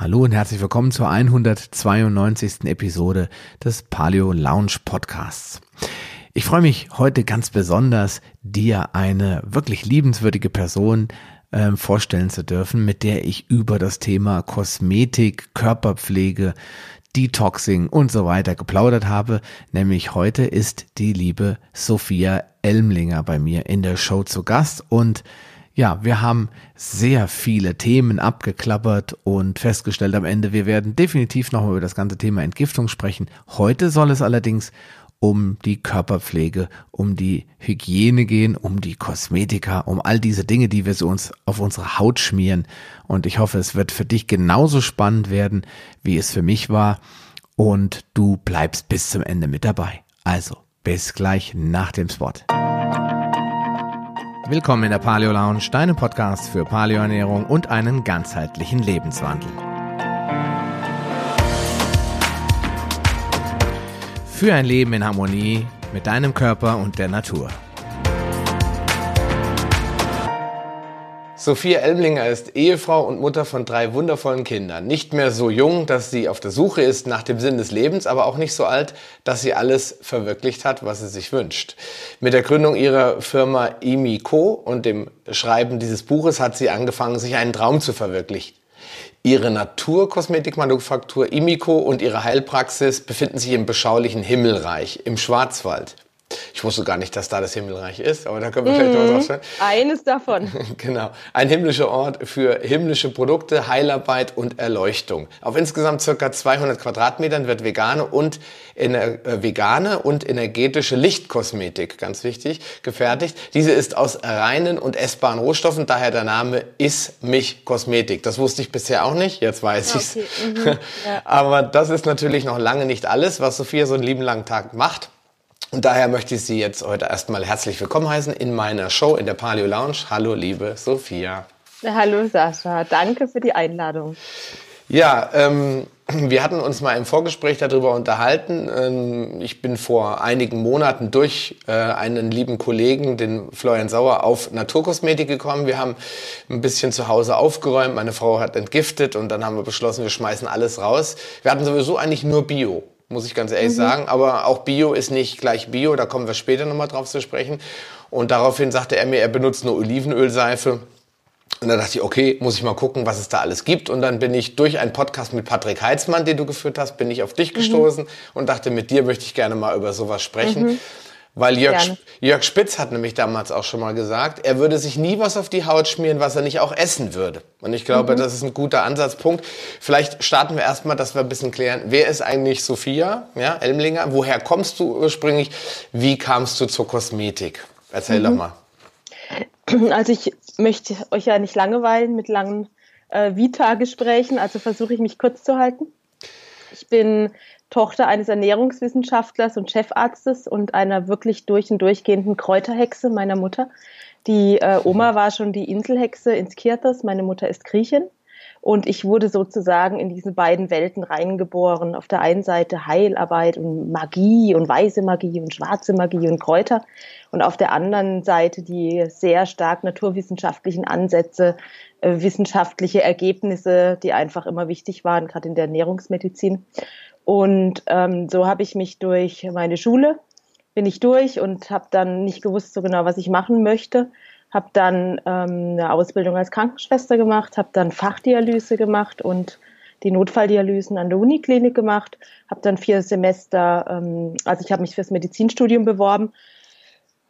Hallo und herzlich willkommen zur 192. Episode des Paleo Lounge Podcasts. Ich freue mich heute ganz besonders, dir eine wirklich liebenswürdige Person äh, vorstellen zu dürfen, mit der ich über das Thema Kosmetik, Körperpflege, Detoxing und so weiter geplaudert habe. Nämlich heute ist die liebe Sophia Elmlinger bei mir in der Show zu Gast und ja, wir haben sehr viele Themen abgeklappert und festgestellt am Ende, wir werden definitiv nochmal über das ganze Thema Entgiftung sprechen. Heute soll es allerdings um die Körperpflege, um die Hygiene gehen, um die Kosmetika, um all diese Dinge, die wir so uns auf unsere Haut schmieren. Und ich hoffe, es wird für dich genauso spannend werden, wie es für mich war. Und du bleibst bis zum Ende mit dabei. Also, bis gleich nach dem Spot. Willkommen in der Paleo Lounge, deinem Podcast für Paleoernährung und einen ganzheitlichen Lebenswandel. Für ein Leben in Harmonie mit deinem Körper und der Natur. Sophia Elmlinger ist Ehefrau und Mutter von drei wundervollen Kindern. Nicht mehr so jung, dass sie auf der Suche ist nach dem Sinn des Lebens, aber auch nicht so alt, dass sie alles verwirklicht hat, was sie sich wünscht. Mit der Gründung ihrer Firma Imiko und dem Schreiben dieses Buches hat sie angefangen, sich einen Traum zu verwirklichen. Ihre Naturkosmetikmanufaktur Imiko und ihre Heilpraxis befinden sich im beschaulichen Himmelreich im Schwarzwald. Ich wusste gar nicht, dass da das Himmelreich ist, aber da können wir vielleicht mhm. noch was sagen. Eines davon. genau. Ein himmlischer Ort für himmlische Produkte, Heilarbeit und Erleuchtung. Auf insgesamt circa 200 Quadratmetern wird vegane und äh, vegane und energetische Lichtkosmetik, ganz wichtig, gefertigt. Diese ist aus reinen und essbaren Rohstoffen, daher der Name Is Mich Kosmetik. Das wusste ich bisher auch nicht, jetzt weiß okay. ich's. Mhm. Ja. aber das ist natürlich noch lange nicht alles, was Sophia so einen lieben langen Tag macht. Und daher möchte ich Sie jetzt heute erstmal herzlich willkommen heißen in meiner Show in der Paleo Lounge. Hallo, liebe Sophia. Hallo, Sascha. Danke für die Einladung. Ja, ähm, wir hatten uns mal im Vorgespräch darüber unterhalten. Ähm, ich bin vor einigen Monaten durch äh, einen lieben Kollegen, den Florian Sauer, auf Naturkosmetik gekommen. Wir haben ein bisschen zu Hause aufgeräumt. Meine Frau hat entgiftet und dann haben wir beschlossen, wir schmeißen alles raus. Wir hatten sowieso eigentlich nur Bio muss ich ganz ehrlich mhm. sagen. Aber auch Bio ist nicht gleich Bio, da kommen wir später nochmal drauf zu sprechen. Und daraufhin sagte er mir, er benutzt nur Olivenölseife. Und dann dachte ich, okay, muss ich mal gucken, was es da alles gibt. Und dann bin ich durch einen Podcast mit Patrick Heitzmann, den du geführt hast, bin ich auf dich mhm. gestoßen mhm. und dachte, mit dir möchte ich gerne mal über sowas sprechen. Mhm. Weil Jörg, Jörg Spitz hat nämlich damals auch schon mal gesagt, er würde sich nie was auf die Haut schmieren, was er nicht auch essen würde. Und ich glaube, mhm. das ist ein guter Ansatzpunkt. Vielleicht starten wir erstmal, dass wir ein bisschen klären, wer ist eigentlich Sophia, ja, Elmlinger? Woher kommst du ursprünglich? Wie kamst du zur Kosmetik? Erzähl mhm. doch mal. Also ich möchte euch ja nicht langweilen mit langen äh, Vita-Gesprächen, also versuche ich mich kurz zu halten. Ich bin Tochter eines Ernährungswissenschaftlers und Chefarztes und einer wirklich durch und durchgehenden Kräuterhexe meiner Mutter. Die äh, Oma war schon die Inselhexe ins Kirtas, meine Mutter ist Griechin. Und ich wurde sozusagen in diese beiden Welten reingeboren. Auf der einen Seite Heilarbeit und Magie und weiße Magie und schwarze Magie und Kräuter. Und auf der anderen Seite die sehr stark naturwissenschaftlichen Ansätze, äh, wissenschaftliche Ergebnisse, die einfach immer wichtig waren, gerade in der Ernährungsmedizin. Und ähm, so habe ich mich durch meine Schule, bin ich durch und habe dann nicht gewusst so genau, was ich machen möchte. Habe dann ähm, eine Ausbildung als Krankenschwester gemacht, habe dann Fachdialyse gemacht und die Notfalldialysen an der Uniklinik gemacht, habe dann vier Semester, ähm, also ich habe mich fürs Medizinstudium beworben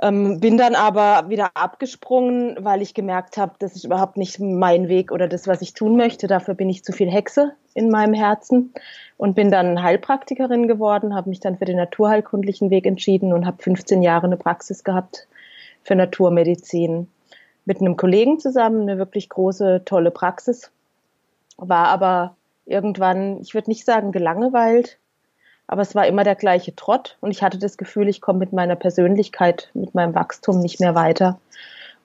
ähm, bin dann aber wieder abgesprungen, weil ich gemerkt habe, das ist überhaupt nicht mein Weg oder das, was ich tun möchte. Dafür bin ich zu viel Hexe in meinem Herzen und bin dann Heilpraktikerin geworden, habe mich dann für den naturheilkundlichen Weg entschieden und habe 15 Jahre eine Praxis gehabt für Naturmedizin mit einem Kollegen zusammen, eine wirklich große, tolle Praxis. War aber irgendwann, ich würde nicht sagen gelangeweilt, aber es war immer der gleiche Trott und ich hatte das Gefühl, ich komme mit meiner Persönlichkeit, mit meinem Wachstum nicht mehr weiter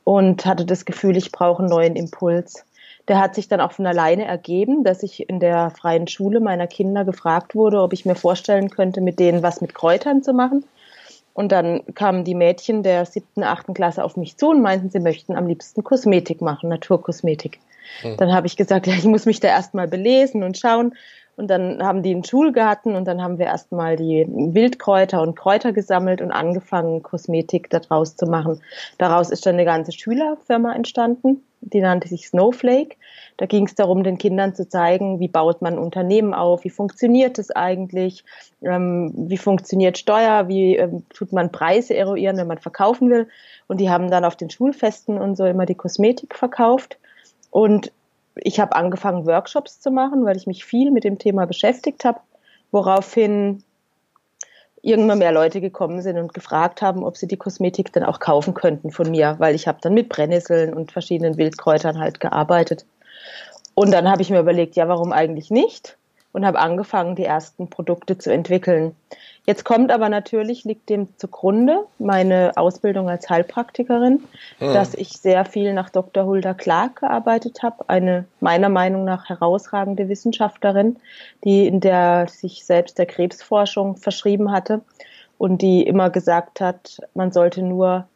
und hatte das Gefühl, ich brauche einen neuen Impuls. Der hat sich dann auch von alleine ergeben, dass ich in der freien Schule meiner Kinder gefragt wurde, ob ich mir vorstellen könnte, mit denen was mit Kräutern zu machen. Und dann kamen die Mädchen der siebten, achten Klasse auf mich zu und meinten, sie möchten am liebsten Kosmetik machen, Naturkosmetik. Hm. Dann habe ich gesagt, ja, ich muss mich da erstmal belesen und schauen. Und dann haben die einen Schulgarten und dann haben wir erstmal die Wildkräuter und Kräuter gesammelt und angefangen, Kosmetik daraus zu machen. Daraus ist dann eine ganze Schülerfirma entstanden, die nannte sich Snowflake. Da ging es darum, den Kindern zu zeigen, wie baut man Unternehmen auf, wie funktioniert es eigentlich, ähm, wie funktioniert Steuer, wie ähm, tut man Preise eruieren, wenn man verkaufen will. Und die haben dann auf den Schulfesten und so immer die Kosmetik verkauft. Und ich habe angefangen, Workshops zu machen, weil ich mich viel mit dem Thema beschäftigt habe, woraufhin irgendwann mehr Leute gekommen sind und gefragt haben, ob sie die Kosmetik dann auch kaufen könnten von mir, weil ich habe dann mit Brennnesseln und verschiedenen Wildkräutern halt gearbeitet. Und dann habe ich mir überlegt, ja, warum eigentlich nicht? Und habe angefangen, die ersten Produkte zu entwickeln. Jetzt kommt aber natürlich, liegt dem zugrunde meine Ausbildung als Heilpraktikerin, hm. dass ich sehr viel nach Dr. Hulda Clark gearbeitet habe, eine meiner Meinung nach herausragende Wissenschaftlerin, die in der sich selbst der Krebsforschung verschrieben hatte und die immer gesagt hat, man sollte nur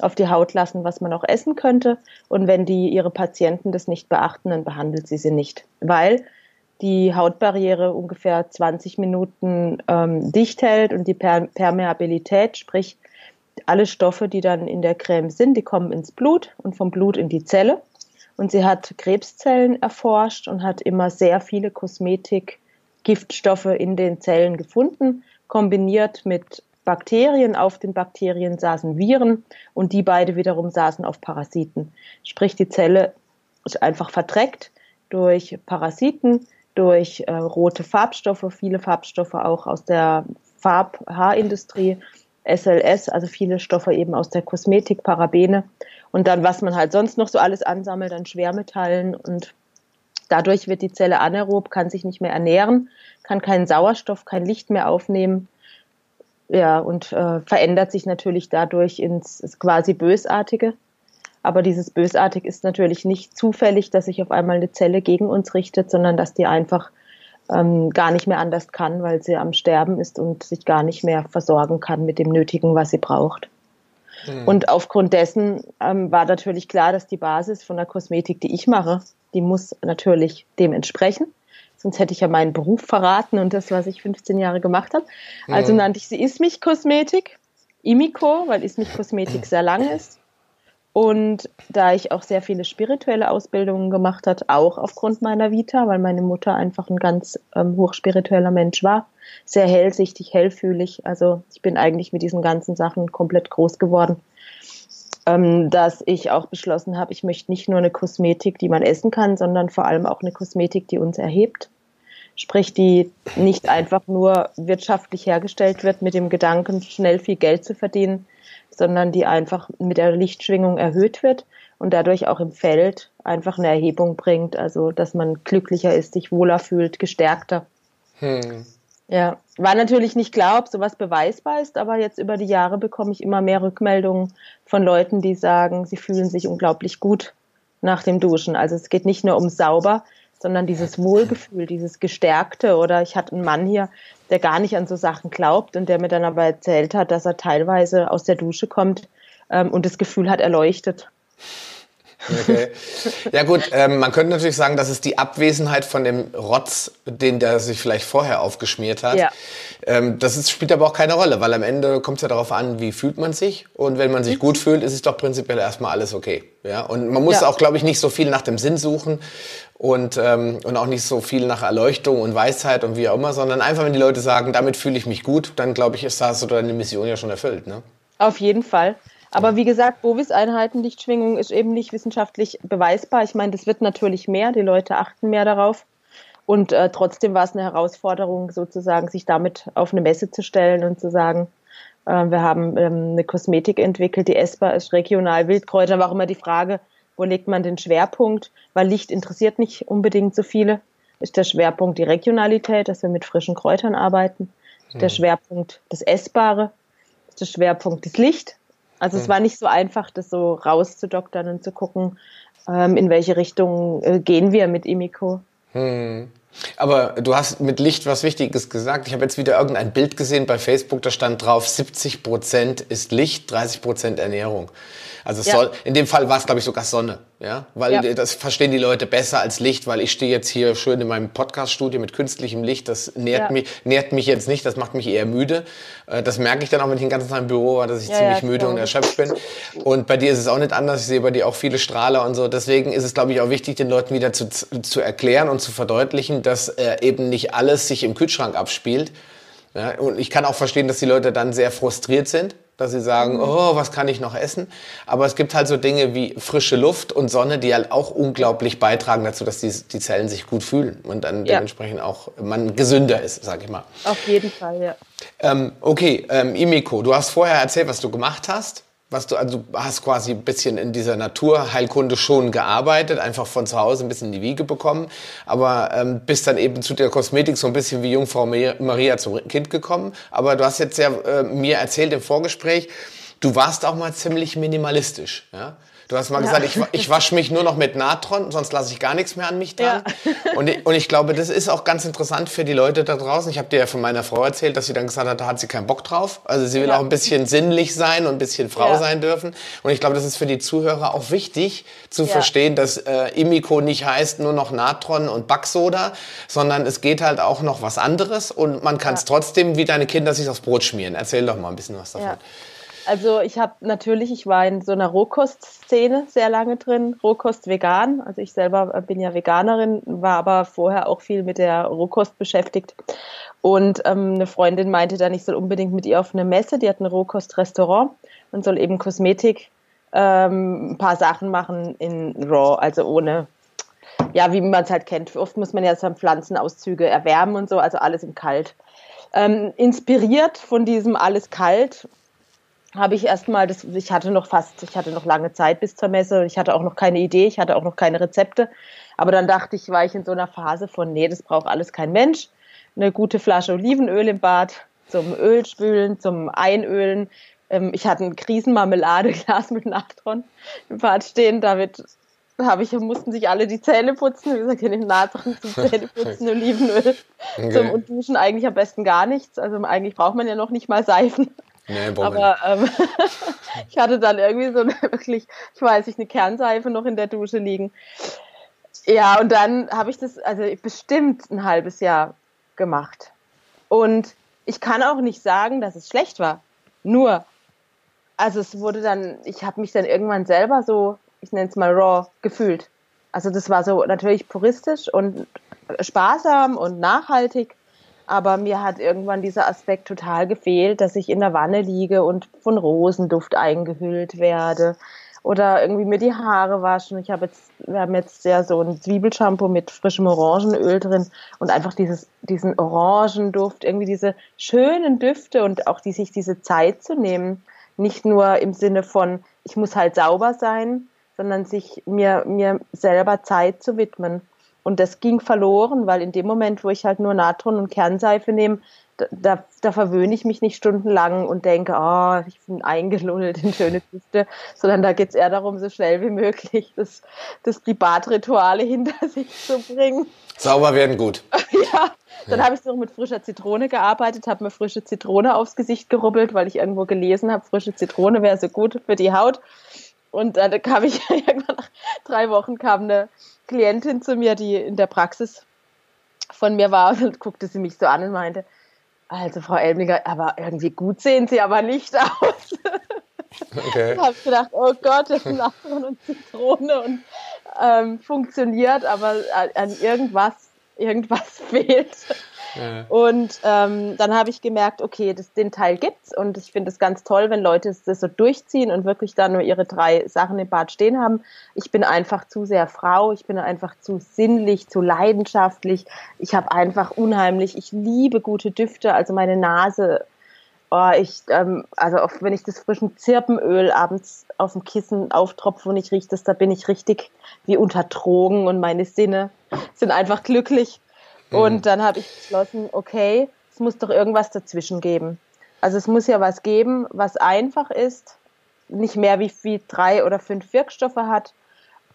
auf die Haut lassen, was man auch essen könnte. Und wenn die ihre Patienten das nicht beachten, dann behandelt sie sie nicht. Weil die Hautbarriere ungefähr 20 Minuten ähm, dicht hält und die per Permeabilität, sprich alle Stoffe, die dann in der Creme sind, die kommen ins Blut und vom Blut in die Zelle. Und sie hat Krebszellen erforscht und hat immer sehr viele Kosmetik-Giftstoffe in den Zellen gefunden, kombiniert mit Bakterien. Auf den Bakterien saßen Viren und die beide wiederum saßen auf Parasiten. Sprich, die Zelle ist einfach verdreckt durch Parasiten, durch äh, rote Farbstoffe, viele Farbstoffe auch aus der Farb-Haarindustrie, SLS, also viele Stoffe eben aus der Kosmetik, Parabene und dann, was man halt sonst noch so alles ansammelt an Schwermetallen und dadurch wird die Zelle anaerob, kann sich nicht mehr ernähren, kann keinen Sauerstoff, kein Licht mehr aufnehmen, ja, und äh, verändert sich natürlich dadurch ins, ins quasi Bösartige. Aber dieses Bösartig ist natürlich nicht zufällig, dass sich auf einmal eine Zelle gegen uns richtet, sondern dass die einfach ähm, gar nicht mehr anders kann, weil sie am Sterben ist und sich gar nicht mehr versorgen kann mit dem Nötigen, was sie braucht. Mhm. Und aufgrund dessen ähm, war natürlich klar, dass die Basis von der Kosmetik, die ich mache, die muss natürlich dem entsprechen. Sonst hätte ich ja meinen Beruf verraten und das, was ich 15 Jahre gemacht habe. Also mhm. nannte ich sie Ismich Kosmetik, Imiko, weil Ismich Kosmetik sehr lang ist. Und da ich auch sehr viele spirituelle Ausbildungen gemacht habe, auch aufgrund meiner Vita, weil meine Mutter einfach ein ganz ähm, hochspiritueller Mensch war, sehr hellsichtig, hellfühlig. Also ich bin eigentlich mit diesen ganzen Sachen komplett groß geworden, ähm, dass ich auch beschlossen habe, ich möchte nicht nur eine Kosmetik, die man essen kann, sondern vor allem auch eine Kosmetik, die uns erhebt. Sprich, die nicht einfach nur wirtschaftlich hergestellt wird mit dem Gedanken, schnell viel Geld zu verdienen, sondern die einfach mit der Lichtschwingung erhöht wird und dadurch auch im Feld einfach eine Erhebung bringt, also dass man glücklicher ist, sich wohler fühlt, gestärkter. Hm. Ja, war natürlich nicht klar, ob sowas beweisbar ist, aber jetzt über die Jahre bekomme ich immer mehr Rückmeldungen von Leuten, die sagen, sie fühlen sich unglaublich gut nach dem Duschen. Also es geht nicht nur um sauber, sondern dieses Wohlgefühl, dieses Gestärkte. Oder ich hatte einen Mann hier, der gar nicht an so Sachen glaubt und der mir dann aber erzählt hat, dass er teilweise aus der Dusche kommt ähm, und das Gefühl hat erleuchtet. Okay. Ja gut, ähm, man könnte natürlich sagen, das ist die Abwesenheit von dem Rotz, den der sich vielleicht vorher aufgeschmiert hat. Ja. Ähm, das ist, spielt aber auch keine Rolle, weil am Ende kommt es ja darauf an, wie fühlt man sich. Und wenn man sich gut fühlt, ist es doch prinzipiell erstmal alles okay. Ja? Und man muss ja. auch, glaube ich, nicht so viel nach dem Sinn suchen und, ähm, und auch nicht so viel nach Erleuchtung und Weisheit und wie auch immer, sondern einfach, wenn die Leute sagen, damit fühle ich mich gut, dann glaube ich, ist das so deine Mission ja schon erfüllt. Ne? Auf jeden Fall. Aber wie gesagt, Bovis-Einheiten, Lichtschwingung ist eben nicht wissenschaftlich beweisbar. Ich meine, das wird natürlich mehr, die Leute achten mehr darauf. Und äh, trotzdem war es eine Herausforderung, sozusagen, sich damit auf eine Messe zu stellen und zu sagen, äh, wir haben ähm, eine Kosmetik entwickelt, die essbar ist, regional, Wildkräuter. War auch immer die Frage, wo legt man den Schwerpunkt? Weil Licht interessiert nicht unbedingt so viele. Ist der Schwerpunkt die Regionalität, dass wir mit frischen Kräutern arbeiten? Ist der hm. Schwerpunkt das Essbare? Ist der Schwerpunkt das Licht? Also es war nicht so einfach, das so rauszudoktern und zu gucken, ähm, in welche Richtung äh, gehen wir mit Imiko. Hm. Aber du hast mit Licht was Wichtiges gesagt. Ich habe jetzt wieder irgendein Bild gesehen bei Facebook, da stand drauf, 70 Prozent ist Licht, 30 Prozent Ernährung. Also ja. soll, in dem Fall war es, glaube ich, sogar Sonne. Ja, weil ja. das verstehen die Leute besser als Licht, weil ich stehe jetzt hier schön in meinem Podcast-Studio mit künstlichem Licht. Das nährt, ja. mich, nährt mich jetzt nicht, das macht mich eher müde. Äh, das merke ich dann auch, wenn ich den ganzen Tag im Büro war, dass ich ja, ziemlich müde und erschöpft bin. Und bei dir ist es auch nicht anders. Ich sehe bei dir auch viele Strahler und so. Deswegen ist es, glaube ich, auch wichtig, den Leuten wieder zu, zu erklären und zu verdeutlichen, dass äh, eben nicht alles sich im Kühlschrank abspielt. Ja, und ich kann auch verstehen, dass die Leute dann sehr frustriert sind dass sie sagen, mhm. oh, was kann ich noch essen? Aber es gibt halt so Dinge wie frische Luft und Sonne, die halt auch unglaublich beitragen dazu, dass die, die Zellen sich gut fühlen und dann ja. dementsprechend auch man gesünder ist, sag ich mal. Auf jeden Fall, ja. Ähm, okay, ähm, Imiko, du hast vorher erzählt, was du gemacht hast was du, also hast quasi ein bisschen in dieser Naturheilkunde schon gearbeitet, einfach von zu Hause ein bisschen in die Wiege bekommen, aber ähm, bist dann eben zu der Kosmetik so ein bisschen wie Jungfrau Maria zum Kind gekommen. Aber du hast jetzt ja äh, mir erzählt im Vorgespräch, du warst auch mal ziemlich minimalistisch, ja? Du hast mal ja. gesagt, ich, ich wasche mich nur noch mit Natron, sonst lasse ich gar nichts mehr an mich dran. Ja. Und, ich, und ich glaube, das ist auch ganz interessant für die Leute da draußen. Ich habe dir ja von meiner Frau erzählt, dass sie dann gesagt hat, da hat sie keinen Bock drauf. Also sie will ja. auch ein bisschen sinnlich sein und ein bisschen Frau sein dürfen. Und ich glaube, das ist für die Zuhörer auch wichtig zu verstehen, dass äh, Imiko nicht heißt nur noch Natron und Backsoda, sondern es geht halt auch noch was anderes und man kann es trotzdem wie deine Kinder sich aufs Brot schmieren. Erzähl doch mal ein bisschen was davon. Also ich habe natürlich, ich war in so einer Rohkost-Szene sehr lange drin, Rohkost vegan. Also ich selber bin ja Veganerin, war aber vorher auch viel mit der Rohkost beschäftigt. Und ähm, eine Freundin meinte dann, ich soll unbedingt mit ihr auf eine Messe, die hat ein Rohkost-Restaurant und soll eben Kosmetik, ähm, ein paar Sachen machen in Raw, also ohne, ja, wie man es halt kennt. Oft muss man ja so Pflanzenauszüge erwärmen und so, also alles im Kalt. Ähm, inspiriert von diesem alles kalt habe ich erstmal, das, ich hatte noch fast, ich hatte noch lange Zeit bis zur Messe, ich hatte auch noch keine Idee, ich hatte auch noch keine Rezepte, aber dann dachte ich, war ich in so einer Phase von, nee, das braucht alles kein Mensch, eine gute Flasche Olivenöl im Bad zum Ölspülen, zum Einölen. Ähm, ich hatte ein Krisenmarmeladeglas mit Natron im Bad stehen, damit habe ich, mussten sich alle die Zähne putzen. Wie gesagt, in dem Natron zum Zähneputzen, Olivenöl okay. zum und Duschen eigentlich am besten gar nichts. Also eigentlich braucht man ja noch nicht mal Seifen. Nee, Aber ähm, ich hatte dann irgendwie so eine wirklich, ich weiß nicht, eine Kernseife noch in der Dusche liegen. Ja, und dann habe ich das also bestimmt ein halbes Jahr gemacht. Und ich kann auch nicht sagen, dass es schlecht war. Nur, also es wurde dann, ich habe mich dann irgendwann selber so, ich nenne es mal raw, gefühlt. Also das war so natürlich puristisch und sparsam und nachhaltig. Aber mir hat irgendwann dieser Aspekt total gefehlt, dass ich in der Wanne liege und von Rosenduft eingehüllt werde oder irgendwie mir die Haare waschen. Ich habe jetzt, wir haben jetzt ja so ein Zwiebelshampoo mit frischem Orangenöl drin und einfach dieses, diesen Orangenduft, irgendwie diese schönen Düfte und auch die, sich diese Zeit zu nehmen. Nicht nur im Sinne von, ich muss halt sauber sein, sondern sich mir, mir selber Zeit zu widmen. Und das ging verloren, weil in dem Moment, wo ich halt nur Natron und Kernseife nehme, da, da verwöhne ich mich nicht stundenlang und denke, oh, ich bin eingelullt in schöne Düfte, sondern da geht es eher darum, so schnell wie möglich das, das die Badrituale hinter sich zu bringen. Sauber werden gut. ja, dann ja. habe ich noch mit frischer Zitrone gearbeitet, habe mir frische Zitrone aufs Gesicht gerubbelt, weil ich irgendwo gelesen habe, frische Zitrone wäre so gut für die Haut. Und dann kam ich irgendwann nach drei Wochen kam eine Klientin zu mir, die in der Praxis von mir war und guckte sie mich so an und meinte, also Frau Elminger, aber irgendwie gut sehen Sie aber nicht aus. Okay. Habe ich gedacht, oh Gott, das ist Natron und Zitrone und ähm, funktioniert, aber an irgendwas, irgendwas fehlt. Und ähm, dann habe ich gemerkt, okay, das, den Teil gibt's und ich finde es ganz toll, wenn Leute das so durchziehen und wirklich da nur ihre drei Sachen im Bad stehen haben. Ich bin einfach zu sehr Frau, ich bin einfach zu sinnlich, zu leidenschaftlich. Ich habe einfach unheimlich, ich liebe gute Düfte, also meine Nase Oh, ich, ähm, also oft, wenn ich das frischen Zirpenöl abends auf dem Kissen auftropfe und ich rieche das, da bin ich richtig wie unter Drogen und meine Sinne sind einfach glücklich. Und mhm. dann habe ich beschlossen, okay, es muss doch irgendwas dazwischen geben. Also es muss ja was geben, was einfach ist, nicht mehr wie, wie drei oder fünf Wirkstoffe hat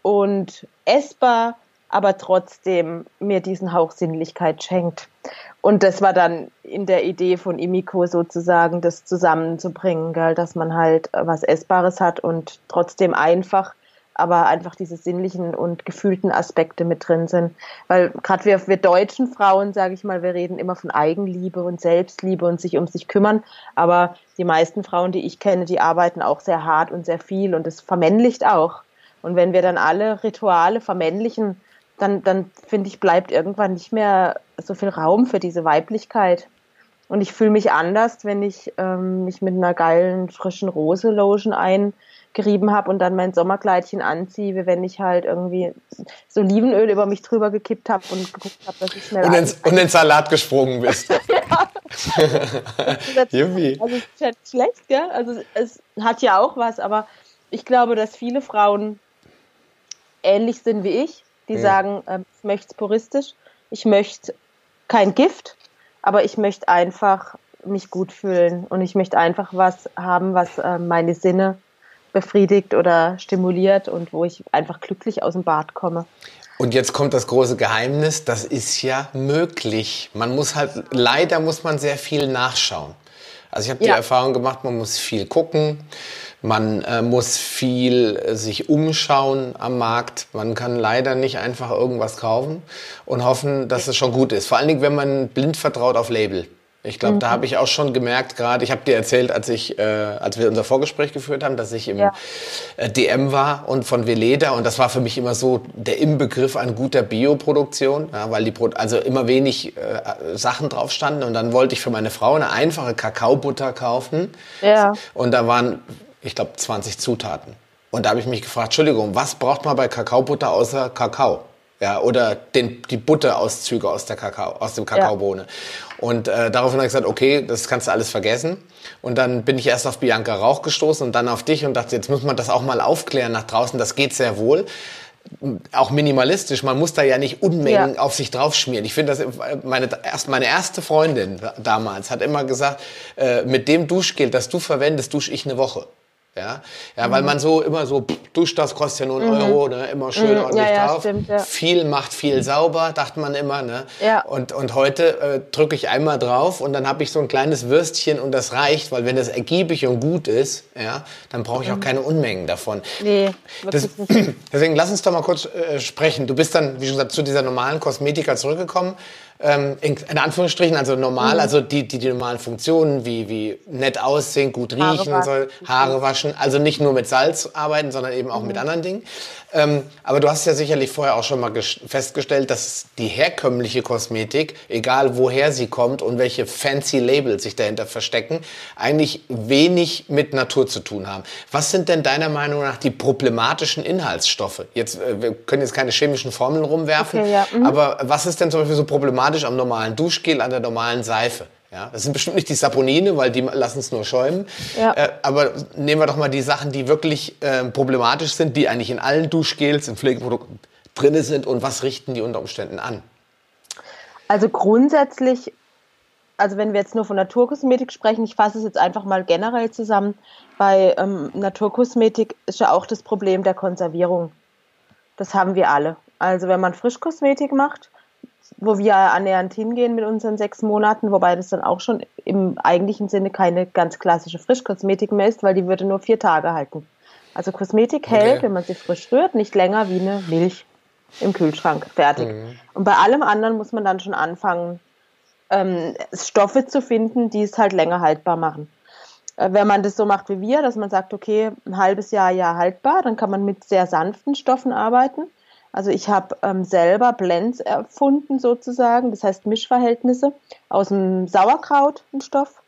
und essbar, aber trotzdem mir diesen Hauch Sinnlichkeit schenkt. Und das war dann in der Idee von Imiko sozusagen, das zusammenzubringen, gell, dass man halt was Essbares hat und trotzdem einfach aber einfach diese sinnlichen und gefühlten Aspekte mit drin sind. Weil gerade wir, wir deutschen Frauen, sage ich mal, wir reden immer von Eigenliebe und Selbstliebe und sich um sich kümmern, aber die meisten Frauen, die ich kenne, die arbeiten auch sehr hart und sehr viel und das vermännlicht auch. Und wenn wir dann alle Rituale vermännlichen, dann, dann finde ich, bleibt irgendwann nicht mehr so viel Raum für diese Weiblichkeit. Und ich fühle mich anders, wenn ich ähm, mich mit einer geilen, frischen Rose-Lotion eingerieben habe und dann mein Sommerkleidchen anziehe, wenn ich halt irgendwie so Olivenöl über mich drüber gekippt habe und geguckt habe, dass ich schnell. Und, ins, und ins Salat gesprungen bist. ja. also es ist nicht schlecht, gell? Also es hat ja auch was, aber ich glaube, dass viele Frauen ähnlich sind wie ich, die ja. sagen, äh, ich möchte es puristisch, ich möchte kein Gift, aber ich möchte einfach mich gut fühlen und ich möchte einfach was haben, was äh, meine Sinne befriedigt oder stimuliert und wo ich einfach glücklich aus dem Bad komme. Und jetzt kommt das große Geheimnis, das ist ja möglich. Man muss halt, leider muss man sehr viel nachschauen. Also ich habe die Erfahrung gemacht, man muss viel gucken, man äh, muss viel äh, sich umschauen am Markt. Man kann leider nicht einfach irgendwas kaufen und hoffen, dass es schon gut ist. Vor allen Dingen, wenn man blind vertraut auf Label. Ich glaube, mhm. da habe ich auch schon gemerkt, gerade, ich habe dir erzählt, als ich, äh, als wir unser Vorgespräch geführt haben, dass ich im ja. äh, DM war und von Veleda und das war für mich immer so der Inbegriff an guter Bioproduktion, ja, weil die Pro also immer wenig äh, Sachen drauf standen und dann wollte ich für meine Frau eine einfache Kakaobutter kaufen ja. und da waren, ich glaube, 20 Zutaten. Und da habe ich mich gefragt, Entschuldigung, was braucht man bei Kakaobutter außer Kakao? Ja, oder den, die Butterauszüge aus der Kakao, aus dem Kakaobohne. Ja. Und äh, daraufhin habe ich gesagt, okay, das kannst du alles vergessen. Und dann bin ich erst auf Bianca Rauch gestoßen und dann auf dich und dachte, jetzt muss man das auch mal aufklären nach draußen. Das geht sehr wohl. Auch minimalistisch, man muss da ja nicht Unmengen ja. auf sich draufschmieren. Ich finde, das meine, erst meine erste Freundin damals hat immer gesagt, äh, mit dem Duschgel, das du verwendest, dusche ich eine Woche. Ja, ja mhm. weil man so immer so, duscht das kostet ja nur einen mhm. Euro, ne? immer schön mhm. ordentlich ja, ja, drauf. Stimmt, ja. Viel macht viel sauber, dachte man immer. Ne? Ja. Und, und heute äh, drücke ich einmal drauf und dann habe ich so ein kleines Würstchen und das reicht, weil wenn das ergiebig und gut ist, ja, dann brauche ich auch mhm. keine Unmengen davon. Nee, das, deswegen lass uns doch mal kurz äh, sprechen. Du bist dann, wie schon gesagt, zu dieser normalen Kosmetika zurückgekommen ähm, in, in, Anführungsstrichen, also normal, mhm. also die, die, die normalen Funktionen wie, wie nett aussehen, gut riechen, Haare soll, Haare waschen, also nicht nur mit Salz arbeiten, sondern eben auch mhm. mit anderen Dingen. Ähm, aber du hast ja sicherlich vorher auch schon mal festgestellt, dass die herkömmliche Kosmetik, egal woher sie kommt und welche fancy Labels sich dahinter verstecken, eigentlich wenig mit Natur zu tun haben. Was sind denn deiner Meinung nach die problematischen Inhaltsstoffe? Jetzt, äh, wir können jetzt keine chemischen Formeln rumwerfen, okay, ja. mhm. aber was ist denn zum Beispiel so problematisch am normalen Duschgel, an der normalen Seife? Ja, das sind bestimmt nicht die Saponine, weil die lassen es nur schäumen. Ja. Äh, aber nehmen wir doch mal die Sachen, die wirklich äh, problematisch sind, die eigentlich in allen Duschgels, in Pflegeprodukten drin sind und was richten die unter Umständen an? Also grundsätzlich, also wenn wir jetzt nur von Naturkosmetik sprechen, ich fasse es jetzt einfach mal generell zusammen, bei ähm, Naturkosmetik ist ja auch das Problem der Konservierung. Das haben wir alle. Also wenn man Frischkosmetik macht, wo wir annähernd hingehen mit unseren sechs Monaten, wobei das dann auch schon im eigentlichen Sinne keine ganz klassische Frischkosmetik mehr ist, weil die würde nur vier Tage halten. Also Kosmetik hält, okay. wenn man sie frisch rührt, nicht länger wie eine Milch im Kühlschrank. Fertig. Mhm. Und bei allem anderen muss man dann schon anfangen, ähm, Stoffe zu finden, die es halt länger haltbar machen. Äh, wenn man das so macht wie wir, dass man sagt, okay, ein halbes Jahr, Jahr haltbar, dann kann man mit sehr sanften Stoffen arbeiten. Also ich habe ähm, selber Blends erfunden sozusagen, das heißt Mischverhältnisse aus dem Sauerkraut, ein Stoff,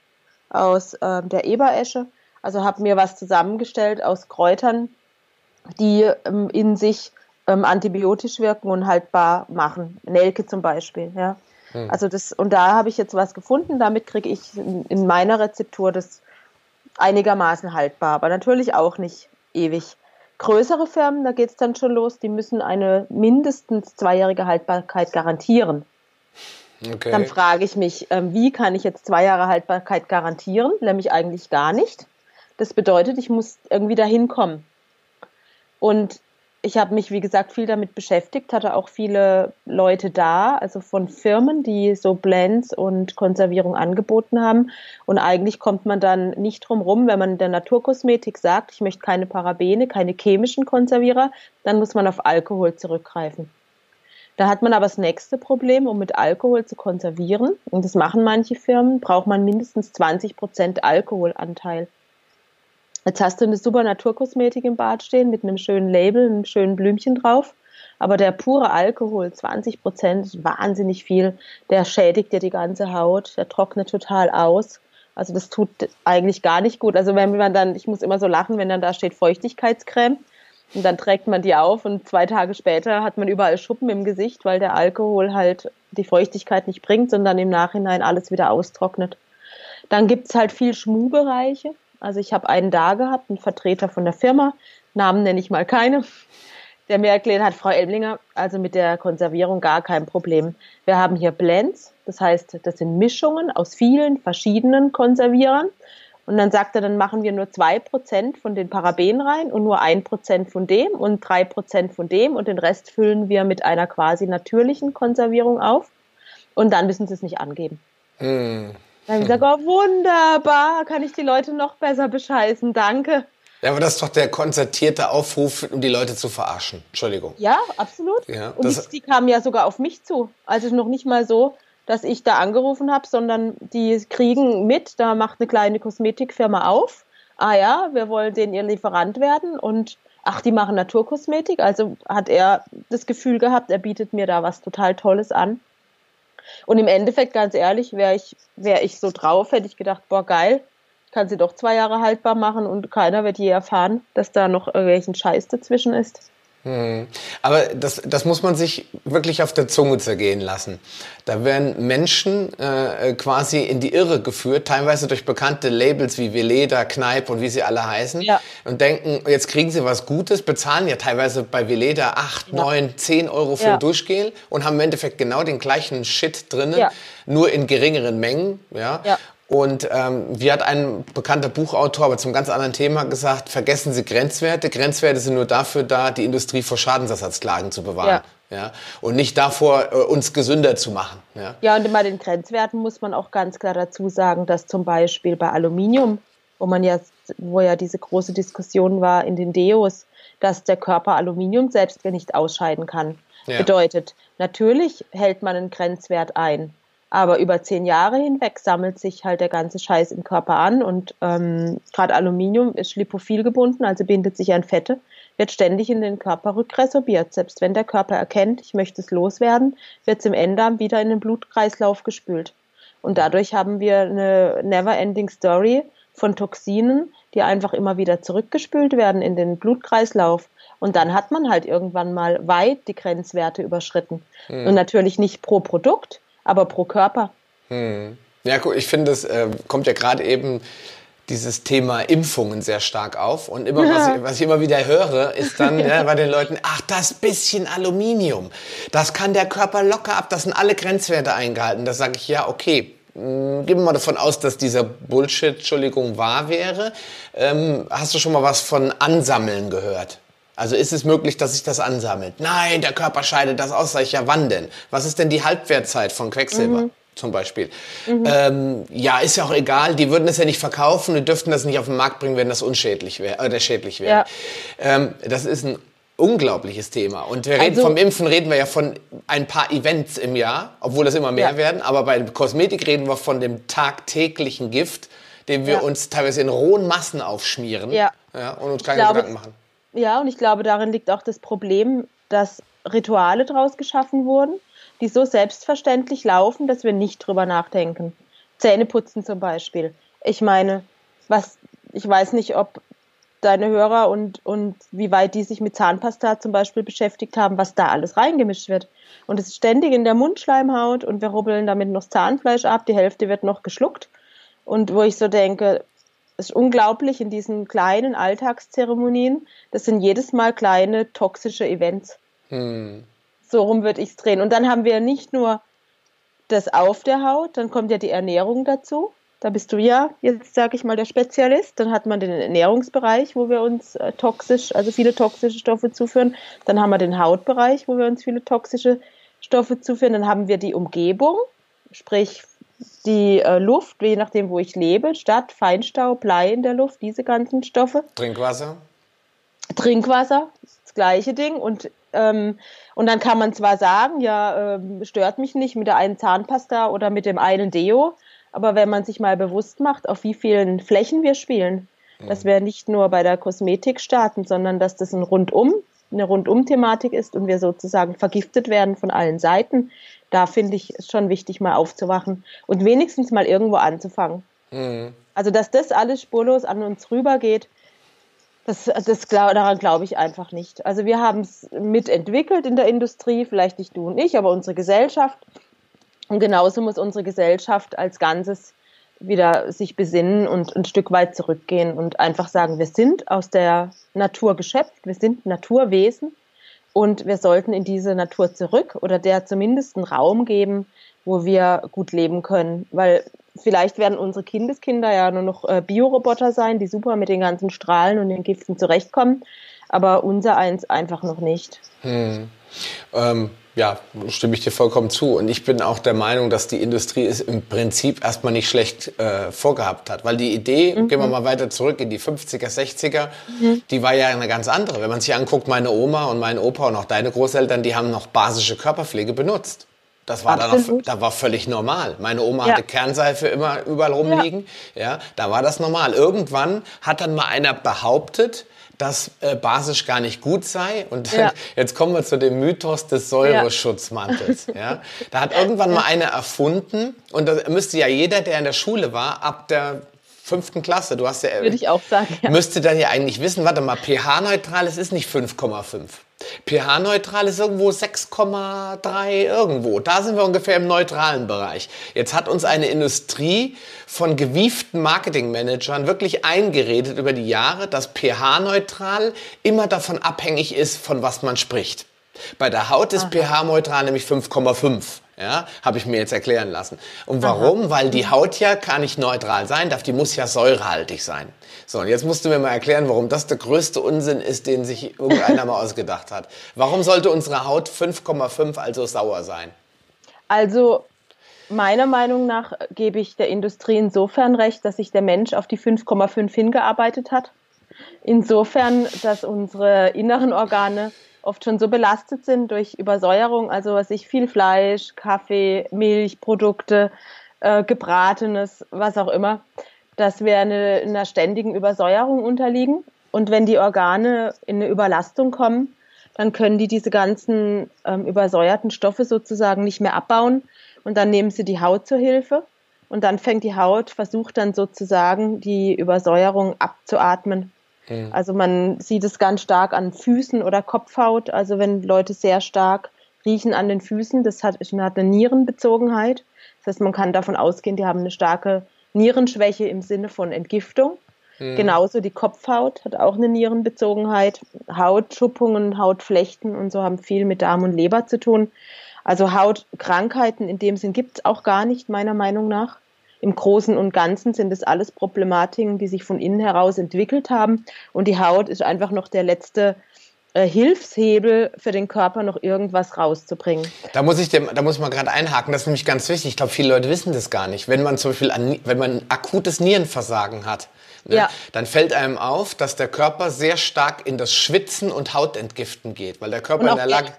aus ähm, der Eberesche. Also habe mir was zusammengestellt aus Kräutern, die ähm, in sich ähm, antibiotisch wirken und haltbar machen. Nelke zum Beispiel, ja. Hm. Also das, und da habe ich jetzt was gefunden, damit kriege ich in, in meiner Rezeptur das einigermaßen haltbar, aber natürlich auch nicht ewig. Größere Firmen, da geht es dann schon los, die müssen eine mindestens zweijährige Haltbarkeit garantieren. Okay. Dann frage ich mich, ähm, wie kann ich jetzt zwei Jahre Haltbarkeit garantieren? Nämlich eigentlich gar nicht. Das bedeutet, ich muss irgendwie dahin kommen. Und ich habe mich, wie gesagt, viel damit beschäftigt, hatte auch viele Leute da, also von Firmen, die so Blends und Konservierung angeboten haben. Und eigentlich kommt man dann nicht drum rum, wenn man der Naturkosmetik sagt, ich möchte keine Parabene, keine chemischen Konservierer, dann muss man auf Alkohol zurückgreifen. Da hat man aber das nächste Problem, um mit Alkohol zu konservieren, und das machen manche Firmen, braucht man mindestens 20 Prozent Alkoholanteil. Jetzt hast du eine super Naturkosmetik im Bad stehen mit einem schönen Label, einem schönen Blümchen drauf. Aber der pure Alkohol, 20 Prozent, wahnsinnig viel. Der schädigt dir die ganze Haut, der trocknet total aus. Also das tut eigentlich gar nicht gut. Also wenn man dann, ich muss immer so lachen, wenn dann da steht Feuchtigkeitscreme und dann trägt man die auf und zwei Tage später hat man überall Schuppen im Gesicht, weil der Alkohol halt die Feuchtigkeit nicht bringt, sondern im Nachhinein alles wieder austrocknet. Dann gibt's halt viel Schmuhbereiche. Also ich habe einen da gehabt, einen Vertreter von der Firma, Namen nenne ich mal keine, der mir erklärt hat, Frau Elblinger, also mit der Konservierung gar kein Problem. Wir haben hier Blends, das heißt, das sind Mischungen aus vielen verschiedenen Konservierern. Und dann sagt er, dann machen wir nur zwei Prozent von den Parabenen rein und nur ein Prozent von dem und drei Prozent von dem und den Rest füllen wir mit einer quasi natürlichen Konservierung auf. Und dann müssen sie es nicht angeben. Mm. Dann habe ich gesagt, oh wunderbar, kann ich die Leute noch besser bescheißen, danke. Ja, aber das ist doch der konzertierte Aufruf, um die Leute zu verarschen. Entschuldigung. Ja, absolut. Ja, und die, die kamen ja sogar auf mich zu. Also noch nicht mal so, dass ich da angerufen habe, sondern die kriegen mit, da macht eine kleine Kosmetikfirma auf. Ah ja, wir wollen denen ihr Lieferant werden und ach, die machen Naturkosmetik. Also hat er das Gefühl gehabt, er bietet mir da was total Tolles an. Und im Endeffekt, ganz ehrlich, wäre ich, wär ich so drauf, hätte ich gedacht, boah, geil, kann sie doch zwei Jahre haltbar machen und keiner wird je erfahren, dass da noch irgendwelchen Scheiß dazwischen ist. Hm. Aber das, das muss man sich wirklich auf der Zunge zergehen lassen. Da werden Menschen äh, quasi in die Irre geführt, teilweise durch bekannte Labels wie Veleda, Kneipp und wie sie alle heißen ja. und denken, jetzt kriegen sie was Gutes, bezahlen ja teilweise bei Veleda 8, ja. 9, 10 Euro für ja. ein Duschgel und haben im Endeffekt genau den gleichen Shit drinnen, ja. nur in geringeren Mengen. Ja? Und ähm, wie hat ein bekannter Buchautor, aber zum ganz anderen Thema gesagt, vergessen Sie Grenzwerte. Grenzwerte sind nur dafür da, die Industrie vor Schadensersatzklagen zu bewahren. Ja. ja? Und nicht davor, äh, uns gesünder zu machen. Ja? ja, und bei den Grenzwerten muss man auch ganz klar dazu sagen, dass zum Beispiel bei Aluminium, wo man ja, wo ja diese große Diskussion war in den Deos, dass der Körper Aluminium selbst nicht ausscheiden kann. Ja. Bedeutet, natürlich hält man einen Grenzwert ein. Aber über zehn Jahre hinweg sammelt sich halt der ganze Scheiß im Körper an und ähm, gerade Aluminium ist lipophil gebunden, also bindet sich an Fette, wird ständig in den Körper rückresorbiert. Selbst wenn der Körper erkennt, ich möchte es loswerden, wird es im Enddarm wieder in den Blutkreislauf gespült. Und dadurch haben wir eine never-ending Story von Toxinen, die einfach immer wieder zurückgespült werden in den Blutkreislauf. Und dann hat man halt irgendwann mal weit die Grenzwerte überschritten. Mhm. Und natürlich nicht pro Produkt, aber pro Körper. Hm. Ja, gut, ich finde, es äh, kommt ja gerade eben dieses Thema Impfungen sehr stark auf. Und immer, was ich, was ich immer wieder höre, ist dann ja, bei den Leuten, ach, das bisschen Aluminium, das kann der Körper locker ab, das sind alle Grenzwerte eingehalten. Da sage ich, ja, okay, hm, Gehen wir mal davon aus, dass dieser Bullshit, Entschuldigung, wahr wäre. Ähm, hast du schon mal was von Ansammeln gehört? Also ist es möglich, dass sich das ansammelt? Nein, der Körper scheidet das aus. Sag ich, ja, wann denn? Was ist denn die Halbwertzeit von Quecksilber? Mhm. Zum Beispiel. Mhm. Ähm, ja, ist ja auch egal. Die würden es ja nicht verkaufen, die dürften das nicht auf den Markt bringen, wenn das unschädlich wäre, äh, schädlich wäre. Ja. Ähm, das ist ein unglaubliches Thema. Und wir reden also, vom Impfen reden wir ja von ein paar Events im Jahr, obwohl das immer mehr ja. werden. Aber bei Kosmetik reden wir von dem tagtäglichen Gift, den wir ja. uns teilweise in rohen Massen aufschmieren ja. Ja, und uns keine glaube, Gedanken machen. Ja, und ich glaube, darin liegt auch das Problem, dass Rituale daraus geschaffen wurden, die so selbstverständlich laufen, dass wir nicht drüber nachdenken. Zähneputzen zum Beispiel. Ich meine, was, ich weiß nicht, ob deine Hörer und, und wie weit die sich mit Zahnpasta zum Beispiel beschäftigt haben, was da alles reingemischt wird. Und es ist ständig in der Mundschleimhaut und wir rubbeln damit noch Zahnfleisch ab, die Hälfte wird noch geschluckt. Und wo ich so denke, es ist unglaublich in diesen kleinen Alltagszeremonien. Das sind jedes Mal kleine toxische Events. Hm. So rum würde ich es drehen. Und dann haben wir nicht nur das auf der Haut, dann kommt ja die Ernährung dazu. Da bist du ja jetzt, sage ich mal, der Spezialist. Dann hat man den Ernährungsbereich, wo wir uns äh, toxisch, also viele toxische Stoffe zuführen. Dann haben wir den Hautbereich, wo wir uns viele toxische Stoffe zuführen. Dann haben wir die Umgebung, sprich die äh, Luft, je nachdem, wo ich lebe, Stadt, Feinstaub, Blei in der Luft, diese ganzen Stoffe. Trinkwasser. Trinkwasser, das gleiche Ding. Und, ähm, und dann kann man zwar sagen, ja, ähm, stört mich nicht mit der einen Zahnpasta oder mit dem einen Deo, aber wenn man sich mal bewusst macht, auf wie vielen Flächen wir spielen, mhm. dass wir nicht nur bei der Kosmetik starten, sondern dass das ein Rundum, eine Rundum-Thematik ist und wir sozusagen vergiftet werden von allen Seiten, da finde ich es schon wichtig, mal aufzuwachen und wenigstens mal irgendwo anzufangen. Mhm. Also, dass das alles spurlos an uns rübergeht, das, das daran glaube ich einfach nicht. Also wir haben es mitentwickelt in der Industrie, vielleicht nicht du und ich, aber unsere Gesellschaft. Und genauso muss unsere Gesellschaft als Ganzes wieder sich besinnen und ein Stück weit zurückgehen und einfach sagen, wir sind aus der Natur geschöpft, wir sind Naturwesen und wir sollten in diese Natur zurück oder der zumindest einen Raum geben, wo wir gut leben können. Weil vielleicht werden unsere Kindeskinder ja nur noch äh, Bioroboter sein, die super mit den ganzen Strahlen und den Giften zurechtkommen, aber unser eins einfach noch nicht. Hm. Ähm, ja, stimme ich dir vollkommen zu. Und ich bin auch der Meinung, dass die Industrie es im Prinzip erstmal nicht schlecht äh, vorgehabt hat. Weil die Idee, mhm. gehen wir mal weiter zurück in die 50er, 60er, mhm. die war ja eine ganz andere. Wenn man sich anguckt, meine Oma und mein Opa und auch deine Großeltern, die haben noch basische Körperpflege benutzt. Das war dann noch, da war völlig normal. Meine Oma ja. hatte Kernseife immer überall rumliegen. Ja. ja, da war das normal. Irgendwann hat dann mal einer behauptet, dass äh, basisch gar nicht gut sei. Und ja. jetzt kommen wir zu dem Mythos des Säureschutzmantels. Ja. ja. Da hat irgendwann mal einer erfunden, und da müsste ja jeder, der in der Schule war, ab der fünften Klasse, du hast ja, würde ich auch sagen, ja. müsste dann ja eigentlich wissen, warte mal, pH-neutral, es ist nicht 5,5 pH-neutral ist irgendwo 6,3 irgendwo. Da sind wir ungefähr im neutralen Bereich. Jetzt hat uns eine Industrie von gewieften Marketingmanagern wirklich eingeredet über die Jahre, dass pH-neutral immer davon abhängig ist, von was man spricht. Bei der Haut ist pH-neutral nämlich 5,5. Ja, habe ich mir jetzt erklären lassen. Und warum? Aha. Weil die Haut ja gar nicht neutral sein darf, die muss ja säurehaltig sein. So, und jetzt musst du mir mal erklären, warum das der größte Unsinn ist, den sich irgendeiner mal ausgedacht hat. Warum sollte unsere Haut 5,5 also sauer sein? Also meiner Meinung nach gebe ich der Industrie insofern recht, dass sich der Mensch auf die 5,5 hingearbeitet hat. Insofern, dass unsere inneren Organe oft schon so belastet sind durch Übersäuerung, also was ich viel Fleisch, Kaffee, Milchprodukte, äh, gebratenes, was auch immer, dass wir eine, einer ständigen Übersäuerung unterliegen. Und wenn die Organe in eine Überlastung kommen, dann können die diese ganzen ähm, übersäuerten Stoffe sozusagen nicht mehr abbauen und dann nehmen sie die Haut zur Hilfe und dann fängt die Haut, versucht dann sozusagen die Übersäuerung abzuatmen Mhm. Also man sieht es ganz stark an Füßen oder Kopfhaut. Also wenn Leute sehr stark riechen an den Füßen, das hat, hat eine Nierenbezogenheit. Das heißt, man kann davon ausgehen, die haben eine starke Nierenschwäche im Sinne von Entgiftung. Mhm. Genauso die Kopfhaut hat auch eine Nierenbezogenheit. Hautschuppungen, Hautflechten und so haben viel mit Darm und Leber zu tun. Also Hautkrankheiten in dem Sinn gibt es auch gar nicht, meiner Meinung nach im Großen und Ganzen sind es alles Problematiken, die sich von innen heraus entwickelt haben. Und die Haut ist einfach noch der letzte Hilfshebel für den Körper, noch irgendwas rauszubringen. Da muss ich, dem, da muss man gerade einhaken. Das ist nämlich ganz wichtig. Ich glaube, viele Leute wissen das gar nicht. Wenn man zum Beispiel, an, wenn man ein akutes Nierenversagen hat, Ne? Ja. Dann fällt einem auf, dass der Körper sehr stark in das Schwitzen und Hautentgiften geht, weil der Körper in der Lage.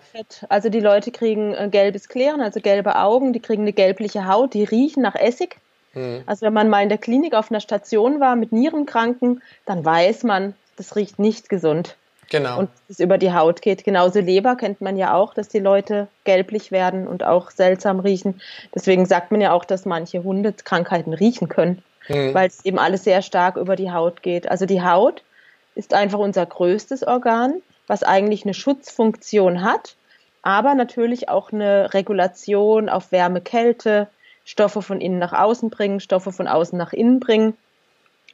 Also die Leute kriegen äh, gelbes Klären, also gelbe Augen, die kriegen eine gelbliche Haut, die riechen nach Essig. Mhm. Also wenn man mal in der Klinik auf einer Station war mit Nierenkranken, dann weiß man, das riecht nicht gesund. Genau. Und es über die Haut geht. Genauso Leber kennt man ja auch, dass die Leute gelblich werden und auch seltsam riechen. Deswegen sagt man ja auch, dass manche Hunde Krankheiten riechen können, mhm. weil es eben alles sehr stark über die Haut geht. Also die Haut ist einfach unser größtes Organ, was eigentlich eine Schutzfunktion hat, aber natürlich auch eine Regulation auf Wärme, Kälte, Stoffe von innen nach außen bringen, Stoffe von außen nach innen bringen.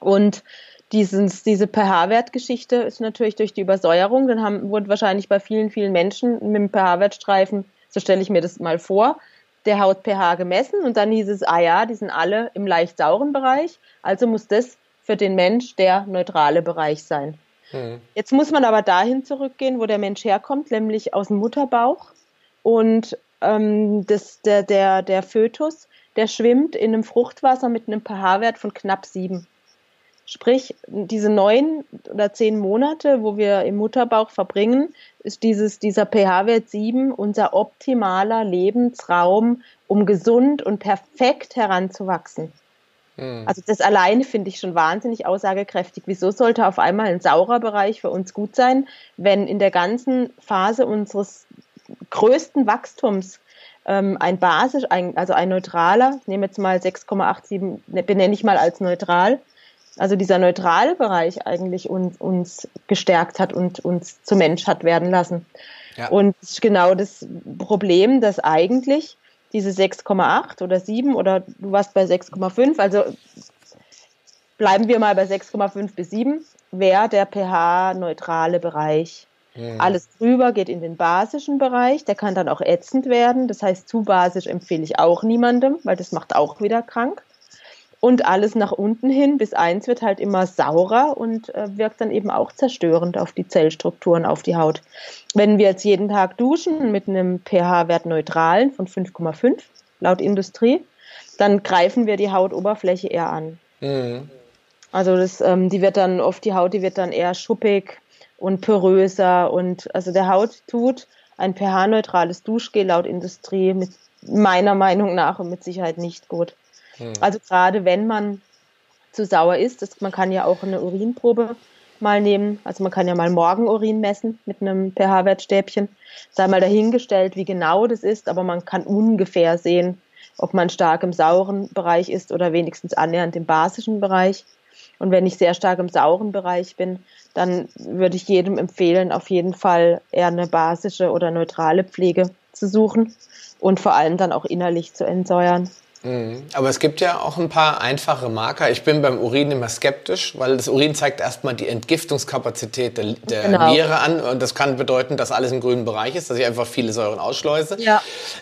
Und dieses, diese pH-Wertgeschichte ist natürlich durch die Übersäuerung, dann haben, wurde wahrscheinlich bei vielen, vielen Menschen mit dem pH-Wertstreifen, so stelle ich mir das mal vor, der Haut-pH gemessen und dann hieß es, ah ja, die sind alle im leicht sauren Bereich, also muss das für den Mensch der neutrale Bereich sein. Mhm. Jetzt muss man aber dahin zurückgehen, wo der Mensch herkommt, nämlich aus dem Mutterbauch. Und ähm, das, der, der, der Fötus, der schwimmt in einem Fruchtwasser mit einem pH-Wert von knapp sieben. Sprich, diese neun oder zehn Monate, wo wir im Mutterbauch verbringen, ist dieses, dieser pH-Wert 7 unser optimaler Lebensraum, um gesund und perfekt heranzuwachsen. Mhm. Also das alleine finde ich schon wahnsinnig aussagekräftig. Wieso sollte auf einmal ein saurer Bereich für uns gut sein, wenn in der ganzen Phase unseres größten Wachstums ähm, ein basisch, ein, also ein neutraler, ich nehme jetzt mal 6,87, ne, benenne ich mal als neutral, also dieser neutrale Bereich eigentlich uns, uns gestärkt hat und uns zum Mensch hat werden lassen. Ja. Und genau das Problem, dass eigentlich diese 6,8 oder 7 oder du warst bei 6,5, also bleiben wir mal bei 6,5 bis 7, wäre der pH-neutrale Bereich. Mhm. Alles drüber geht in den basischen Bereich, der kann dann auch ätzend werden. Das heißt, zu basisch empfehle ich auch niemandem, weil das macht auch wieder krank. Und alles nach unten hin bis eins wird halt immer saurer und äh, wirkt dann eben auch zerstörend auf die Zellstrukturen, auf die Haut. Wenn wir jetzt jeden Tag duschen mit einem pH-Wert neutralen von 5,5 laut Industrie, dann greifen wir die Hautoberfläche eher an. Mhm. Also das, ähm, die wird dann oft die Haut, die wird dann eher schuppig und poröser und also der Haut tut ein pH-neutrales Duschgel laut Industrie mit meiner Meinung nach und mit Sicherheit nicht gut. Hm. Also gerade wenn man zu sauer ist, das, man kann ja auch eine Urinprobe mal nehmen. Also man kann ja mal Morgenurin messen mit einem pH-Wertstäbchen. Sei mal dahingestellt, wie genau das ist, aber man kann ungefähr sehen, ob man stark im sauren Bereich ist oder wenigstens annähernd im basischen Bereich. Und wenn ich sehr stark im sauren Bereich bin, dann würde ich jedem empfehlen, auf jeden Fall eher eine basische oder neutrale Pflege zu suchen und vor allem dann auch innerlich zu entsäuern. Mhm. Aber es gibt ja auch ein paar einfache Marker. Ich bin beim Urin immer skeptisch, weil das Urin zeigt erstmal die Entgiftungskapazität der, der genau. Niere an. Und das kann bedeuten, dass alles im grünen Bereich ist, dass ich einfach viele Säuren ausschleuse. Ja.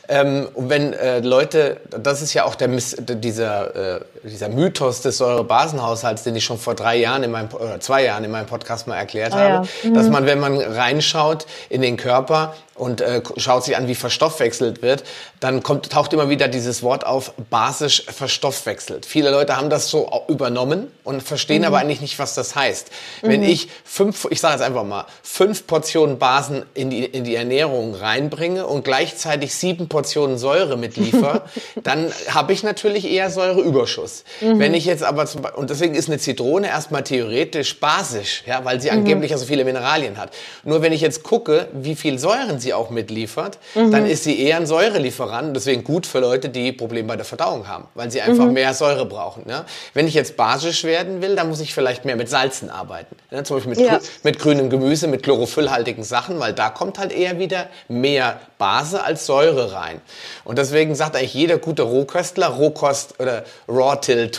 Ähm, und wenn äh, Leute, das ist ja auch der, dieser, äh, dieser Mythos des Säurebasenhaushalts, den ich schon vor drei Jahren in meinem, oder zwei Jahren in meinem Podcast mal erklärt ah, habe, ja. mhm. dass man, wenn man reinschaut in den Körper, und äh, schaut sich an, wie verstoffwechselt wird, dann kommt, taucht immer wieder dieses Wort auf, basisch verstoffwechselt. Viele Leute haben das so übernommen und verstehen mhm. aber eigentlich nicht, was das heißt. Mhm. Wenn ich fünf, ich sage jetzt einfach mal, fünf Portionen Basen in die, in die Ernährung reinbringe und gleichzeitig sieben Portionen Säure mitliefer, dann habe ich natürlich eher Säureüberschuss. Mhm. Wenn ich jetzt aber, zum, und deswegen ist eine Zitrone erstmal theoretisch basisch, ja, weil sie mhm. angeblich ja so viele Mineralien hat. Nur wenn ich jetzt gucke, wie viel Säuren sie auch mitliefert, mhm. dann ist sie eher ein Säurelieferant. Deswegen gut für Leute, die Probleme bei der Verdauung haben, weil sie einfach mhm. mehr Säure brauchen. Ne? Wenn ich jetzt basisch werden will, dann muss ich vielleicht mehr mit Salzen arbeiten. Ne? Zum Beispiel mit, ja. mit grünem Gemüse, mit chlorophyllhaltigen Sachen, weil da kommt halt eher wieder mehr Base als Säure rein. Und deswegen sagt eigentlich jeder gute Rohköstler, Rohkost oder Raw Till,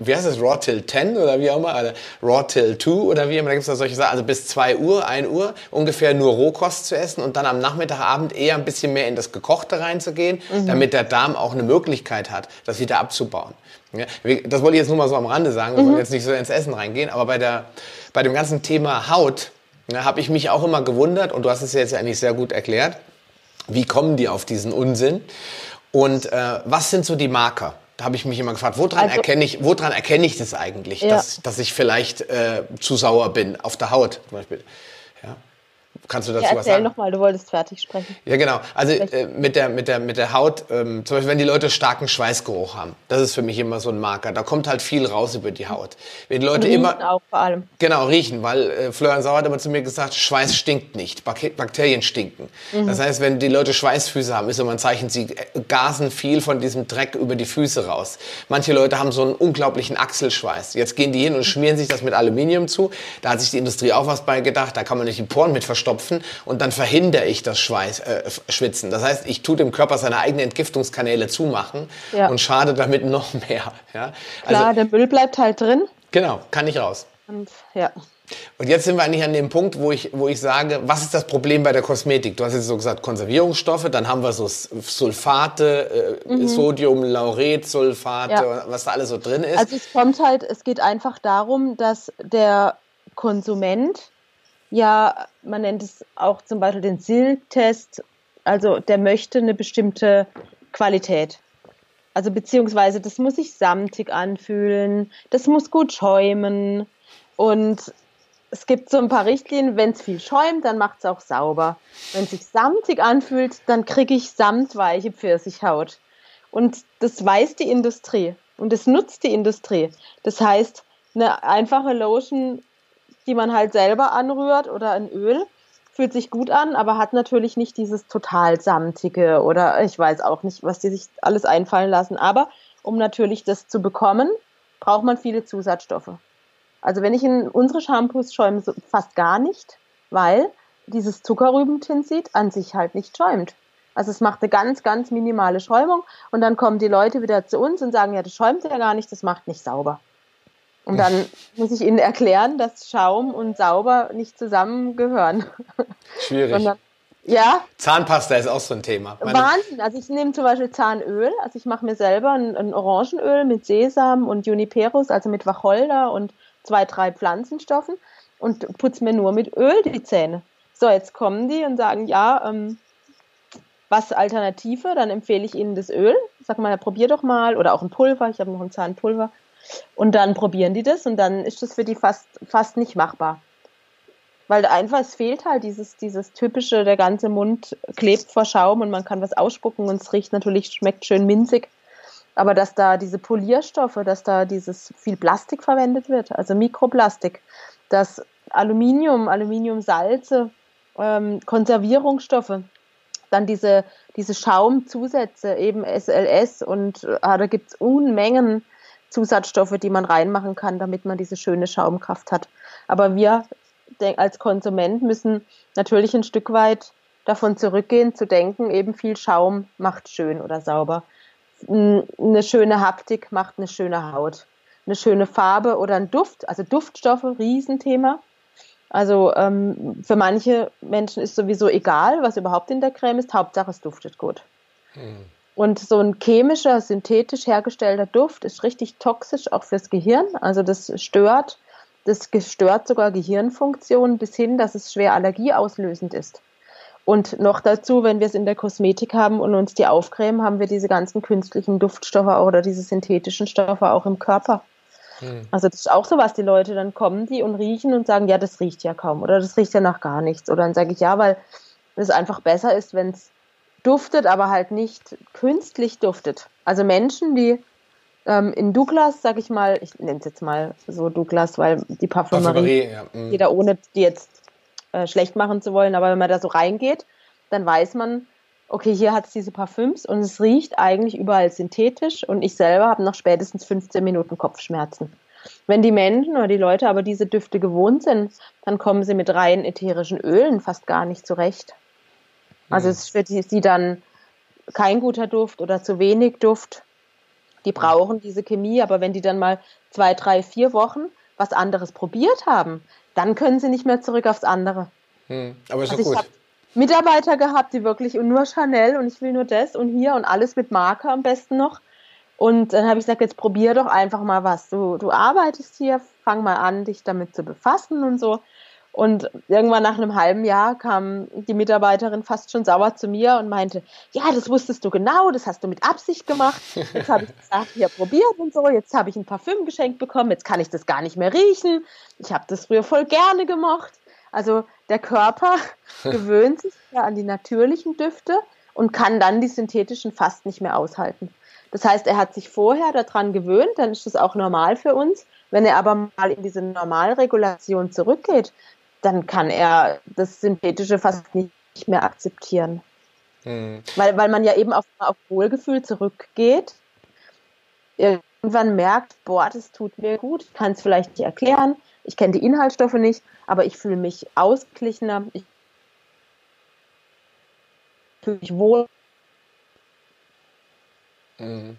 wie heißt es, Raw Till 10 oder wie auch immer, oder Raw Till 2 oder wie immer, da gibt es da solche Sachen, also bis 2 Uhr, 1 Uhr ungefähr nur Rohkost zu essen und dann am Nachmittagabend eher ein bisschen mehr in das Gekochte reinzugehen, mhm. damit der Darm auch eine Möglichkeit hat, das wieder abzubauen. Ja, das wollte ich jetzt nur mal so am Rande sagen, wir mhm. wollen jetzt nicht so ins Essen reingehen, aber bei, der, bei dem ganzen Thema Haut ja, habe ich mich auch immer gewundert, und du hast es jetzt eigentlich sehr gut erklärt, wie kommen die auf diesen Unsinn? Und äh, was sind so die Marker? Da habe ich mich immer gefragt, woran also, erkenne ich, woran erkenne ich das eigentlich, ja. dass, dass ich vielleicht äh, zu sauer bin auf der Haut zum Beispiel? Kannst du dazu ja, was sagen? Nochmal, du wolltest fertig sprechen. Ja, genau. Also äh, mit, der, mit, der, mit der Haut, ähm, zum Beispiel, wenn die Leute starken Schweißgeruch haben, das ist für mich immer so ein Marker. Da kommt halt viel raus über die Haut. Wenn die Leute riechen immer. auch vor allem. Genau, riechen, weil äh, Florian Sauer hat immer zu mir gesagt, Schweiß stinkt nicht, Bakterien stinken. Mhm. Das heißt, wenn die Leute Schweißfüße haben, ist immer ein Zeichen, sie gasen viel von diesem Dreck über die Füße raus. Manche Leute haben so einen unglaublichen Achselschweiß. Jetzt gehen die hin und schmieren sich das mit Aluminium zu. Da hat sich die Industrie auch was bei gedacht. Da kann man nicht die Poren mit verstopfen und dann verhindere ich das Schweiß, äh, Schwitzen. Das heißt, ich tue dem Körper seine eigenen Entgiftungskanäle zumachen ja. und schade damit noch mehr. Ja? Klar, also, der Müll bleibt halt drin. Genau, kann nicht raus. Und, ja. Und jetzt sind wir eigentlich an dem Punkt, wo ich, wo ich sage, was ist das Problem bei der Kosmetik? Du hast jetzt so gesagt Konservierungsstoffe, dann haben wir so Sulfate, äh, mhm. Sodium, Lauret, Sulfate, ja. was da alles so drin ist. Also es kommt halt, es geht einfach darum, dass der Konsument ja, man nennt es auch zum Beispiel den SIL-Test, also der möchte eine bestimmte Qualität. Also beziehungsweise das muss sich samtig anfühlen, das muss gut schäumen und es gibt so ein paar Richtlinien, wenn es viel schäumt, dann macht es auch sauber. Wenn es sich samtig anfühlt, dann kriege ich samtweiche Pfirsichhaut. Und das weiß die Industrie und das nutzt die Industrie. Das heißt, eine einfache Lotion, die man halt selber anrührt oder ein Öl, fühlt sich gut an, aber hat natürlich nicht dieses total samtige oder ich weiß auch nicht, was die sich alles einfallen lassen. Aber um natürlich das zu bekommen, braucht man viele Zusatzstoffe. Also wenn ich in unsere Shampoos schäume fast gar nicht, weil dieses Zuckerrübentinsid an sich halt nicht schäumt. Also es macht eine ganz, ganz minimale Schäumung und dann kommen die Leute wieder zu uns und sagen, ja, das schäumt ja gar nicht, das macht nicht sauber. Und dann muss ich ihnen erklären, dass Schaum und sauber nicht zusammengehören. Schwierig. Sondern, ja. Zahnpasta ist auch so ein Thema. Meine Wahnsinn. Also ich nehme zum Beispiel Zahnöl. Also ich mache mir selber ein, ein Orangenöl mit Sesam und Juniperus, also mit Wacholder und zwei, drei Pflanzenstoffen und putze mir nur mit Öl die Zähne. So, jetzt kommen die und sagen, ja, ähm, was Alternative? Dann empfehle ich ihnen das Öl. Sag mal, probier doch mal. Oder auch ein Pulver. Ich habe noch ein Zahnpulver. Und dann probieren die das und dann ist das für die fast, fast nicht machbar. Weil einfach, es fehlt halt dieses, dieses typische, der ganze Mund klebt vor Schaum und man kann was ausspucken und es riecht natürlich, schmeckt schön minzig. Aber dass da diese Polierstoffe, dass da dieses viel Plastik verwendet wird, also Mikroplastik, dass Aluminium, Aluminiumsalze, ähm, Konservierungsstoffe, dann diese, diese Schaumzusätze, eben SLS und äh, da gibt es Unmengen Zusatzstoffe, die man reinmachen kann, damit man diese schöne Schaumkraft hat. Aber wir als Konsument müssen natürlich ein Stück weit davon zurückgehen, zu denken, eben viel Schaum macht schön oder sauber. Eine schöne Haptik macht eine schöne Haut. Eine schöne Farbe oder ein Duft, also Duftstoffe, Riesenthema. Also ähm, für manche Menschen ist sowieso egal, was überhaupt in der Creme ist, Hauptsache es duftet gut. Hm. Und so ein chemischer, synthetisch hergestellter Duft ist richtig toxisch auch fürs Gehirn. Also das stört, das stört sogar Gehirnfunktionen bis hin, dass es schwer allergieauslösend ist. Und noch dazu, wenn wir es in der Kosmetik haben und uns die aufcremen, haben wir diese ganzen künstlichen Duftstoffe oder diese synthetischen Stoffe auch im Körper. Hm. Also das ist auch so was, die Leute, dann kommen die und riechen und sagen, ja, das riecht ja kaum oder das riecht ja nach gar nichts. Oder dann sage ich, ja, weil es einfach besser ist, wenn es duftet, aber halt nicht künstlich duftet. Also Menschen, die ähm, in Douglas, sag ich mal, ich nenne es jetzt mal so Douglas, weil die Parfümerie, Parfümerie ja. mhm. jeder ohne die jetzt äh, schlecht machen zu wollen, aber wenn man da so reingeht, dann weiß man, okay, hier hat es diese Parfüms und es riecht eigentlich überall synthetisch und ich selber habe noch spätestens 15 Minuten Kopfschmerzen. Wenn die Menschen oder die Leute aber diese Düfte gewohnt sind, dann kommen sie mit rein ätherischen Ölen fast gar nicht zurecht. Also es ist für die, sie dann kein guter Duft oder zu wenig Duft. Die brauchen diese Chemie, aber wenn die dann mal zwei, drei, vier Wochen was anderes probiert haben, dann können sie nicht mehr zurück aufs andere. Hm, aber ist also gut. Mitarbeiter gehabt, die wirklich und nur Chanel und ich will nur das und hier und alles mit Marke am besten noch. Und dann habe ich gesagt, jetzt probier doch einfach mal was. Du, du arbeitest hier, fang mal an, dich damit zu befassen und so. Und irgendwann nach einem halben Jahr kam die Mitarbeiterin fast schon sauer zu mir und meinte, ja, das wusstest du genau, das hast du mit Absicht gemacht. Jetzt habe ich gesagt, hier probiert und so, jetzt habe ich ein Parfüm geschenkt bekommen, jetzt kann ich das gar nicht mehr riechen. Ich habe das früher voll gerne gemocht. Also der Körper gewöhnt sich ja an die natürlichen Düfte und kann dann die synthetischen fast nicht mehr aushalten. Das heißt, er hat sich vorher daran gewöhnt, dann ist das auch normal für uns. Wenn er aber mal in diese Normalregulation zurückgeht, dann kann er das Synthetische fast nicht mehr akzeptieren. Mhm. Weil, weil man ja eben auf, auf Wohlgefühl zurückgeht, irgendwann merkt, boah, das tut mir gut, ich kann es vielleicht nicht erklären, ich kenne die Inhaltsstoffe nicht, aber ich fühle mich ausgeglichener, ich fühle mich wohl. Mhm.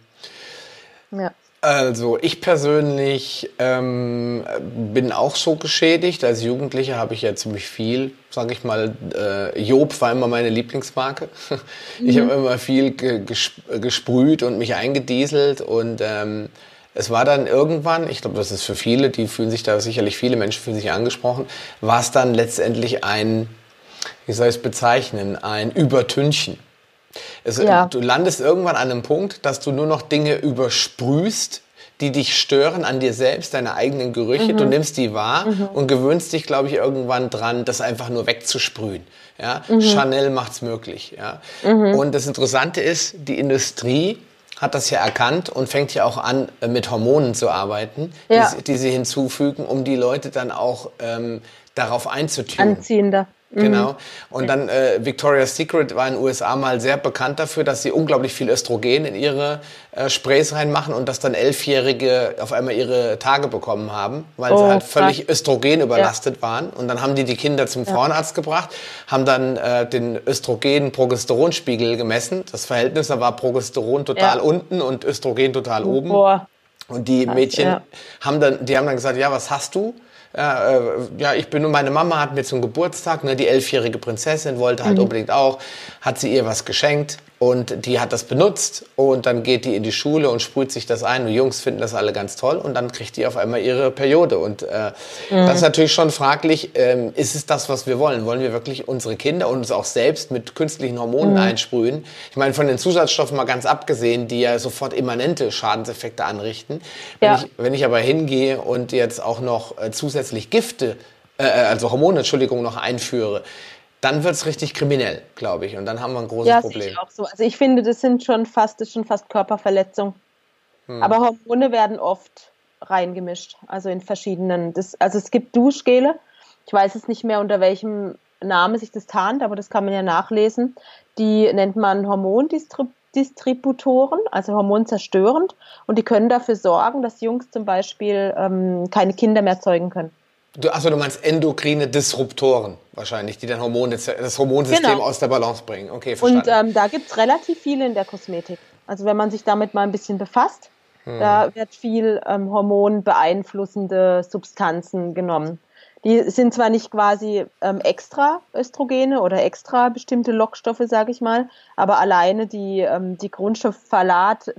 Ja. Also ich persönlich ähm, bin auch so geschädigt. Als Jugendlicher habe ich ja ziemlich viel, sage ich mal. Äh, Job war immer meine Lieblingsmarke. Ich mhm. habe immer viel gesprüht und mich eingedieselt und ähm, es war dann irgendwann, ich glaube, das ist für viele, die fühlen sich da sicherlich viele Menschen fühlen sich angesprochen, war es dann letztendlich ein, wie soll ich es bezeichnen, ein Übertünchen. Es, ja. Du landest irgendwann an einem Punkt, dass du nur noch Dinge übersprühst, die dich stören an dir selbst, deine eigenen Gerüche. Mhm. Du nimmst die wahr mhm. und gewöhnst dich, glaube ich, irgendwann dran, das einfach nur wegzusprühen. Ja? Mhm. Chanel macht's möglich. Ja? Mhm. Und das Interessante ist, die Industrie hat das ja erkannt und fängt ja auch an, äh, mit Hormonen zu arbeiten, ja. die, die, sie hinzufügen, um die Leute dann auch ähm, darauf einzutun. Anziehender. Genau. Mhm. Und dann äh, Victoria's Secret war in den USA mal sehr bekannt dafür, dass sie unglaublich viel Östrogen in ihre äh, Sprays reinmachen und dass dann Elfjährige auf einmal ihre Tage bekommen haben, weil oh, sie halt völlig krass. Östrogen überlastet ja. waren. Und dann haben die die Kinder zum ja. Frauenarzt gebracht, haben dann äh, den Östrogen-Progesteronspiegel gemessen. Das Verhältnis, da war Progesteron total ja. unten und Östrogen total oben. Boah. Und die Mädchen haben dann, die haben dann gesagt, ja, was hast du? Ja, äh, ja, ich bin nur, meine Mama hat mir zum Geburtstag, ne, die elfjährige Prinzessin wollte halt mhm. unbedingt auch, hat sie ihr was geschenkt und die hat das benutzt und dann geht die in die Schule und sprüht sich das ein und Jungs finden das alle ganz toll und dann kriegt die auf einmal ihre Periode und äh, mhm. das ist natürlich schon fraglich, ähm, ist es das, was wir wollen? Wollen wir wirklich unsere Kinder und uns auch selbst mit künstlichen Hormonen mhm. einsprühen? Ich meine, von den Zusatzstoffen mal ganz abgesehen, die ja sofort immanente Schadenseffekte anrichten. Ja. Wenn, ich, wenn ich aber hingehe und jetzt auch noch äh, zusätzlich Gifte äh, äh also Hormone, Entschuldigung, noch einführe, dann wird es richtig kriminell, glaube ich. Und dann haben wir ein großes ja, Problem. Ich auch so. Also ich finde, das sind schon fast, das ist schon fast Körperverletzung. Hm. Aber Hormone werden oft reingemischt, also in verschiedenen. Das, also es gibt Duschgele. Ich weiß es nicht mehr, unter welchem Namen sich das tarnt, aber das kann man ja nachlesen. Die nennt man Hormondistributoren, also hormonzerstörend. Und die können dafür sorgen, dass Jungs zum Beispiel ähm, keine Kinder mehr zeugen können. Du, achso, du meinst endokrine Disruptoren wahrscheinlich, die dann Hormone, das Hormonsystem genau. aus der Balance bringen. Okay, verstanden. Und ähm, da gibt es relativ viele in der Kosmetik. Also wenn man sich damit mal ein bisschen befasst, hm. da wird viel ähm, hormonbeeinflussende Substanzen genommen. Die sind zwar nicht quasi ähm, extra Östrogene oder extra bestimmte Lockstoffe, sage ich mal, aber alleine die, ähm, die Grundstoffphthalate,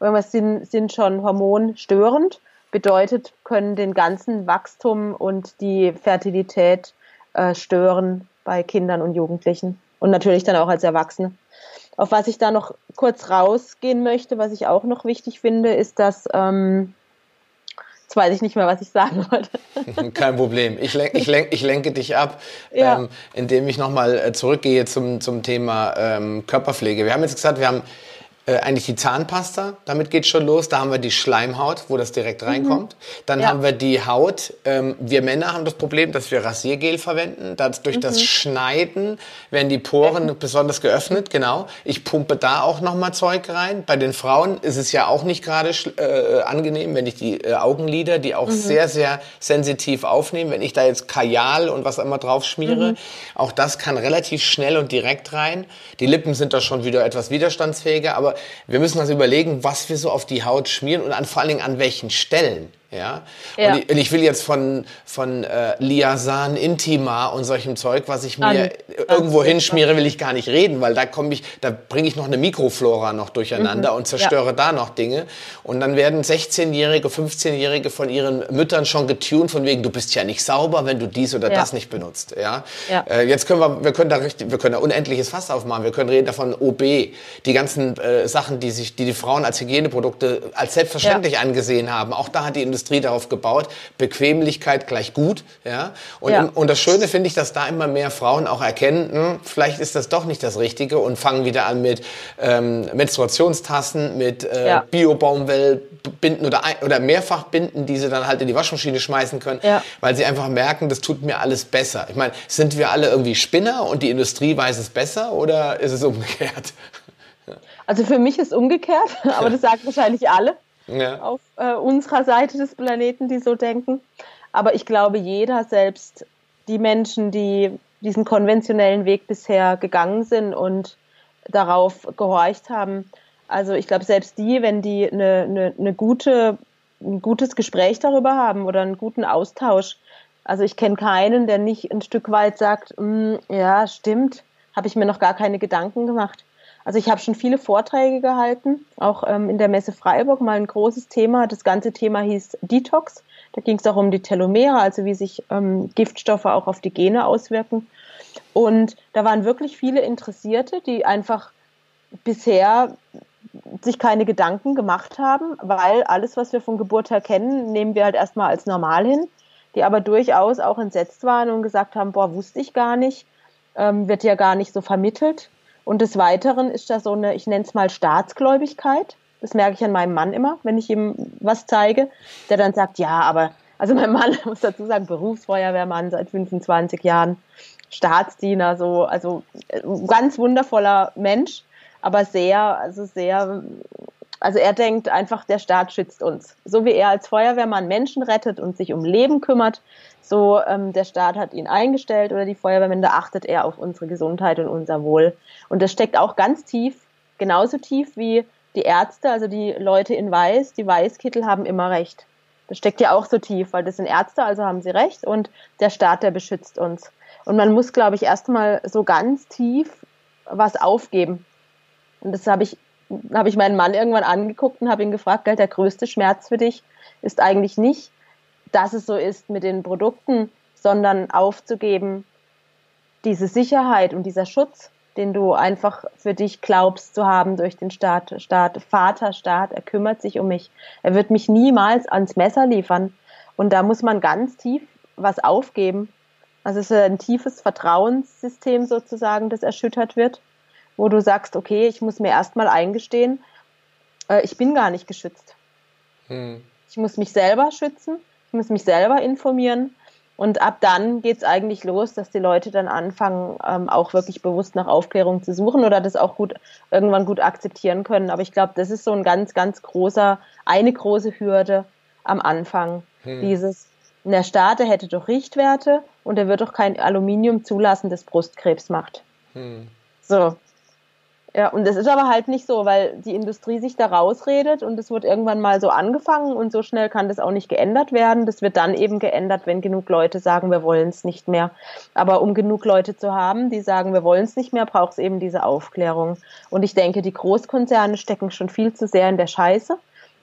irgendwas sind, sind schon hormonstörend bedeutet, können den ganzen Wachstum und die Fertilität äh, stören bei Kindern und Jugendlichen und natürlich dann auch als Erwachsene. Auf was ich da noch kurz rausgehen möchte, was ich auch noch wichtig finde, ist, dass ähm, Jetzt weiß ich nicht mehr, was ich sagen wollte. Kein Problem. Ich, lenk, ich, lenk, ich lenke dich ab, ja. ähm, indem ich nochmal äh, zurückgehe zum, zum Thema ähm, Körperpflege. Wir haben jetzt gesagt, wir haben äh, eigentlich die Zahnpasta, damit geht schon los. Da haben wir die Schleimhaut, wo das direkt mhm. reinkommt. Dann ja. haben wir die Haut. Ähm, wir Männer haben das Problem, dass wir Rasiergel verwenden. Das, durch mhm. das Schneiden werden die Poren mhm. besonders geöffnet, genau. Ich pumpe da auch nochmal Zeug rein. Bei den Frauen ist es ja auch nicht gerade äh, angenehm, wenn ich die äh, Augenlider, die auch mhm. sehr, sehr sensitiv aufnehmen, wenn ich da jetzt Kajal und was immer drauf schmiere. Mhm. Auch das kann relativ schnell und direkt rein. Die Lippen sind da schon wieder etwas widerstandsfähiger, aber wir müssen uns überlegen, was wir so auf die Haut schmieren und an, vor allen Dingen an welchen Stellen. Ja? ja. Und, ich, und, ich, will jetzt von, von äh, Liasan, Intima und solchem Zeug, was ich mir An, irgendwo hinschmiere, will ich gar nicht reden, weil da komme ich, da bringe ich noch eine Mikroflora noch durcheinander mhm. und zerstöre ja. da noch Dinge. Und dann werden 16-Jährige, 15-Jährige von ihren Müttern schon getuned, von wegen, du bist ja nicht sauber, wenn du dies oder ja. das nicht benutzt. Ja? Äh, jetzt können wir, wir können da richtig, wir können da unendliches Fass aufmachen. Wir können reden davon OB, die ganzen äh, Sachen, die sich, die die Frauen als Hygieneprodukte als selbstverständlich angesehen haben. Auch da hat die Industrie Industrie darauf gebaut, Bequemlichkeit gleich gut. Ja? Und, ja. und das Schöne finde ich, dass da immer mehr Frauen auch erkennen, hm, vielleicht ist das doch nicht das Richtige und fangen wieder an mit ähm, Menstruationstassen, mit äh, ja. Bio-Baumwollbinden oder, oder Mehrfachbinden, die sie dann halt in die Waschmaschine schmeißen können, ja. weil sie einfach merken, das tut mir alles besser. Ich meine, sind wir alle irgendwie Spinner und die Industrie weiß es besser oder ist es umgekehrt? Also für mich ist umgekehrt, aber das sagen wahrscheinlich alle ja. auf äh, unserer Seite des Planeten, die so denken. Aber ich glaube, jeder, selbst die Menschen, die diesen konventionellen Weg bisher gegangen sind und darauf gehorcht haben, Also ich glaube, selbst die, wenn die eine, eine, eine gute, ein gutes Gespräch darüber haben oder einen guten Austausch, also ich kenne keinen, der nicht ein Stück weit sagt, mm, ja, stimmt, habe ich mir noch gar keine Gedanken gemacht. Also ich habe schon viele Vorträge gehalten, auch ähm, in der Messe Freiburg mal ein großes Thema. Das ganze Thema hieß Detox. Da ging es auch um die Telomere, also wie sich ähm, Giftstoffe auch auf die Gene auswirken. Und da waren wirklich viele Interessierte, die einfach bisher sich keine Gedanken gemacht haben, weil alles, was wir von Geburt her kennen, nehmen wir halt erstmal als normal hin, die aber durchaus auch entsetzt waren und gesagt haben, boah, wusste ich gar nicht, ähm, wird ja gar nicht so vermittelt. Und des Weiteren ist da so eine, ich nenne es mal Staatsgläubigkeit. Das merke ich an meinem Mann immer, wenn ich ihm was zeige, der dann sagt, ja, aber, also mein Mann, muss dazu sagen, Berufsfeuerwehrmann seit 25 Jahren, Staatsdiener, so, also äh, ganz wundervoller Mensch, aber sehr, also sehr, also er denkt einfach, der Staat schützt uns. So wie er als Feuerwehrmann Menschen rettet und sich um Leben kümmert, so ähm, der Staat hat ihn eingestellt oder die Feuerwehrmänner, achtet er auf unsere Gesundheit und unser Wohl. Und das steckt auch ganz tief, genauso tief wie die Ärzte, also die Leute in Weiß, die Weißkittel haben immer recht. Das steckt ja auch so tief, weil das sind Ärzte, also haben sie recht und der Staat, der beschützt uns. Und man muss, glaube ich, erstmal so ganz tief was aufgeben. Und das habe ich, habe ich meinen Mann irgendwann angeguckt und habe ihn gefragt, der größte Schmerz für dich ist eigentlich nicht, dass es so ist mit den Produkten, sondern aufzugeben, diese Sicherheit und dieser Schutz, den du einfach für dich glaubst zu haben durch den Staat, Staat, Vater, Staat, er kümmert sich um mich. Er wird mich niemals ans Messer liefern. Und da muss man ganz tief was aufgeben. Also es ist ein tiefes Vertrauenssystem sozusagen, das erschüttert wird, wo du sagst, okay, ich muss mir erstmal eingestehen, äh, ich bin gar nicht geschützt. Hm. Ich muss mich selber schützen ich muss mich selber informieren. Und ab dann geht es eigentlich los, dass die Leute dann anfangen, ähm, auch wirklich bewusst nach Aufklärung zu suchen oder das auch gut irgendwann gut akzeptieren können. Aber ich glaube, das ist so ein ganz, ganz großer, eine große Hürde am Anfang. Hm. Dieses, der Staat, der hätte doch Richtwerte und er wird doch kein Aluminium zulassen, das Brustkrebs macht. Hm. So, ja, und das ist aber halt nicht so, weil die Industrie sich da rausredet und es wird irgendwann mal so angefangen und so schnell kann das auch nicht geändert werden. Das wird dann eben geändert, wenn genug Leute sagen, wir wollen es nicht mehr. Aber um genug Leute zu haben, die sagen, wir wollen es nicht mehr, braucht es eben diese Aufklärung. Und ich denke, die Großkonzerne stecken schon viel zu sehr in der Scheiße,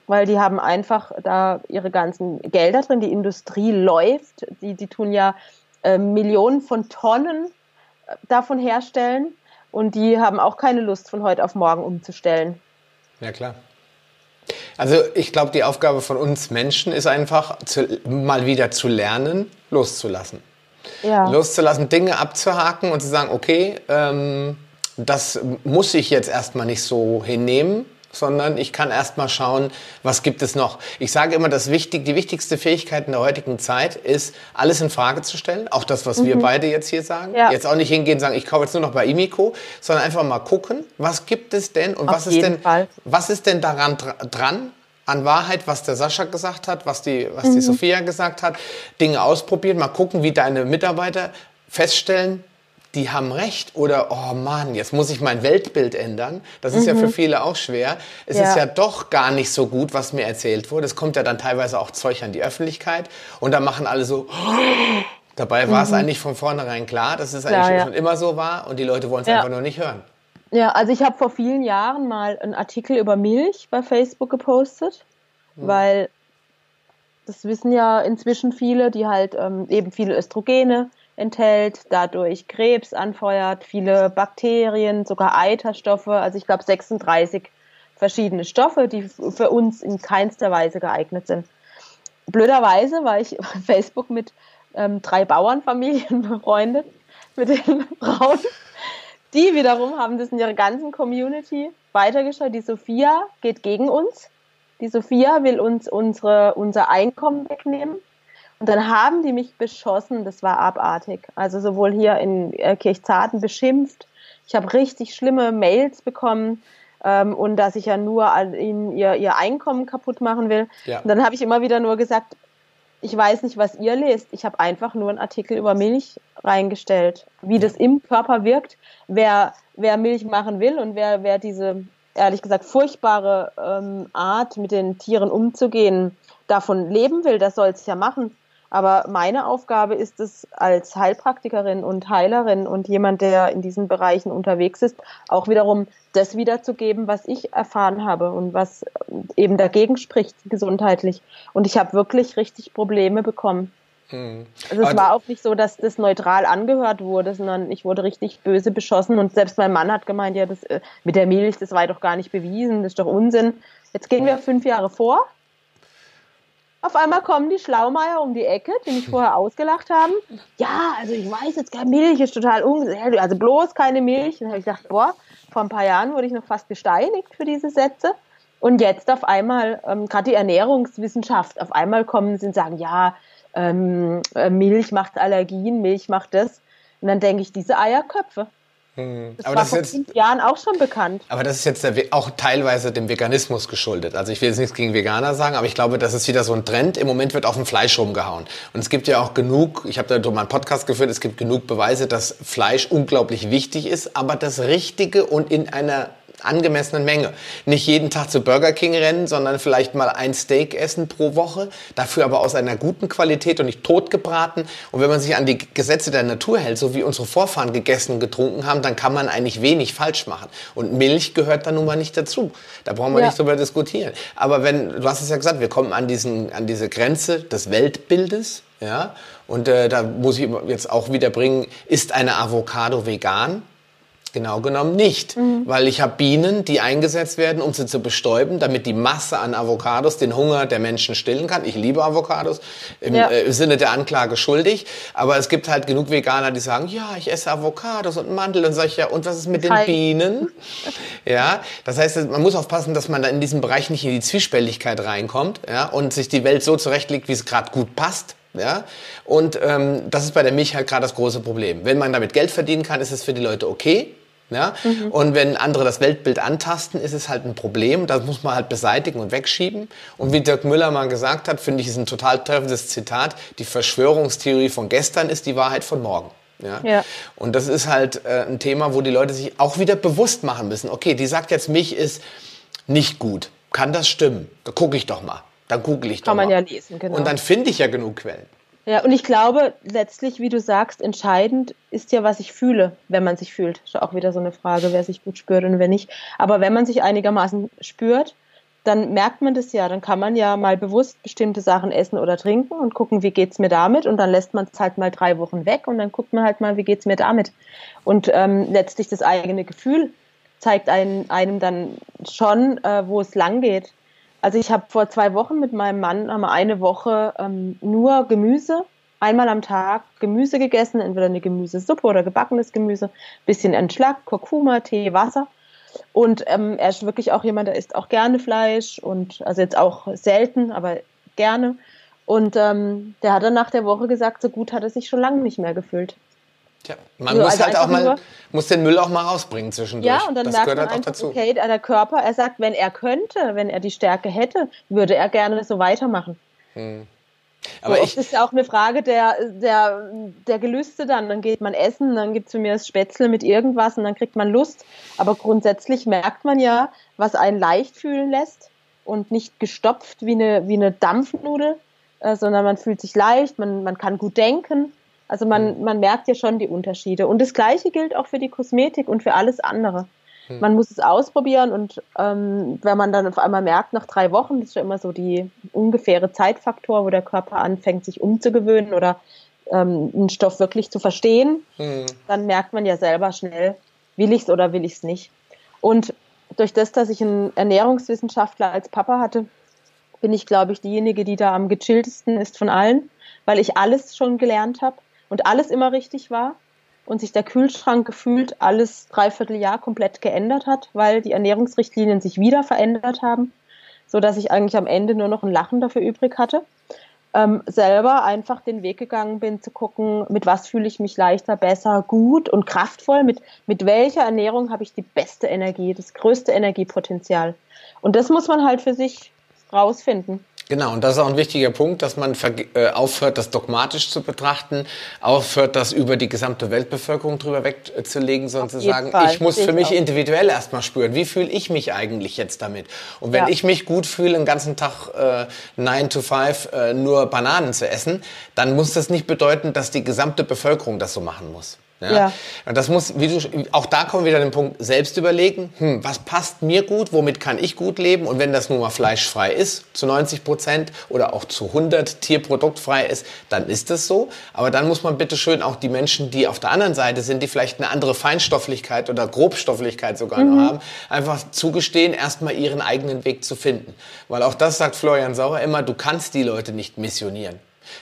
weil die haben einfach da ihre ganzen Gelder drin. Die Industrie läuft, die, die tun ja äh, Millionen von Tonnen äh, davon herstellen und die haben auch keine Lust, von heute auf morgen umzustellen. Ja, klar. Also ich glaube, die Aufgabe von uns Menschen ist einfach, zu, mal wieder zu lernen, loszulassen. Ja. Loszulassen, Dinge abzuhaken und zu sagen, okay, ähm, das muss ich jetzt erstmal nicht so hinnehmen, sondern ich kann erstmal schauen, was gibt es noch. Ich sage immer, das wichtig, die wichtigste Fähigkeit in der heutigen Zeit ist, alles in Frage zu stellen. Auch das, was mhm. wir beide jetzt hier sagen. Ja. Jetzt auch nicht hingehen und sagen, ich kaufe jetzt nur noch bei Imiko, sondern einfach mal gucken, was gibt es denn und was ist denn, Fall. was ist denn daran dran, an Wahrheit, was der Sascha gesagt hat, was die, was mhm. die Sophia gesagt hat, Dinge ausprobieren, mal gucken, wie deine Mitarbeiter feststellen, die haben recht oder oh Mann, jetzt muss ich mein Weltbild ändern. Das ist mhm. ja für mhm. viele auch schwer. Es ja. ist ja doch gar nicht so gut, was mir erzählt wurde. Es kommt ja dann teilweise auch Zeug an die Öffentlichkeit und da machen alle so Dabei war mhm. es eigentlich von vornherein klar, dass es eigentlich ja, ja. schon immer so war und die Leute wollen es einfach nur nicht hören. Ja, also ich habe vor vielen Jahren mal einen Artikel über Milch bei Facebook gepostet, mhm. weil das wissen ja inzwischen viele, die halt ähm, eben viele Östrogene enthält, dadurch Krebs anfeuert, viele Bakterien, sogar Eiterstoffe, also ich glaube 36 verschiedene Stoffe, die für uns in keinster Weise geeignet sind. Blöderweise war ich auf Facebook mit ähm, drei Bauernfamilien befreundet, mit den Frauen. Die wiederum haben das in ihrer ganzen Community weitergeschaut. Die Sophia geht gegen uns. Die Sophia will uns unsere, unser Einkommen wegnehmen. Und dann haben die mich beschossen, das war abartig. Also sowohl hier in äh, Kirchzarten beschimpft. Ich habe richtig schlimme Mails bekommen ähm, und dass ich ja nur ihnen ihr, ihr Einkommen kaputt machen will. Ja. Und dann habe ich immer wieder nur gesagt, ich weiß nicht, was ihr lest. Ich habe einfach nur einen Artikel über Milch reingestellt, wie das im Körper wirkt, wer, wer Milch machen will und wer, wer diese ehrlich gesagt furchtbare ähm, Art, mit den Tieren umzugehen, davon leben will, das soll es ja machen. Aber meine Aufgabe ist es als Heilpraktikerin und Heilerin und jemand, der in diesen Bereichen unterwegs ist, auch wiederum das wiederzugeben, was ich erfahren habe und was eben dagegen spricht gesundheitlich. Und ich habe wirklich richtig Probleme bekommen. Mhm. Also es war auch nicht so, dass das neutral angehört wurde, sondern ich wurde richtig böse beschossen und selbst mein Mann hat gemeint, ja, das äh, mit der Milch, das war doch gar nicht bewiesen, das ist doch Unsinn. Jetzt gehen wir fünf Jahre vor auf einmal kommen die Schlaumeier um die Ecke, die mich vorher ausgelacht haben. Ja, also ich weiß jetzt, keine Milch ist total ungesund. Also bloß keine Milch. Dann habe ich gedacht, boah, vor ein paar Jahren wurde ich noch fast gesteinigt für diese Sätze. Und jetzt auf einmal, ähm, gerade die Ernährungswissenschaft, auf einmal kommen sie und sagen, ja, ähm, äh, Milch macht Allergien, Milch macht das. Und dann denke ich, diese Eierköpfe. Hm. Das aber war das vor ist fünf Jahren auch schon bekannt. Aber das ist jetzt der, auch teilweise dem Veganismus geschuldet. Also ich will jetzt nichts gegen Veganer sagen, aber ich glaube, das ist wieder so ein Trend. Im Moment wird auf dem Fleisch rumgehauen. Und es gibt ja auch genug, ich habe da mal einen Podcast geführt, es gibt genug Beweise, dass Fleisch unglaublich wichtig ist, aber das Richtige und in einer angemessenen Menge. Nicht jeden Tag zu Burger King rennen, sondern vielleicht mal ein Steak essen pro Woche, dafür aber aus einer guten Qualität und nicht totgebraten. Und wenn man sich an die Gesetze der Natur hält, so wie unsere Vorfahren gegessen und getrunken haben, dann kann man eigentlich wenig falsch machen. Und Milch gehört da nun mal nicht dazu. Da brauchen wir ja. nicht drüber diskutieren. Aber wenn, du hast es ja gesagt, wir kommen an, diesen, an diese Grenze des Weltbildes, ja, und äh, da muss ich jetzt auch wieder bringen, ist eine Avocado vegan? Genau genommen nicht, mhm. weil ich habe Bienen, die eingesetzt werden, um sie zu bestäuben, damit die Masse an Avocados den Hunger der Menschen stillen kann. Ich liebe Avocados, im, ja. äh, Sinne der Anklage schuldig, aber es gibt halt genug Veganer, die sagen, ja, ich esse Avocados und Mandeln und ich, ja, und was ist mit den Hi. Bienen? ja, das heißt, man muss aufpassen, dass man da in diesem Bereich nicht in die Zwiespältigkeit reinkommt ja, und sich die Welt so zurechtlegt, wie es gerade gut passt. Ja? Und ähm, das ist bei der Milch halt gerade das große Problem. Wenn man damit Geld verdienen kann, ist es für die Leute okay. Ja? Mhm. Und wenn andere das Weltbild antasten, ist es halt ein Problem. Das muss man halt beseitigen und wegschieben. Und wie Dirk Müller mal gesagt hat, finde ich, ist ein total treffendes Zitat. Die Verschwörungstheorie von gestern ist die Wahrheit von morgen. Ja? ja. Und das ist halt äh, ein Thema, wo die Leute sich auch wieder bewusst machen müssen. Okay, die sagt jetzt, mich ist nicht gut. Kann das stimmen? Da gucke ich doch mal. Dann google ich doch mal. Kann man ja lesen, genau. Und dann finde ich ja genug Quellen. Ja, und ich glaube, letztlich, wie du sagst, entscheidend ist ja, was ich fühle, wenn man sich fühlt. Ist auch wieder so eine Frage, wer sich gut spürt und wer nicht. Aber wenn man sich einigermaßen spürt, dann merkt man das ja. Dann kann man ja mal bewusst bestimmte Sachen essen oder trinken und gucken, wie geht's mir damit. Und dann lässt man es halt mal drei Wochen weg und dann guckt man halt mal, wie geht's mir damit. Und ähm, letztlich das eigene Gefühl zeigt einem, einem dann schon, äh, wo es lang geht. Also ich habe vor zwei Wochen mit meinem Mann haben wir eine Woche ähm, nur Gemüse, einmal am Tag Gemüse gegessen, entweder eine Gemüsesuppe oder gebackenes Gemüse, bisschen Entschlack, Kurkuma, Tee, Wasser. Und ähm, er ist wirklich auch jemand, der isst auch gerne Fleisch und also jetzt auch selten, aber gerne. Und ähm, der hat dann nach der Woche gesagt, so gut hat er sich schon lange nicht mehr gefühlt. Tja, man so, muss also halt auch mal, muss den Müll auch mal rausbringen zwischendurch. Ja, und dann das merkt man halt einfach, okay, der Körper, er sagt, wenn er könnte, wenn er die Stärke hätte, würde er gerne so weitermachen. Hm. Aber so, ich, ist ja auch eine Frage der, der, der Gelüste dann. Dann geht man essen, dann gibt es für mir das Spätzle mit irgendwas und dann kriegt man Lust. Aber grundsätzlich merkt man ja, was einen leicht fühlen lässt und nicht gestopft wie eine, wie eine Dampfnudel, äh, sondern man fühlt sich leicht, man, man kann gut denken. Also man, mhm. man merkt ja schon die Unterschiede. Und das Gleiche gilt auch für die Kosmetik und für alles andere. Mhm. Man muss es ausprobieren und ähm, wenn man dann auf einmal merkt, nach drei Wochen, das ist ja immer so die ungefähre Zeitfaktor, wo der Körper anfängt, sich umzugewöhnen oder ähm, einen Stoff wirklich zu verstehen, mhm. dann merkt man ja selber schnell, will ich es oder will ich es nicht. Und durch das, dass ich einen Ernährungswissenschaftler als Papa hatte, bin ich, glaube ich, diejenige, die da am gechilltesten ist von allen, weil ich alles schon gelernt habe und alles immer richtig war und sich der Kühlschrank gefühlt alles dreiviertel Jahr komplett geändert hat, weil die Ernährungsrichtlinien sich wieder verändert haben, so dass ich eigentlich am Ende nur noch ein Lachen dafür übrig hatte. Ähm, selber einfach den Weg gegangen bin, zu gucken, mit was fühle ich mich leichter, besser, gut und kraftvoll, mit, mit welcher Ernährung habe ich die beste Energie, das größte Energiepotenzial. Und das muss man halt für sich rausfinden. Genau, und das ist auch ein wichtiger Punkt, dass man äh, aufhört, das dogmatisch zu betrachten, aufhört, das über die gesamte Weltbevölkerung drüber wegzulegen, sondern zu sagen, Fall. ich muss für mich individuell erstmal spüren, wie fühle ich mich eigentlich jetzt damit? Und wenn ja. ich mich gut fühle, den ganzen Tag äh, 9 to 5 äh, nur Bananen zu essen, dann muss das nicht bedeuten, dass die gesamte Bevölkerung das so machen muss. Ja? ja. Und das muss, wie du, auch da kommen wir wieder den Punkt, selbst überlegen, hm, was passt mir gut, womit kann ich gut leben? Und wenn das nun mal fleischfrei ist, zu 90 Prozent oder auch zu 100 tierproduktfrei ist, dann ist das so. Aber dann muss man bitte schön auch die Menschen, die auf der anderen Seite sind, die vielleicht eine andere Feinstofflichkeit oder Grobstofflichkeit sogar mhm. noch haben, einfach zugestehen, erstmal ihren eigenen Weg zu finden. Weil auch das sagt Florian Sauer immer, du kannst die Leute nicht missionieren.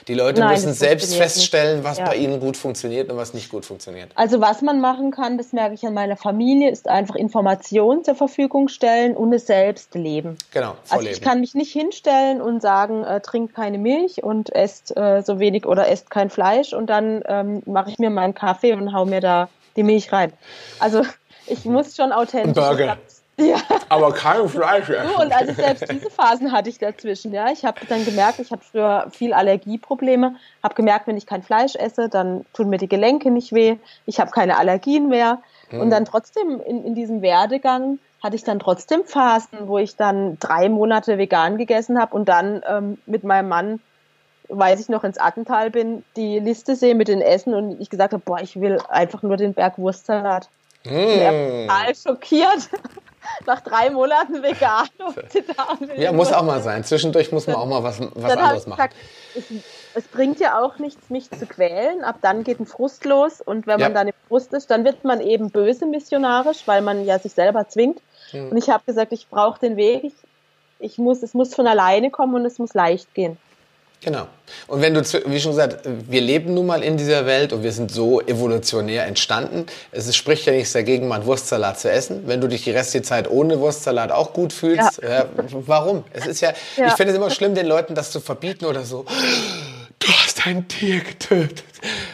Die Leute Nein, müssen selbst feststellen, was ja. bei ihnen gut funktioniert und was nicht gut funktioniert. Also was man machen kann, das merke ich an meiner Familie, ist einfach Informationen zur Verfügung stellen und es selbst leben. Genau. Also ich kann mich nicht hinstellen und sagen, äh, trink keine Milch und esst äh, so wenig oder esst kein Fleisch und dann ähm, mache ich mir meinen Kaffee und hau mir da die Milch rein. Also ich muss schon authentisch. Burger. Ja. Aber kein Fleisch essen. und also selbst diese Phasen hatte ich dazwischen. Ja, ich habe dann gemerkt, ich hatte früher viel Allergieprobleme. Habe gemerkt, wenn ich kein Fleisch esse, dann tun mir die Gelenke nicht weh. Ich habe keine Allergien mehr. Hm. Und dann trotzdem in, in diesem Werdegang hatte ich dann trotzdem Phasen, wo ich dann drei Monate vegan gegessen habe und dann ähm, mit meinem Mann weiß ich noch, ins Attental bin, die Liste sehe mit den Essen und ich gesagt habe, boah, ich will einfach nur den Berg Wurstsalat. Mm. er total schockiert nach drei Monaten vegan. ja, muss auch mal sein. Zwischendurch muss man auch mal was, was anderes machen. Gesagt, es, es, bringt ja auch nichts, mich zu quälen. Ab dann geht ein Frust los. Und wenn ja. man dann im Frust ist, dann wird man eben böse missionarisch, weil man ja sich selber zwingt. Mhm. Und ich habe gesagt, ich brauche den Weg. Ich, ich muss, es muss von alleine kommen und es muss leicht gehen. Genau. Und wenn du, wie schon gesagt, wir leben nun mal in dieser Welt und wir sind so evolutionär entstanden. Es spricht ja nichts dagegen, mal einen Wurstsalat zu essen. Wenn du dich die restliche Zeit ohne Wurstsalat auch gut fühlst, ja. äh, warum? Es ist ja, ja. ich finde es immer schlimm, den Leuten das zu verbieten oder so. Du hast ein Tier getötet.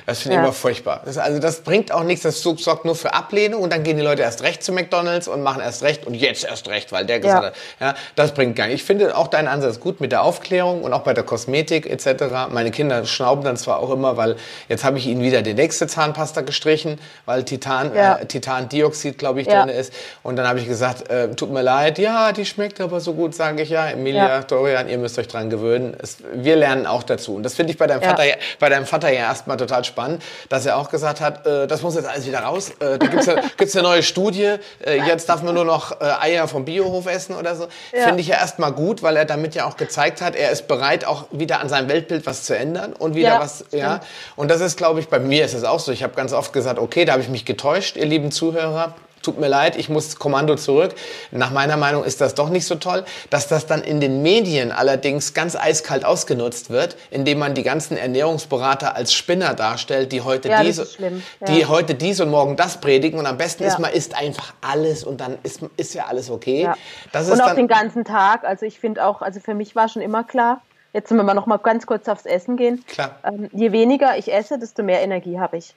Das finde ich ja. immer furchtbar. Das, also das bringt auch nichts, das sorgt nur für Ablehnung und dann gehen die Leute erst recht zu McDonalds und machen erst recht und jetzt erst recht, weil der gesagt ja. hat. Ja, das bringt gar nicht. Ich finde auch deinen Ansatz gut mit der Aufklärung und auch bei der Kosmetik etc. Meine Kinder schnauben dann zwar auch immer, weil jetzt habe ich ihnen wieder die nächste Zahnpasta gestrichen, weil Titan, ja. äh, Titandioxid, glaube ich, drin ist. Und dann habe ich gesagt, äh, tut mir leid, ja, die schmeckt aber so gut, sage ich ja. Emilia, Dorian, ihr müsst euch dran gewöhnen. Es, wir lernen auch dazu. Und das finde ich bei deinem Vater, bei deinem Vater ja erstmal total spannend, dass er auch gesagt hat, äh, das muss jetzt alles wieder raus. Äh, da gibt's ja, gibt's eine neue Studie, äh, jetzt darf man nur noch äh, Eier vom Biohof essen oder so. Ja. Finde ich ja erstmal gut, weil er damit ja auch gezeigt hat, er ist bereit, auch wieder an seinem Weltbild was zu ändern und wieder ja, was, ja. Und das ist, glaube ich, bei mir ist es auch so. Ich habe ganz oft gesagt, okay, da habe ich mich getäuscht, ihr lieben Zuhörer tut mir leid, ich muss Kommando zurück. Nach meiner Meinung ist das doch nicht so toll. Dass das dann in den Medien allerdings ganz eiskalt ausgenutzt wird, indem man die ganzen Ernährungsberater als Spinner darstellt, die heute ja, dies, ja. die heute dies und morgen das predigen und am besten ja. ist man isst einfach alles und dann ist, ist ja alles okay. Das und auch den ganzen Tag. Also ich finde auch, also für mich war schon immer klar, Jetzt wenn wir noch mal ganz kurz aufs Essen gehen. Klar. Ähm, je weniger ich esse, desto mehr Energie habe ich.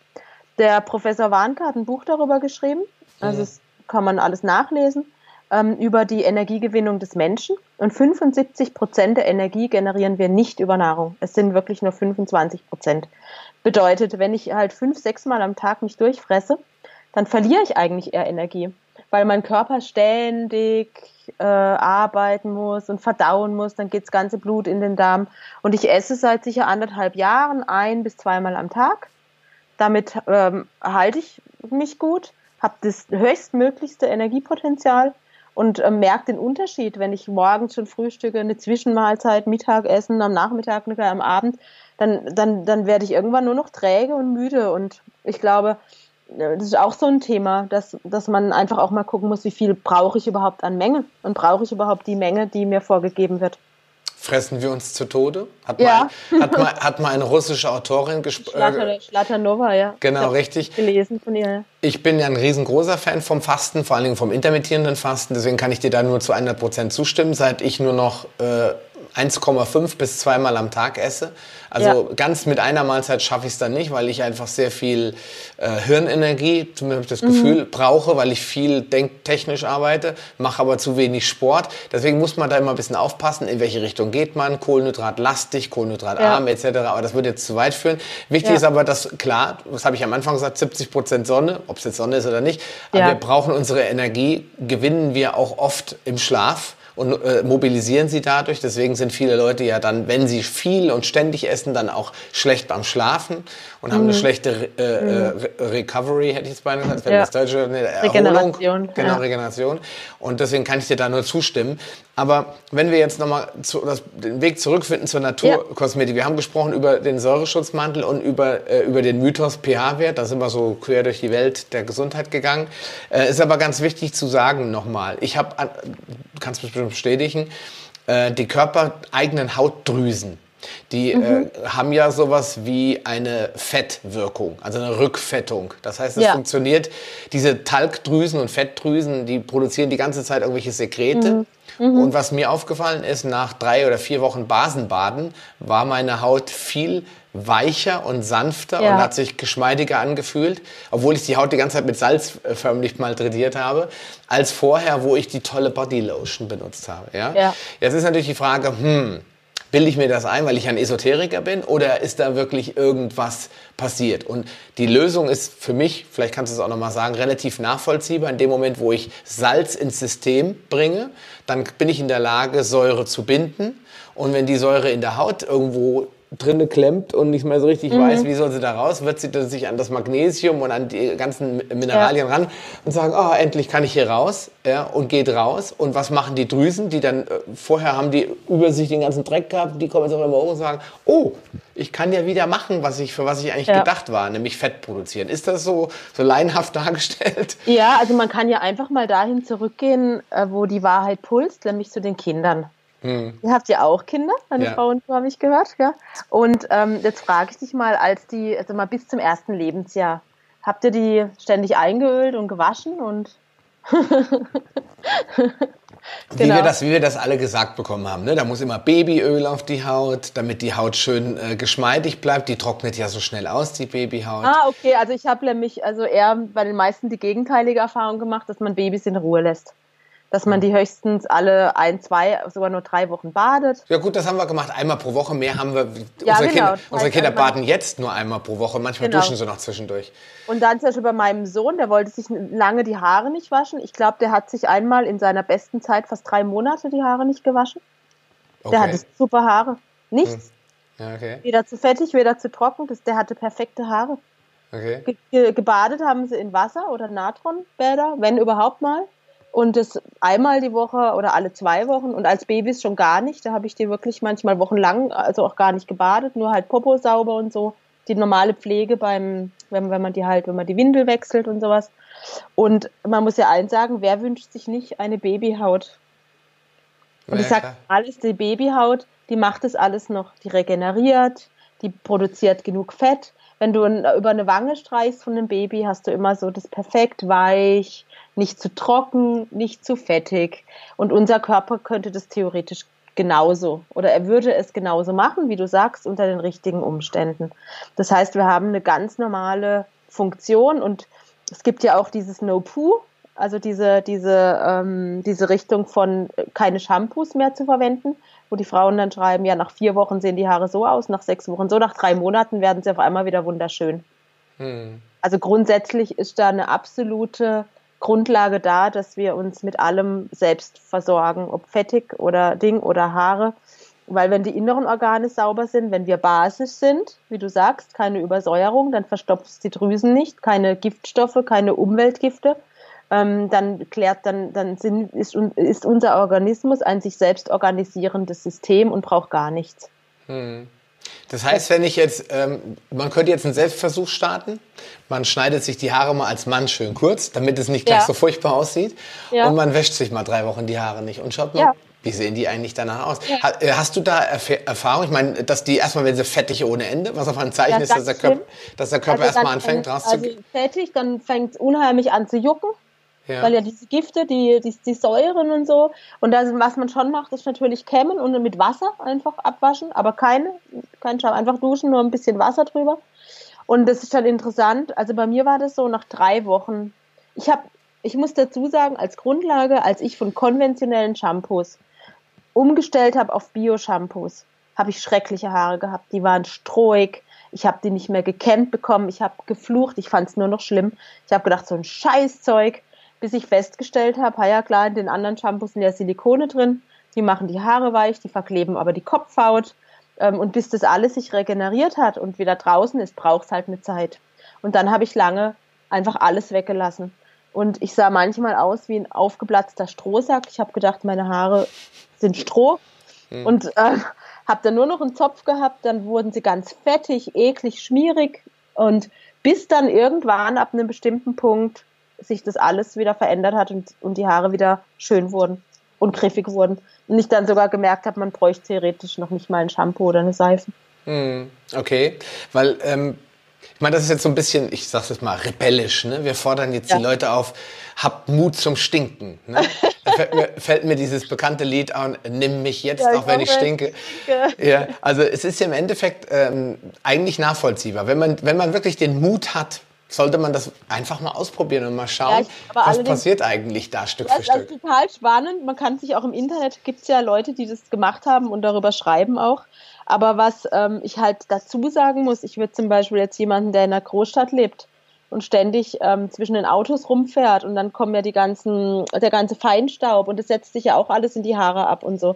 Der Professor Warnke hat ein Buch darüber geschrieben. Also das kann man alles nachlesen ähm, über die Energiegewinnung des Menschen. Und 75 Prozent der Energie generieren wir nicht über Nahrung. Es sind wirklich nur 25 Prozent. Bedeutet, wenn ich halt fünf, sechs Mal am Tag mich durchfresse, dann verliere ich eigentlich eher Energie, weil mein Körper ständig äh, arbeiten muss und verdauen muss, dann geht das ganze Blut in den Darm. Und ich esse seit sicher anderthalb Jahren ein bis zweimal am Tag. Damit ähm, halte ich mich gut habe das höchstmöglichste Energiepotenzial und äh, merke den Unterschied, wenn ich morgens schon frühstücke, eine Zwischenmahlzeit, Mittagessen, am Nachmittag, am Abend, dann, dann, dann werde ich irgendwann nur noch träge und müde. Und ich glaube, äh, das ist auch so ein Thema, dass, dass man einfach auch mal gucken muss, wie viel brauche ich überhaupt an Menge und brauche ich überhaupt die Menge, die mir vorgegeben wird. Fressen wir uns zu Tode? Hat, ja. mal, hat, mal, hat mal eine russische Autorin gesprochen. Schlatanova, ja. Genau, richtig. Gelesen von ihr. Ich bin ja ein riesengroßer Fan vom Fasten, vor allen Dingen vom intermittierenden Fasten. Deswegen kann ich dir da nur zu 100 Prozent zustimmen. Seit ich nur noch äh, 1,5 bis zweimal am Tag esse. Also ja. ganz mit einer Mahlzeit schaffe ich es dann nicht, weil ich einfach sehr viel äh, Hirnenergie, zumindest das mhm. Gefühl, brauche, weil ich viel denktechnisch arbeite, mache aber zu wenig Sport. Deswegen muss man da immer ein bisschen aufpassen, in welche Richtung geht man, kohlenhydratlastig, kohlenhydratarm ja. etc. Aber das würde jetzt zu weit führen. Wichtig ja. ist aber, dass klar, das habe ich am Anfang gesagt, 70 Prozent Sonne, ob es jetzt Sonne ist oder nicht, aber wir brauchen unsere Energie, gewinnen wir auch oft im Schlaf und äh, mobilisieren sie dadurch. Deswegen sind viele Leute ja dann, wenn sie viel und ständig essen, dann auch schlecht beim Schlafen und haben eine mhm. schlechte äh, äh, mhm. Recovery, hätte ich jetzt beinahe gesagt, ja. das deutsche, Erholung. Regeneration. Genau, ja. Regeneration. Und deswegen kann ich dir da nur zustimmen. Aber wenn wir jetzt nochmal den Weg zurückfinden zur Naturkosmetik. Ja. Wir haben gesprochen über den Säureschutzmantel und über, äh, über den Mythos pH-Wert. Da sind wir so quer durch die Welt der Gesundheit gegangen. Äh, ist aber ganz wichtig zu sagen nochmal. Ich habe, du kannst bestimmt bestätigen, äh, die körpereigenen Hautdrüsen die mhm. äh, haben ja sowas wie eine Fettwirkung, also eine Rückfettung. Das heißt, es ja. funktioniert, diese Talgdrüsen und Fettdrüsen, die produzieren die ganze Zeit irgendwelche Sekrete. Mhm. Mhm. Und was mir aufgefallen ist, nach drei oder vier Wochen Basenbaden war meine Haut viel weicher und sanfter ja. und hat sich geschmeidiger angefühlt, obwohl ich die Haut die ganze Zeit mit Salz äh, förmlich malträtiert habe, als vorher, wo ich die tolle Bodylotion benutzt habe. Ja? ja? Jetzt ist natürlich die Frage, hm, Bilde ich mir das ein, weil ich ein Esoteriker bin oder ist da wirklich irgendwas passiert? Und die Lösung ist für mich, vielleicht kannst du es auch nochmal sagen, relativ nachvollziehbar. In dem Moment, wo ich Salz ins System bringe, dann bin ich in der Lage, Säure zu binden. Und wenn die Säure in der Haut irgendwo drinne klemmt und nicht mehr so richtig mhm. weiß, wie soll sie da raus, wird sie sich an das Magnesium und an die ganzen Mineralien ja. ran und sagen, oh, endlich kann ich hier raus ja, und geht raus. Und was machen die Drüsen, die dann, äh, vorher haben die über sich den ganzen Dreck gehabt, die kommen jetzt auch immer hoch und sagen, oh, ich kann ja wieder machen, was ich, für was ich eigentlich ja. gedacht war, nämlich Fett produzieren. Ist das so, so laienhaft dargestellt? Ja, also man kann ja einfach mal dahin zurückgehen, äh, wo die Wahrheit pulst, nämlich zu den Kindern. Hm. Ihr habt ja auch Kinder, meine ja. Frau und du habe ich gehört, ja. Und ähm, jetzt frage ich dich mal, als die, also mal bis zum ersten Lebensjahr, habt ihr die ständig eingeölt und gewaschen und Wie, wir genau. das, wie wir das alle gesagt bekommen haben. Ne? Da muss immer Babyöl auf die Haut, damit die Haut schön äh, geschmeidig bleibt. Die trocknet ja so schnell aus, die Babyhaut. Ah, okay. Also ich habe nämlich also eher bei den meisten die gegenteilige Erfahrung gemacht, dass man Babys in Ruhe lässt dass man die höchstens alle ein, zwei, sogar nur drei Wochen badet. Ja gut, das haben wir gemacht. Einmal pro Woche. Mehr haben wir. Ja, unsere, genau. Kinder, unsere Kinder baden jetzt nur einmal pro Woche. Manchmal genau. duschen sie noch zwischendurch. Und dann zum Beispiel bei meinem Sohn, der wollte sich lange die Haare nicht waschen. Ich glaube, der hat sich einmal in seiner besten Zeit fast drei Monate die Haare nicht gewaschen. Okay. Der hatte super Haare. Nichts. Hm. Ja, okay. Weder zu fettig, weder zu trocken. Das, der hatte perfekte Haare. Okay. Ge gebadet haben sie in Wasser oder Natronbäder, wenn überhaupt mal. Und das einmal die Woche oder alle zwei Wochen und als Babys schon gar nicht. Da habe ich die wirklich manchmal wochenlang, also auch gar nicht gebadet, nur halt Popo sauber und so. Die normale Pflege beim, wenn, wenn man die halt, wenn man die Windel wechselt und sowas. Und man muss ja eins sagen, wer wünscht sich nicht eine Babyhaut? Und ja, ich sage alles, die Babyhaut, die macht das alles noch. Die regeneriert, die produziert genug Fett. Wenn du über eine Wange streichst von einem Baby, hast du immer so das perfekt weich, nicht zu trocken, nicht zu fettig. Und unser Körper könnte das theoretisch genauso oder er würde es genauso machen, wie du sagst, unter den richtigen Umständen. Das heißt, wir haben eine ganz normale Funktion und es gibt ja auch dieses No-Poo, also diese, diese, ähm, diese Richtung von äh, keine Shampoos mehr zu verwenden, wo die Frauen dann schreiben, ja, nach vier Wochen sehen die Haare so aus, nach sechs Wochen so, nach drei Monaten werden sie auf einmal wieder wunderschön. Hm. Also grundsätzlich ist da eine absolute Grundlage da, dass wir uns mit allem selbst versorgen, ob fettig oder Ding oder Haare. Weil wenn die inneren Organe sauber sind, wenn wir basisch sind, wie du sagst, keine Übersäuerung, dann verstopft die Drüsen nicht, keine Giftstoffe, keine Umweltgifte, ähm, dann klärt, dann, dann sind, ist, ist unser Organismus ein sich selbst organisierendes System und braucht gar nichts. Hm. Das heißt, wenn ich jetzt, ähm, man könnte jetzt einen Selbstversuch starten. Man schneidet sich die Haare mal als Mann schön kurz, damit es nicht gleich ja. so furchtbar aussieht. Ja. Und man wäscht sich mal drei Wochen die Haare nicht und schaut mal, ja. wie sehen die eigentlich danach aus. Äh, hast du da Erf Erfahrung? Ich meine, dass die erstmal, wenn sie fettig ohne Ende, was auf ein Zeichen ist, dass der, Körper, dass der Körper also erstmal anfängt rauszugehen. Also fettig, dann fängt es unheimlich an zu jucken. Ja. weil ja diese Gifte, die, die, die Säuren und so. Und das, was man schon macht, ist natürlich kämmen und mit Wasser einfach abwaschen, aber keine, kein Schaum, einfach duschen, nur ein bisschen Wasser drüber. Und das ist dann interessant. Also bei mir war das so nach drei Wochen. Ich habe, ich muss dazu sagen, als Grundlage, als ich von konventionellen Shampoos umgestellt habe auf Bio-Shampoos, habe ich schreckliche Haare gehabt. Die waren strohig. Ich habe die nicht mehr gekämmt bekommen. Ich habe geflucht. Ich fand es nur noch schlimm. Ich habe gedacht, so ein Scheißzeug, bis ich festgestellt habe, ja klar, in den anderen Shampoos sind ja Silikone drin. Die machen die Haare weich, die verkleben aber die Kopfhaut. Ähm, und bis das alles sich regeneriert hat und wieder draußen ist, braucht es halt eine Zeit. Und dann habe ich lange einfach alles weggelassen. Und ich sah manchmal aus wie ein aufgeplatzter Strohsack. Ich habe gedacht, meine Haare sind Stroh. Mhm. Und äh, habe dann nur noch einen Zopf gehabt. Dann wurden sie ganz fettig, eklig, schmierig. Und bis dann irgendwann ab einem bestimmten Punkt sich das alles wieder verändert hat und, und die Haare wieder schön wurden und griffig wurden. Und ich dann sogar gemerkt habe, man bräuchte theoretisch noch nicht mal ein Shampoo oder eine Seife. Hm, okay, weil ähm, ich meine, das ist jetzt so ein bisschen, ich sag's jetzt mal, rebellisch. Ne? Wir fordern jetzt ja. die Leute auf, habt Mut zum Stinken. Ne? Da fällt mir, fällt mir dieses bekannte Lied an, nimm mich jetzt, ja, auch wenn ich stinke. stinke. Ja, also es ist ja im Endeffekt ähm, eigentlich nachvollziehbar. Wenn man, wenn man wirklich den Mut hat, sollte man das einfach mal ausprobieren und mal schauen, ja, was passiert eigentlich da Stück für Stück. Das ist total spannend. Man kann sich auch im Internet, gibt es ja Leute, die das gemacht haben und darüber schreiben auch. Aber was ähm, ich halt dazu sagen muss, ich würde zum Beispiel jetzt jemanden, der in einer Großstadt lebt und ständig ähm, zwischen den Autos rumfährt und dann kommen ja die ganzen, der ganze Feinstaub und das setzt sich ja auch alles in die Haare ab und so.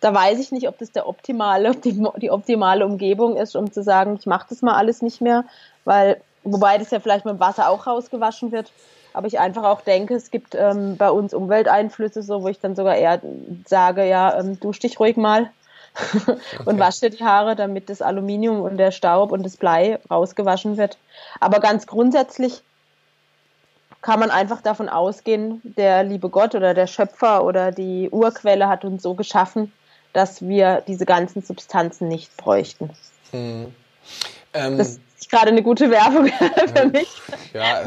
Da weiß ich nicht, ob das der optimale, die, die optimale Umgebung ist, um zu sagen, ich mache das mal alles nicht mehr, weil Wobei das ja vielleicht mit dem Wasser auch rausgewaschen wird. Aber ich einfach auch denke, es gibt ähm, bei uns Umwelteinflüsse, so wo ich dann sogar eher sage, ja, ähm, dusch dich ruhig mal okay. und wasch dir die Haare, damit das Aluminium und der Staub und das Blei rausgewaschen wird. Aber ganz grundsätzlich kann man einfach davon ausgehen, der liebe Gott oder der Schöpfer oder die Urquelle hat uns so geschaffen, dass wir diese ganzen Substanzen nicht bräuchten. Hm. Ähm, das gerade eine gute Werbung für mich. Ja,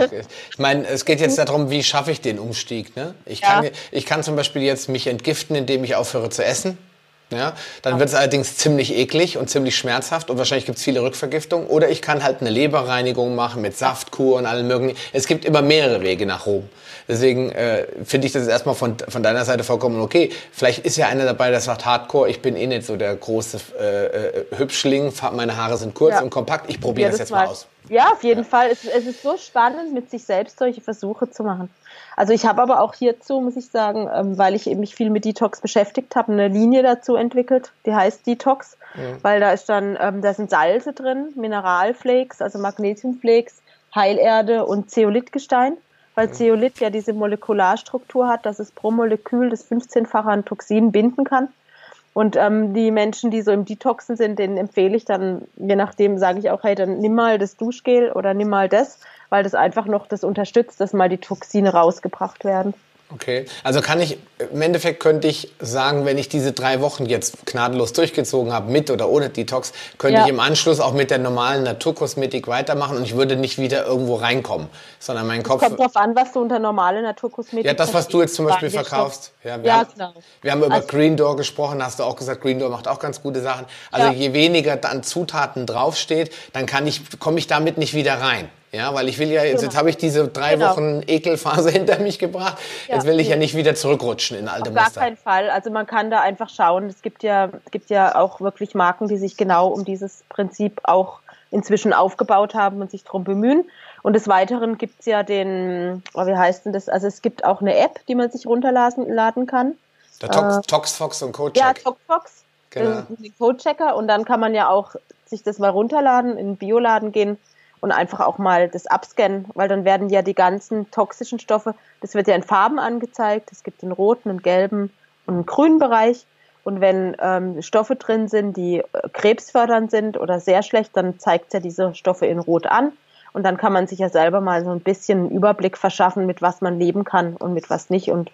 ich meine, es geht jetzt darum, wie schaffe ich den Umstieg. Ne? Ich, ja. kann, ich kann zum Beispiel jetzt mich entgiften, indem ich aufhöre zu essen. Ja, dann wird es allerdings ziemlich eklig und ziemlich schmerzhaft und wahrscheinlich gibt es viele Rückvergiftungen. Oder ich kann halt eine Leberreinigung machen mit Saftkur und allem möglichen. Es gibt immer mehrere Wege nach Rom. Deswegen äh, finde ich das erstmal von, von deiner Seite vollkommen okay. Vielleicht ist ja einer dabei, der sagt Hardcore, ich bin eh nicht so der große äh, äh, Hübschling, meine Haare sind kurz ja. und kompakt, ich probiere das jetzt mal aus. Ja, auf jeden ja. Fall. Es, es ist so spannend, mit sich selbst solche Versuche zu machen. Also ich habe aber auch hierzu, muss ich sagen, ähm, weil ich eben mich viel mit Detox beschäftigt habe, eine Linie dazu entwickelt, die heißt Detox, mhm. weil da ist dann, ähm, da sind Salze drin, Mineralflakes, also Magnesiumflakes, Heilerde und Zeolithgestein, weil mhm. Zeolit ja diese Molekularstruktur hat, dass es pro Molekül das 15-fache an Toxin binden kann. Und ähm, die Menschen, die so im Detoxen sind, denen empfehle ich dann, je nachdem sage ich auch, hey, dann nimm mal das Duschgel oder nimm mal das, weil das einfach noch das unterstützt, dass mal die Toxine rausgebracht werden. Okay, also kann ich, im Endeffekt könnte ich sagen, wenn ich diese drei Wochen jetzt gnadenlos durchgezogen habe, mit oder ohne Detox, könnte ja. ich im Anschluss auch mit der normalen Naturkosmetik weitermachen und ich würde nicht wieder irgendwo reinkommen, sondern mein Kopf... Kommt drauf an, was du unter normale Naturkosmetik... Ja, das, was du jetzt zum Beispiel verkaufst. Ja, wir, ja, haben, genau. wir haben über also, Green Door gesprochen, hast du auch gesagt, Green Door macht auch ganz gute Sachen. Also ja. je weniger dann Zutaten draufsteht, dann kann ich, komme ich damit nicht wieder rein. Ja, weil ich will ja, jetzt, jetzt habe ich diese drei genau. Wochen Ekelphase hinter mich gebracht. Ja, jetzt will ich ja nicht wieder zurückrutschen in alte Auf Muster. Gar keinen Fall. Also man kann da einfach schauen. Es gibt ja, es gibt ja auch wirklich Marken, die sich genau um dieses Prinzip auch inzwischen aufgebaut haben und sich darum bemühen. Und des Weiteren gibt es ja den, oh, wie heißt denn das? Also es gibt auch eine App, die man sich runterladen kann. Der Tox, äh, Toxfox und Codecheck. Ja, Toxfox. Genau. Den Codechecker. Und dann kann man ja auch sich das mal runterladen, in den Bioladen gehen und einfach auch mal das abscannen, weil dann werden ja die ganzen toxischen Stoffe, das wird ja in Farben angezeigt, es gibt den roten, einen gelben und einen grünen Bereich. Und wenn ähm, Stoffe drin sind, die äh, krebsfördernd sind oder sehr schlecht, dann zeigt es ja diese Stoffe in Rot an. Und dann kann man sich ja selber mal so ein bisschen einen Überblick verschaffen, mit was man leben kann und mit was nicht und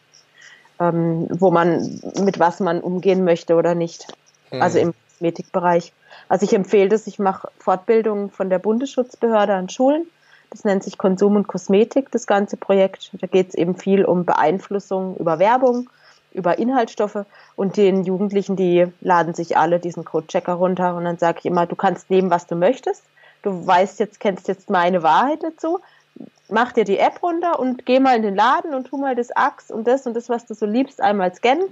ähm, wo man, mit was man umgehen möchte oder nicht. Mhm. Also im Kosmetikbereich. Also ich empfehle das, ich mache Fortbildungen von der Bundesschutzbehörde an Schulen. Das nennt sich Konsum und Kosmetik, das ganze Projekt. Da geht es eben viel um Beeinflussung über Werbung, über Inhaltsstoffe und den Jugendlichen, die laden sich alle diesen Code-Checker runter und dann sage ich immer, du kannst nehmen, was du möchtest. Du weißt jetzt, kennst jetzt meine Wahrheit dazu. Mach dir die App runter und geh mal in den Laden und tu mal das Axe und das und das, was du so liebst, einmal scannen.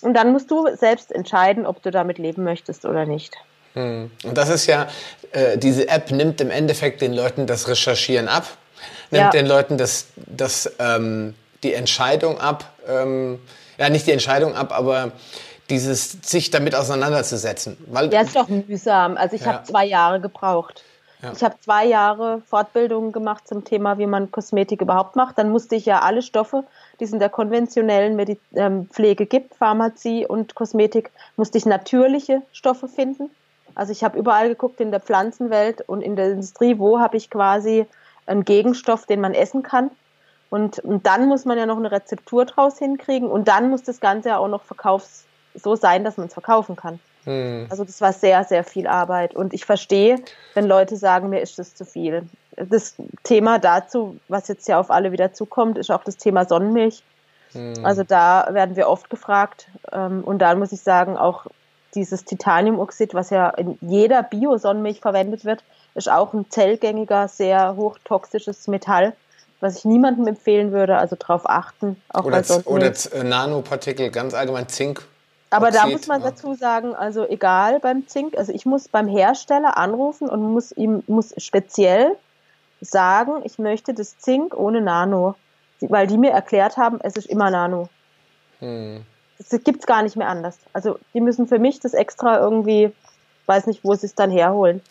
Und dann musst du selbst entscheiden, ob du damit leben möchtest oder nicht. Hm. Und das ist ja, äh, diese App nimmt im Endeffekt den Leuten das Recherchieren ab, nimmt ja. den Leuten das, das, ähm, die Entscheidung ab, ähm, ja nicht die Entscheidung ab, aber dieses sich damit auseinanderzusetzen. Weil, ja, ist doch mühsam. Also ich ja. habe zwei Jahre gebraucht. Ja. Ich habe zwei Jahre Fortbildungen gemacht zum Thema, wie man Kosmetik überhaupt macht. Dann musste ich ja alle Stoffe, die es in der konventionellen Medi ähm, Pflege gibt, Pharmazie und Kosmetik, musste ich natürliche Stoffe finden. Also ich habe überall geguckt in der Pflanzenwelt und in der Industrie, wo habe ich quasi einen Gegenstoff, den man essen kann. Und, und dann muss man ja noch eine Rezeptur draus hinkriegen und dann muss das Ganze ja auch noch verkaufs so sein, dass man es verkaufen kann. Hm. Also das war sehr, sehr viel Arbeit. Und ich verstehe, wenn Leute sagen, mir ist das zu viel. Das Thema dazu, was jetzt ja auf alle wieder zukommt, ist auch das Thema Sonnenmilch. Hm. Also da werden wir oft gefragt. Ähm, und da muss ich sagen, auch dieses Titaniumoxid, was ja in jeder Bio-Sonnenmilch verwendet wird, ist auch ein zellgängiger, sehr hochtoxisches Metall, was ich niemandem empfehlen würde. Also darauf achten. Auch oder, oder äh, Nanopartikel, ganz allgemein Zink. Aber da muss man dazu sagen, also egal beim Zink, also ich muss beim Hersteller anrufen und muss ihm muss speziell sagen, ich möchte das Zink ohne Nano, weil die mir erklärt haben, es ist immer Nano. Hm das gibt's gar nicht mehr anders. Also die müssen für mich das extra irgendwie, weiß nicht, wo sie es dann herholen.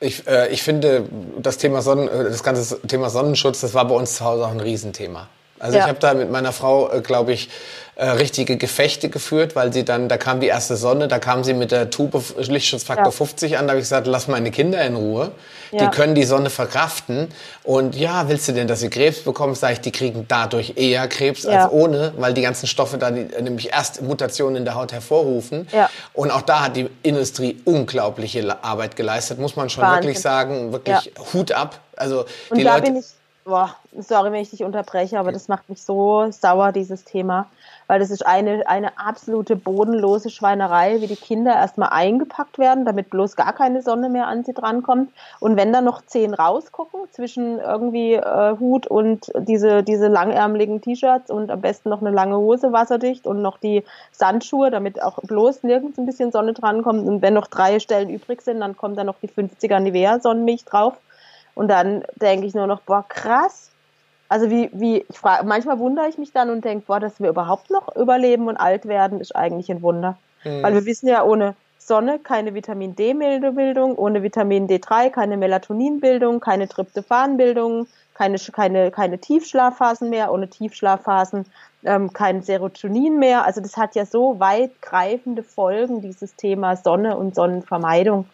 Ich, äh, ich finde, das Thema Sonnen, äh, das ganze Thema Sonnenschutz, das war bei uns zu Hause auch ein Riesenthema. Also ja. ich habe da mit meiner Frau, äh, glaube ich, äh, richtige Gefechte geführt, weil sie dann, da kam die erste Sonne, da kam sie mit der Tube Lichtschutzfaktor ja. 50 an, da habe ich gesagt, lass meine Kinder in Ruhe. Ja. Die können die Sonne verkraften. Und ja, willst du denn, dass sie Krebs bekommen? Sag ich, die kriegen dadurch eher Krebs als ohne, weil die ganzen Stoffe dann nämlich erst Mutationen in der Haut hervorrufen. Und auch da hat die Industrie unglaubliche Arbeit geleistet, muss man schon Wahnsinn. wirklich sagen. Wirklich Hut ab. Also Und die Leute. Boah, sorry, wenn ich dich unterbreche, aber das macht mich so sauer, dieses Thema weil das ist eine, eine absolute bodenlose Schweinerei, wie die Kinder erstmal eingepackt werden, damit bloß gar keine Sonne mehr an sie drankommt. Und wenn dann noch zehn rausgucken zwischen irgendwie äh, Hut und diese, diese langärmeligen T-Shirts und am besten noch eine lange Hose wasserdicht und noch die Sandschuhe, damit auch bloß nirgends ein bisschen Sonne drankommt. Und wenn noch drei Stellen übrig sind, dann kommt da noch die 50er Nivea Sonnenmilch drauf. Und dann denke ich nur noch, boah, krass, also wie, wie, ich frage, manchmal wundere ich mich dann und denke, boah, dass wir überhaupt noch überleben und alt werden, ist eigentlich ein Wunder. Mhm. Weil wir wissen ja, ohne Sonne keine Vitamin D-Bildung, ohne Vitamin D3 keine Melatoninbildung, keine Tryptophanbildung, keine, keine, keine Tiefschlafphasen mehr, ohne Tiefschlafphasen ähm, kein Serotonin mehr. Also das hat ja so weitgreifende Folgen, dieses Thema Sonne und Sonnenvermeidung,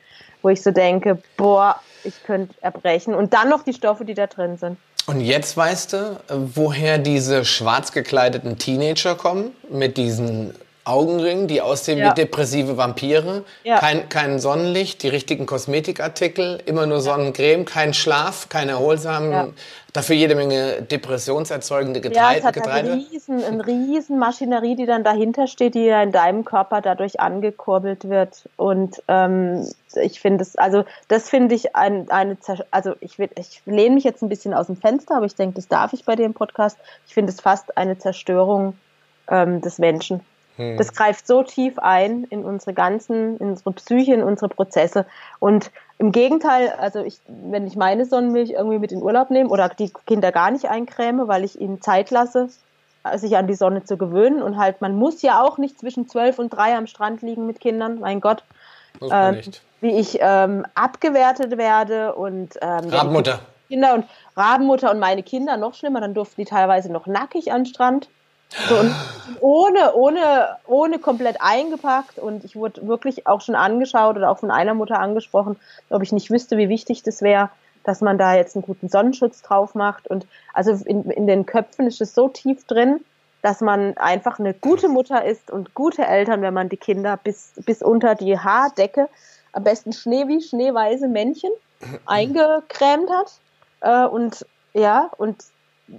wo ich so denke, boah, ich könnte erbrechen. Und dann noch die Stoffe, die da drin sind. Und jetzt weißt du, woher diese schwarz gekleideten Teenager kommen mit diesen Augenringen, die aussehen ja. wie depressive Vampire, ja. kein, kein Sonnenlicht, die richtigen Kosmetikartikel, immer nur Sonnencreme, kein Schlaf, keine erholsamen, ja. dafür jede Menge depressionserzeugende Getreide. Ja, es hat Getreide. Eine, riesen, eine riesen Maschinerie, die dann dahinter steht, die ja in deinem Körper dadurch angekurbelt wird. Und ähm, ich finde es, also das finde ich ein, eine, also ich, ich lehne mich jetzt ein bisschen aus dem Fenster, aber ich denke, das darf ich bei dem Podcast. Ich finde es fast eine Zerstörung ähm, des Menschen. Hm. Das greift so tief ein in unsere ganzen, in unsere Psyche, in unsere Prozesse. Und im Gegenteil, also ich, wenn ich meine Sonnenmilch irgendwie mit in Urlaub nehme oder die Kinder gar nicht eincreme, weil ich ihnen Zeit lasse, sich an die Sonne zu gewöhnen und halt, man muss ja auch nicht zwischen zwölf und drei am Strand liegen mit Kindern, mein Gott. Muss man ähm, nicht. Wie ich ähm, abgewertet werde und ähm, Rabenmutter. Kinder und Rabenmutter und meine Kinder noch schlimmer, dann durften die teilweise noch nackig an den Strand. So, und ohne, ohne, ohne komplett eingepackt und ich wurde wirklich auch schon angeschaut oder auch von einer Mutter angesprochen, ob ich nicht wüsste, wie wichtig das wäre, dass man da jetzt einen guten Sonnenschutz drauf macht. Und also in, in den Köpfen ist es so tief drin, dass man einfach eine gute Mutter ist und gute Eltern, wenn man die Kinder bis, bis unter die Haardecke, am besten Schnee wie schneeweiße Männchen, eingecremt hat Äh, und ja, und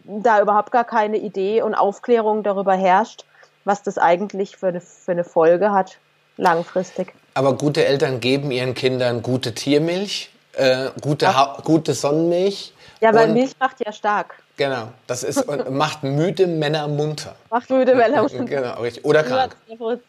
da überhaupt gar keine Idee und Aufklärung darüber herrscht, was das eigentlich für eine, für eine Folge hat, langfristig. Aber gute Eltern geben ihren Kindern gute Tiermilch, äh, gute, gute Sonnenmilch. Ja, weil Milch macht ja stark. Genau, das ist und macht müde Männer munter. Macht müde Männer munter. Genau, richtig. Oder krank.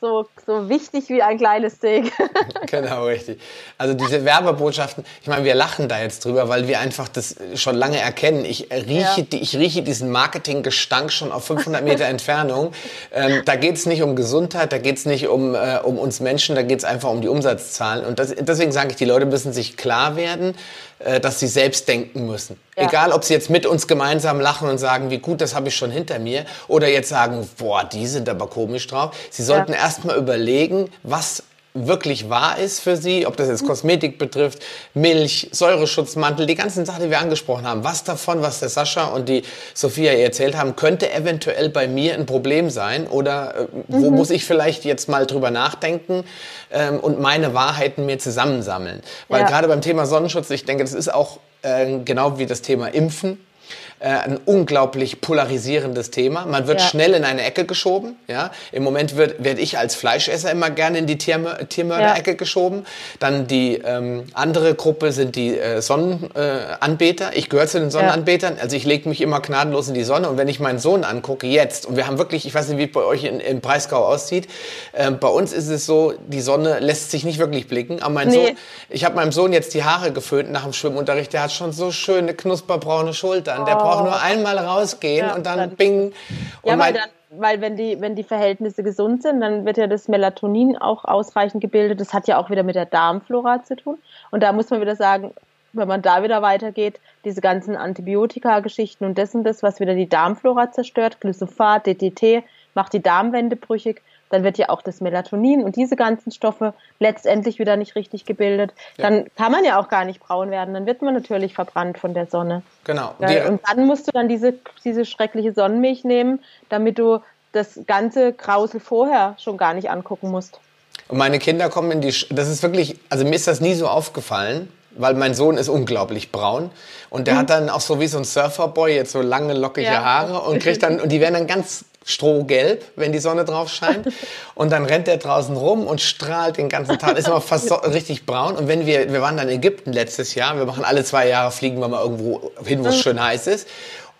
So, so wichtig wie ein kleines Steak. genau, richtig. Also diese Werbebotschaften, ich meine, wir lachen da jetzt drüber, weil wir einfach das schon lange erkennen. Ich rieche, ja. die, ich rieche diesen Marketinggestank schon auf 500 Meter Entfernung. Ähm, da geht es nicht um Gesundheit, da geht es nicht um, äh, um uns Menschen, da geht es einfach um die Umsatzzahlen. Und das, deswegen sage ich, die Leute müssen sich klar werden, äh, dass sie selbst denken müssen. Ja. Egal, ob sie jetzt mit uns gemeinsam lachen und sagen, wie gut, das habe ich schon hinter mir, oder jetzt sagen, boah, die sind aber komisch drauf. Sie sollten ja. erst mal überlegen, was wirklich wahr ist für sie, ob das jetzt Kosmetik betrifft, Milch, Säureschutzmantel, die ganzen Sachen, die wir angesprochen haben. Was davon, was der Sascha und die Sophia erzählt haben, könnte eventuell bei mir ein Problem sein oder äh, wo mhm. muss ich vielleicht jetzt mal drüber nachdenken ähm, und meine Wahrheiten mir zusammensammeln. Weil ja. gerade beim Thema Sonnenschutz, ich denke, das ist auch äh, genau wie das Thema Impfen äh, ein unglaublich polarisierendes Thema. Man wird ja. schnell in eine Ecke geschoben. Ja? Im Moment wird werde ich als Fleischesser immer gerne in die Tiermör Tiermörder-Ecke ja. geschoben. Dann die ähm, andere Gruppe sind die äh, Sonnenanbeter. Äh, ich gehöre zu den Sonnenanbetern. Also ich lege mich immer gnadenlos in die Sonne. Und wenn ich meinen Sohn angucke, jetzt, und wir haben wirklich, ich weiß nicht, wie es bei euch in, im Breisgau aussieht, äh, bei uns ist es so, die Sonne lässt sich nicht wirklich blicken. Aber mein nee. Sohn, ich habe meinem Sohn jetzt die Haare geföhnt nach dem Schwimmunterricht. Der hat schon so schöne knusperbraune Schultern. Oh. Der braucht auch nur einmal rausgehen ja, und dann, dann bing. Und ja, weil, dann, weil wenn die, wenn die Verhältnisse gesund sind, dann wird ja das Melatonin auch ausreichend gebildet. Das hat ja auch wieder mit der Darmflora zu tun. Und da muss man wieder sagen, wenn man da wieder weitergeht, diese ganzen Antibiotika-Geschichten und das und das, was wieder die Darmflora zerstört, Glyphosat, DDT, macht die Darmwände brüchig dann wird ja auch das Melatonin und diese ganzen Stoffe letztendlich wieder nicht richtig gebildet. Ja. Dann kann man ja auch gar nicht braun werden. Dann wird man natürlich verbrannt von der Sonne. Genau. Ja, und dann musst du dann diese, diese schreckliche Sonnenmilch nehmen, damit du das ganze Grausel vorher schon gar nicht angucken musst. Und meine Kinder kommen in die, das ist wirklich, also mir ist das nie so aufgefallen, weil mein Sohn ist unglaublich braun und der mhm. hat dann auch so wie so ein Surferboy jetzt so lange lockige ja. Haare und kriegt dann und die werden dann ganz strohgelb, wenn die Sonne drauf scheint. Und dann rennt er draußen rum und strahlt den ganzen Tag. Ist immer fast so, richtig braun. Und wenn wir, wir waren dann in Ägypten letztes Jahr. Wir machen alle zwei Jahre, fliegen wir mal irgendwo hin, wo es schön heiß ist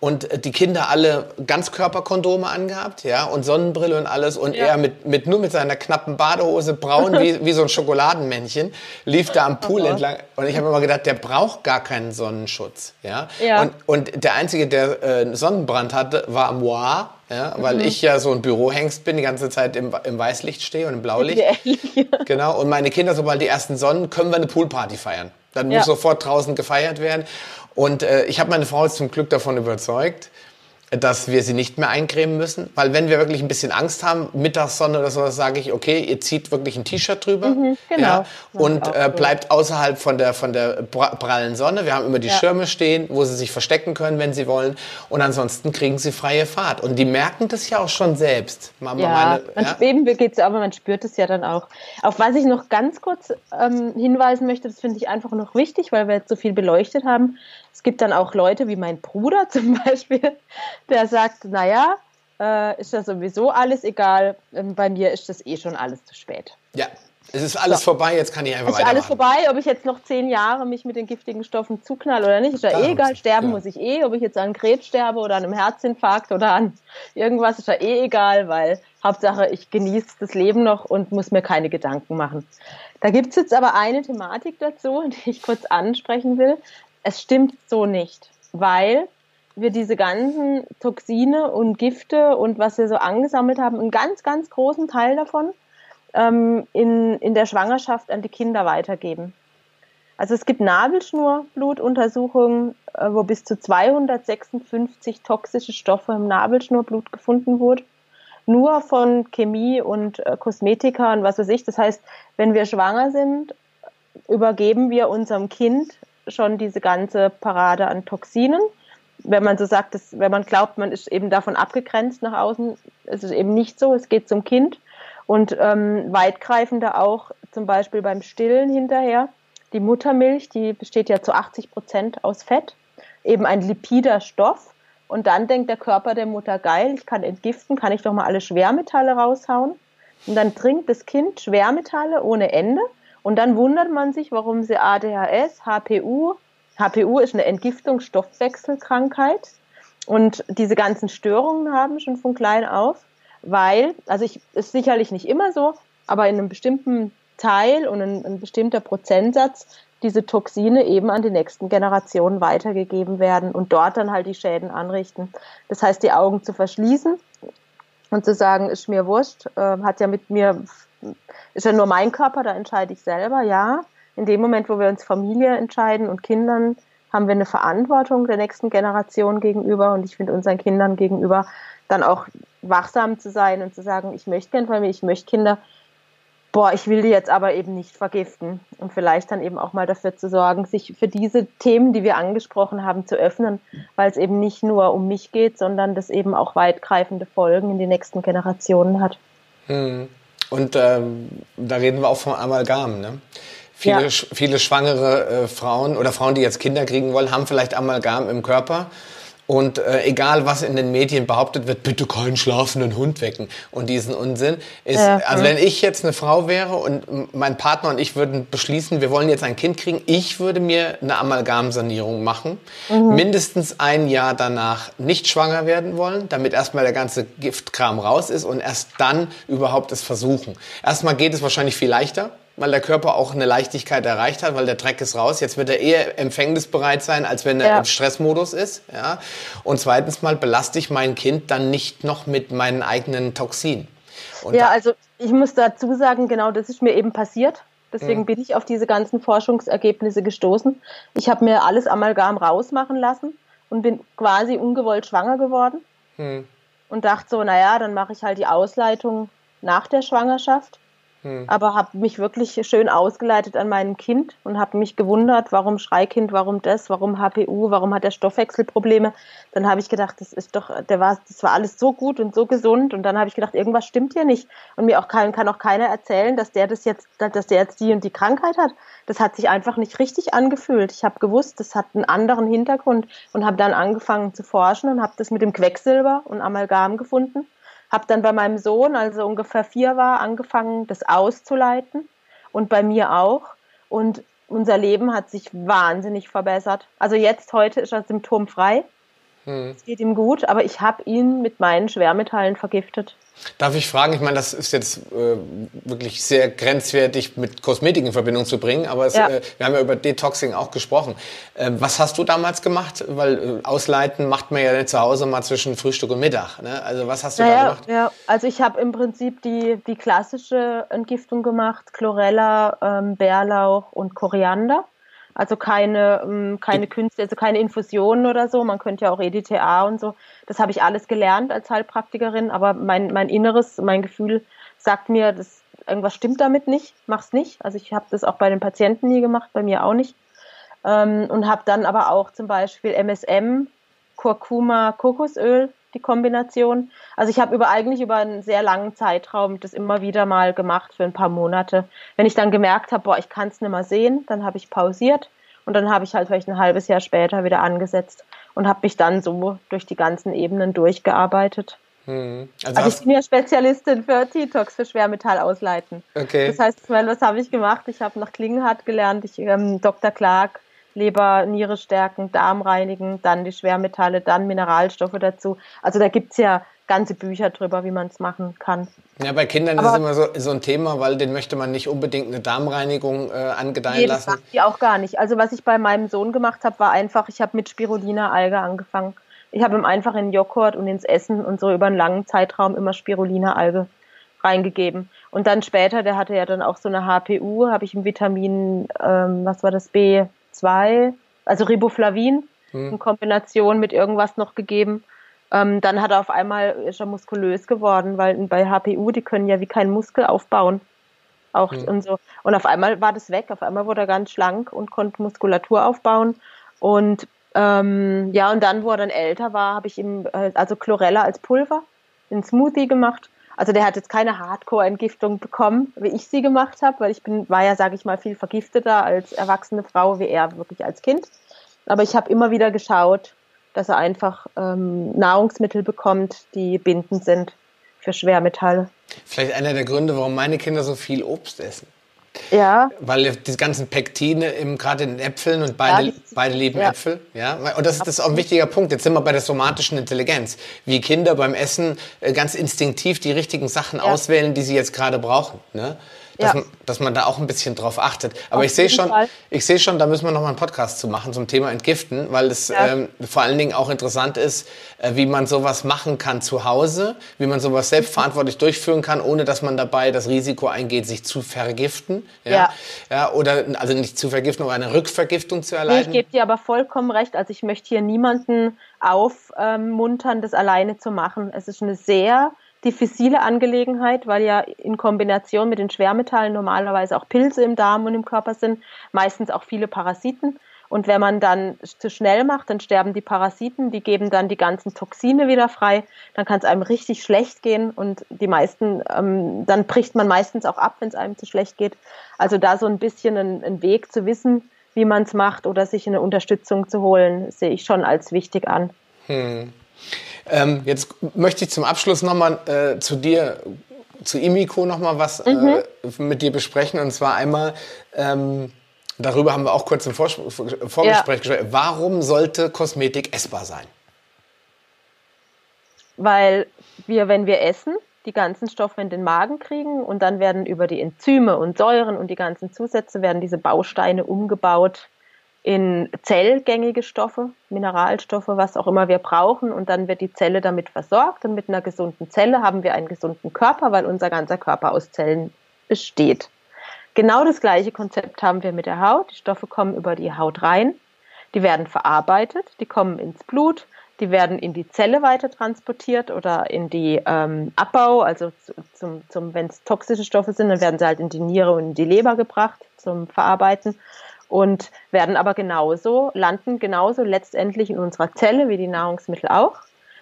und die Kinder alle Ganzkörperkondome angehabt, ja, und Sonnenbrille und alles und ja. er mit, mit nur mit seiner knappen Badehose braun wie, wie so ein Schokoladenmännchen lief da am Pool oh entlang und ich habe immer gedacht, der braucht gar keinen Sonnenschutz, ja, ja. Und, und der einzige, der äh, Sonnenbrand hatte, war moi, ja, weil mhm. ich ja so ein Bürohengst bin, die ganze Zeit im, im Weißlicht stehe und im Blaulicht. genau. Und meine Kinder, sobald die ersten Sonnen, können wir eine Poolparty feiern. Dann ja. muss sofort draußen gefeiert werden. Und äh, ich habe meine Frau zum Glück davon überzeugt, dass wir sie nicht mehr eincremen müssen. Weil wenn wir wirklich ein bisschen Angst haben, Mittagssonne oder sowas, sage ich, okay, ihr zieht wirklich ein T-Shirt drüber mhm, genau. ja, und äh, bleibt außerhalb von der, von der prallen Sonne. Wir haben immer die ja. Schirme stehen, wo sie sich verstecken können, wenn sie wollen. Und ansonsten kriegen sie freie Fahrt. Und die merken das ja auch schon selbst. Mama, ja, meine, man ja? eben aber man spürt es ja dann auch. Auf was ich noch ganz kurz ähm, hinweisen möchte, das finde ich einfach noch wichtig, weil wir jetzt so viel beleuchtet haben. Es gibt dann auch Leute wie mein Bruder zum Beispiel, der sagt, naja, äh, ist ja sowieso alles egal, ähm, bei mir ist das eh schon alles zu spät. Ja, es ist alles so. vorbei, jetzt kann ich einfach. Es ist alles vorbei, ob ich jetzt noch zehn Jahre mich mit den giftigen Stoffen zuknall oder nicht, ist ja eh egal, sterben ja. muss ich eh, ob ich jetzt an Krebs sterbe oder an einem Herzinfarkt oder an irgendwas, ist ja eh egal, weil Hauptsache ich genieße das Leben noch und muss mir keine Gedanken machen. Da gibt es jetzt aber eine Thematik dazu, die ich kurz ansprechen will. Es stimmt so nicht, weil wir diese ganzen Toxine und Gifte und was wir so angesammelt haben, einen ganz, ganz großen Teil davon ähm, in, in der Schwangerschaft an die Kinder weitergeben. Also es gibt Nabelschnurblutuntersuchungen, äh, wo bis zu 256 toxische Stoffe im Nabelschnurblut gefunden wurden. Nur von Chemie und äh, Kosmetika und was weiß ich. Das heißt, wenn wir schwanger sind, übergeben wir unserem Kind schon diese ganze Parade an Toxinen. Wenn man so sagt, dass, wenn man glaubt, man ist eben davon abgegrenzt nach außen, ist es eben nicht so. Es geht zum Kind und ähm, weitgreifender auch zum Beispiel beim Stillen hinterher. Die Muttermilch, die besteht ja zu 80 Prozent aus Fett. eben ein lipider Stoff. Und dann denkt der Körper der Mutter, geil, ich kann entgiften, kann ich doch mal alle Schwermetalle raushauen. Und dann trinkt das Kind Schwermetalle ohne Ende. Und dann wundert man sich, warum sie ADHS, HPU, HPU ist eine Entgiftungsstoffwechselkrankheit. Und diese ganzen Störungen haben schon von klein auf, weil, also ich, ist sicherlich nicht immer so, aber in einem bestimmten Teil und ein, ein bestimmter Prozentsatz diese Toxine eben an die nächsten Generationen weitergegeben werden und dort dann halt die Schäden anrichten. Das heißt, die Augen zu verschließen und zu sagen, ist mir wurscht, äh, hat ja mit mir, ist ja nur mein Körper, da entscheide ich selber, ja. In dem Moment, wo wir uns Familie entscheiden und Kindern, haben wir eine Verantwortung der nächsten Generation gegenüber und ich finde unseren Kindern gegenüber dann auch wachsam zu sein und zu sagen, ich möchte gerne Familie, ich möchte Kinder, boah, ich will die jetzt aber eben nicht vergiften und vielleicht dann eben auch mal dafür zu sorgen, sich für diese Themen, die wir angesprochen haben, zu öffnen, weil es eben nicht nur um mich geht, sondern das eben auch weitgreifende Folgen in die nächsten Generationen hat. Hm. Und ähm, da reden wir auch vom Amalgam, ne? Viele, ja. viele schwangere äh, Frauen oder Frauen, die jetzt Kinder kriegen wollen, haben vielleicht Amalgam im Körper und äh, egal, was in den Medien behauptet wird, bitte keinen schlafenden Hund wecken und diesen Unsinn. Ist, ja, also wenn ich jetzt eine Frau wäre und mein Partner und ich würden beschließen, wir wollen jetzt ein Kind kriegen, ich würde mir eine Amalgamsanierung machen. Mhm. Mindestens ein Jahr danach nicht schwanger werden wollen, damit erstmal der ganze Giftkram raus ist und erst dann überhaupt es versuchen. Erstmal geht es wahrscheinlich viel leichter weil der Körper auch eine Leichtigkeit erreicht hat, weil der Dreck ist raus. Jetzt wird er eher empfängnisbereit sein, als wenn er ja. im Stressmodus ist. Ja? Und zweitens mal belaste ich mein Kind dann nicht noch mit meinen eigenen Toxinen. Und ja, also ich muss dazu sagen, genau das ist mir eben passiert. Deswegen mhm. bin ich auf diese ganzen Forschungsergebnisse gestoßen. Ich habe mir alles Amalgam rausmachen lassen und bin quasi ungewollt schwanger geworden. Mhm. Und dachte so, naja, dann mache ich halt die Ausleitung nach der Schwangerschaft. Hm. Aber habe mich wirklich schön ausgeleitet an meinem Kind und habe mich gewundert, warum Schreikind, warum das, warum HPU, warum hat der Stoffwechselprobleme. Dann habe ich gedacht, das ist doch, der war, das war alles so gut und so gesund. Und dann habe ich gedacht, irgendwas stimmt hier nicht. Und mir auch kein, kann auch keiner erzählen, dass der das jetzt, dass der jetzt die und die Krankheit hat. Das hat sich einfach nicht richtig angefühlt. Ich habe gewusst, das hat einen anderen Hintergrund und habe dann angefangen zu forschen und habe das mit dem Quecksilber und Amalgam gefunden habe dann bei meinem Sohn, also ungefähr vier war, angefangen, das auszuleiten und bei mir auch. Und unser Leben hat sich wahnsinnig verbessert. Also jetzt, heute ist er symptomfrei. Hm. Es geht ihm gut, aber ich habe ihn mit meinen Schwermetallen vergiftet. Darf ich fragen, ich meine, das ist jetzt äh, wirklich sehr grenzwertig mit Kosmetik in Verbindung zu bringen, aber es, ja. äh, wir haben ja über Detoxing auch gesprochen. Äh, was hast du damals gemacht? Weil äh, ausleiten macht man ja nicht zu Hause mal zwischen Frühstück und Mittag. Ne? Also was hast du naja, da gemacht? Ja, also ich habe im Prinzip die, die klassische Entgiftung gemacht, Chlorella, ähm, Bärlauch und Koriander. Also keine, ähm, keine Künste, also keine Infusionen oder so. Man könnte ja auch EDTA und so. Das habe ich alles gelernt als Heilpraktikerin, aber mein, mein Inneres, mein Gefühl sagt mir, dass irgendwas stimmt damit nicht, mach's nicht. Also ich habe das auch bei den Patienten nie gemacht, bei mir auch nicht. Ähm, und habe dann aber auch zum Beispiel MSM, Kurkuma, Kokosöl die Kombination. Also ich habe über eigentlich über einen sehr langen Zeitraum das immer wieder mal gemacht für ein paar Monate. Wenn ich dann gemerkt habe, boah, ich kann es nicht mehr sehen, dann habe ich pausiert und dann habe ich halt vielleicht ein halbes Jahr später wieder angesetzt und habe mich dann so durch die ganzen Ebenen durchgearbeitet. Hm. Also, also, ich bin ja Spezialistin für T-Tox, für Schwermetall ausleiten. Okay. Das heißt, was habe ich gemacht? Ich habe nach Klingenhardt gelernt, ich ähm, Dr. Clark Leber, Niere stärken, Darm reinigen, dann die Schwermetalle, dann Mineralstoffe dazu. Also da gibt's ja ganze Bücher drüber, wie man es machen kann. Ja, bei Kindern Aber ist es immer so, so ein Thema, weil den möchte man nicht unbedingt eine Darmreinigung äh, angedeihen nee, lassen. Das die auch gar nicht. Also was ich bei meinem Sohn gemacht habe, war einfach, ich habe mit Spirulina-Alge angefangen. Ich habe ihm einfach in Joghurt und ins Essen und so über einen langen Zeitraum immer Spirulina-Alge reingegeben. Und dann später, der hatte ja dann auch so eine HPU, habe ich ihm Vitamin, ähm, was war das, B, zwei, also Riboflavin hm. in Kombination mit irgendwas noch gegeben. Ähm, dann hat er auf einmal, ist er muskulös geworden, weil bei HPU, die können ja wie kein Muskel aufbauen. Auch hm. und so. Und auf einmal war das weg. Auf einmal wurde er ganz schlank und konnte Muskulatur aufbauen. Und ähm, ja, und dann, wo er dann älter war, habe ich ihm äh, also Chlorella als Pulver in Smoothie gemacht also der hat jetzt keine Hardcore-Entgiftung bekommen, wie ich sie gemacht habe, weil ich bin, war ja, sage ich mal, viel vergifteter als erwachsene Frau wie er wirklich als Kind. Aber ich habe immer wieder geschaut, dass er einfach ähm, Nahrungsmittel bekommt, die bindend sind für Schwermetalle. Vielleicht einer der Gründe, warum meine Kinder so viel Obst essen. Ja. Weil die ganzen Pektine gerade in den Äpfeln und beide, ja, beide lieben ja. Äpfel. Ja? Und das, das ist auch ein wichtiger Punkt. Jetzt sind wir bei der somatischen Intelligenz. Wie Kinder beim Essen äh, ganz instinktiv die richtigen Sachen ja. auswählen, die sie jetzt gerade brauchen. Ne? Dass, ja. man, dass man da auch ein bisschen drauf achtet. Aber Auf ich sehe schon, ich sehe schon, da müssen wir noch mal einen Podcast zu machen zum Thema Entgiften, weil es ja. ähm, vor allen Dingen auch interessant ist, äh, wie man sowas machen kann zu Hause, wie man sowas selbstverantwortlich durchführen kann, ohne dass man dabei das Risiko eingeht, sich zu vergiften. Ja. ja. ja oder also nicht zu vergiften, aber eine Rückvergiftung zu erleiden. Nee, ich gebe dir aber vollkommen recht. Also ich möchte hier niemanden aufmuntern, das alleine zu machen. Es ist eine sehr diffizile Angelegenheit, weil ja in Kombination mit den Schwermetallen normalerweise auch Pilze im Darm und im Körper sind, meistens auch viele Parasiten. Und wenn man dann zu schnell macht, dann sterben die Parasiten, die geben dann die ganzen Toxine wieder frei. Dann kann es einem richtig schlecht gehen und die meisten, ähm, dann bricht man meistens auch ab, wenn es einem zu schlecht geht. Also da so ein bisschen einen Weg zu wissen, wie man es macht oder sich eine Unterstützung zu holen, sehe ich schon als wichtig an. Hm. Ähm, jetzt möchte ich zum Abschluss nochmal äh, zu dir, zu Imiko nochmal was äh, mhm. äh, mit dir besprechen. Und zwar einmal, ähm, darüber haben wir auch kurz im Vor Vorgespräch ja. gesprochen. Warum sollte Kosmetik essbar sein? Weil wir, wenn wir essen, die ganzen Stoffe in den Magen kriegen und dann werden über die Enzyme und Säuren und die ganzen Zusätze werden diese Bausteine umgebaut in zellgängige Stoffe, Mineralstoffe, was auch immer wir brauchen. Und dann wird die Zelle damit versorgt. Und mit einer gesunden Zelle haben wir einen gesunden Körper, weil unser ganzer Körper aus Zellen besteht. Genau das gleiche Konzept haben wir mit der Haut. Die Stoffe kommen über die Haut rein. Die werden verarbeitet, die kommen ins Blut, die werden in die Zelle weiter transportiert oder in die ähm, Abbau, also zum, zum, wenn es toxische Stoffe sind, dann werden sie halt in die Niere und in die Leber gebracht zum Verarbeiten und werden aber genauso, landen genauso letztendlich in unserer Zelle wie die Nahrungsmittel auch.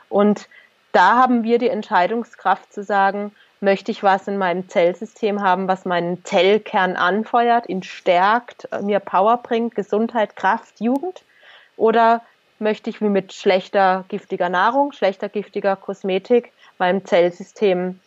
Und da haben wir die Entscheidungskraft zu sagen, möchte ich was in meinem Zellsystem haben, was meinen Zellkern anfeuert, ihn stärkt, mir Power bringt, Gesundheit, Kraft, Jugend? Oder möchte ich wie mit schlechter giftiger Nahrung, schlechter giftiger Kosmetik meinem Zellsystem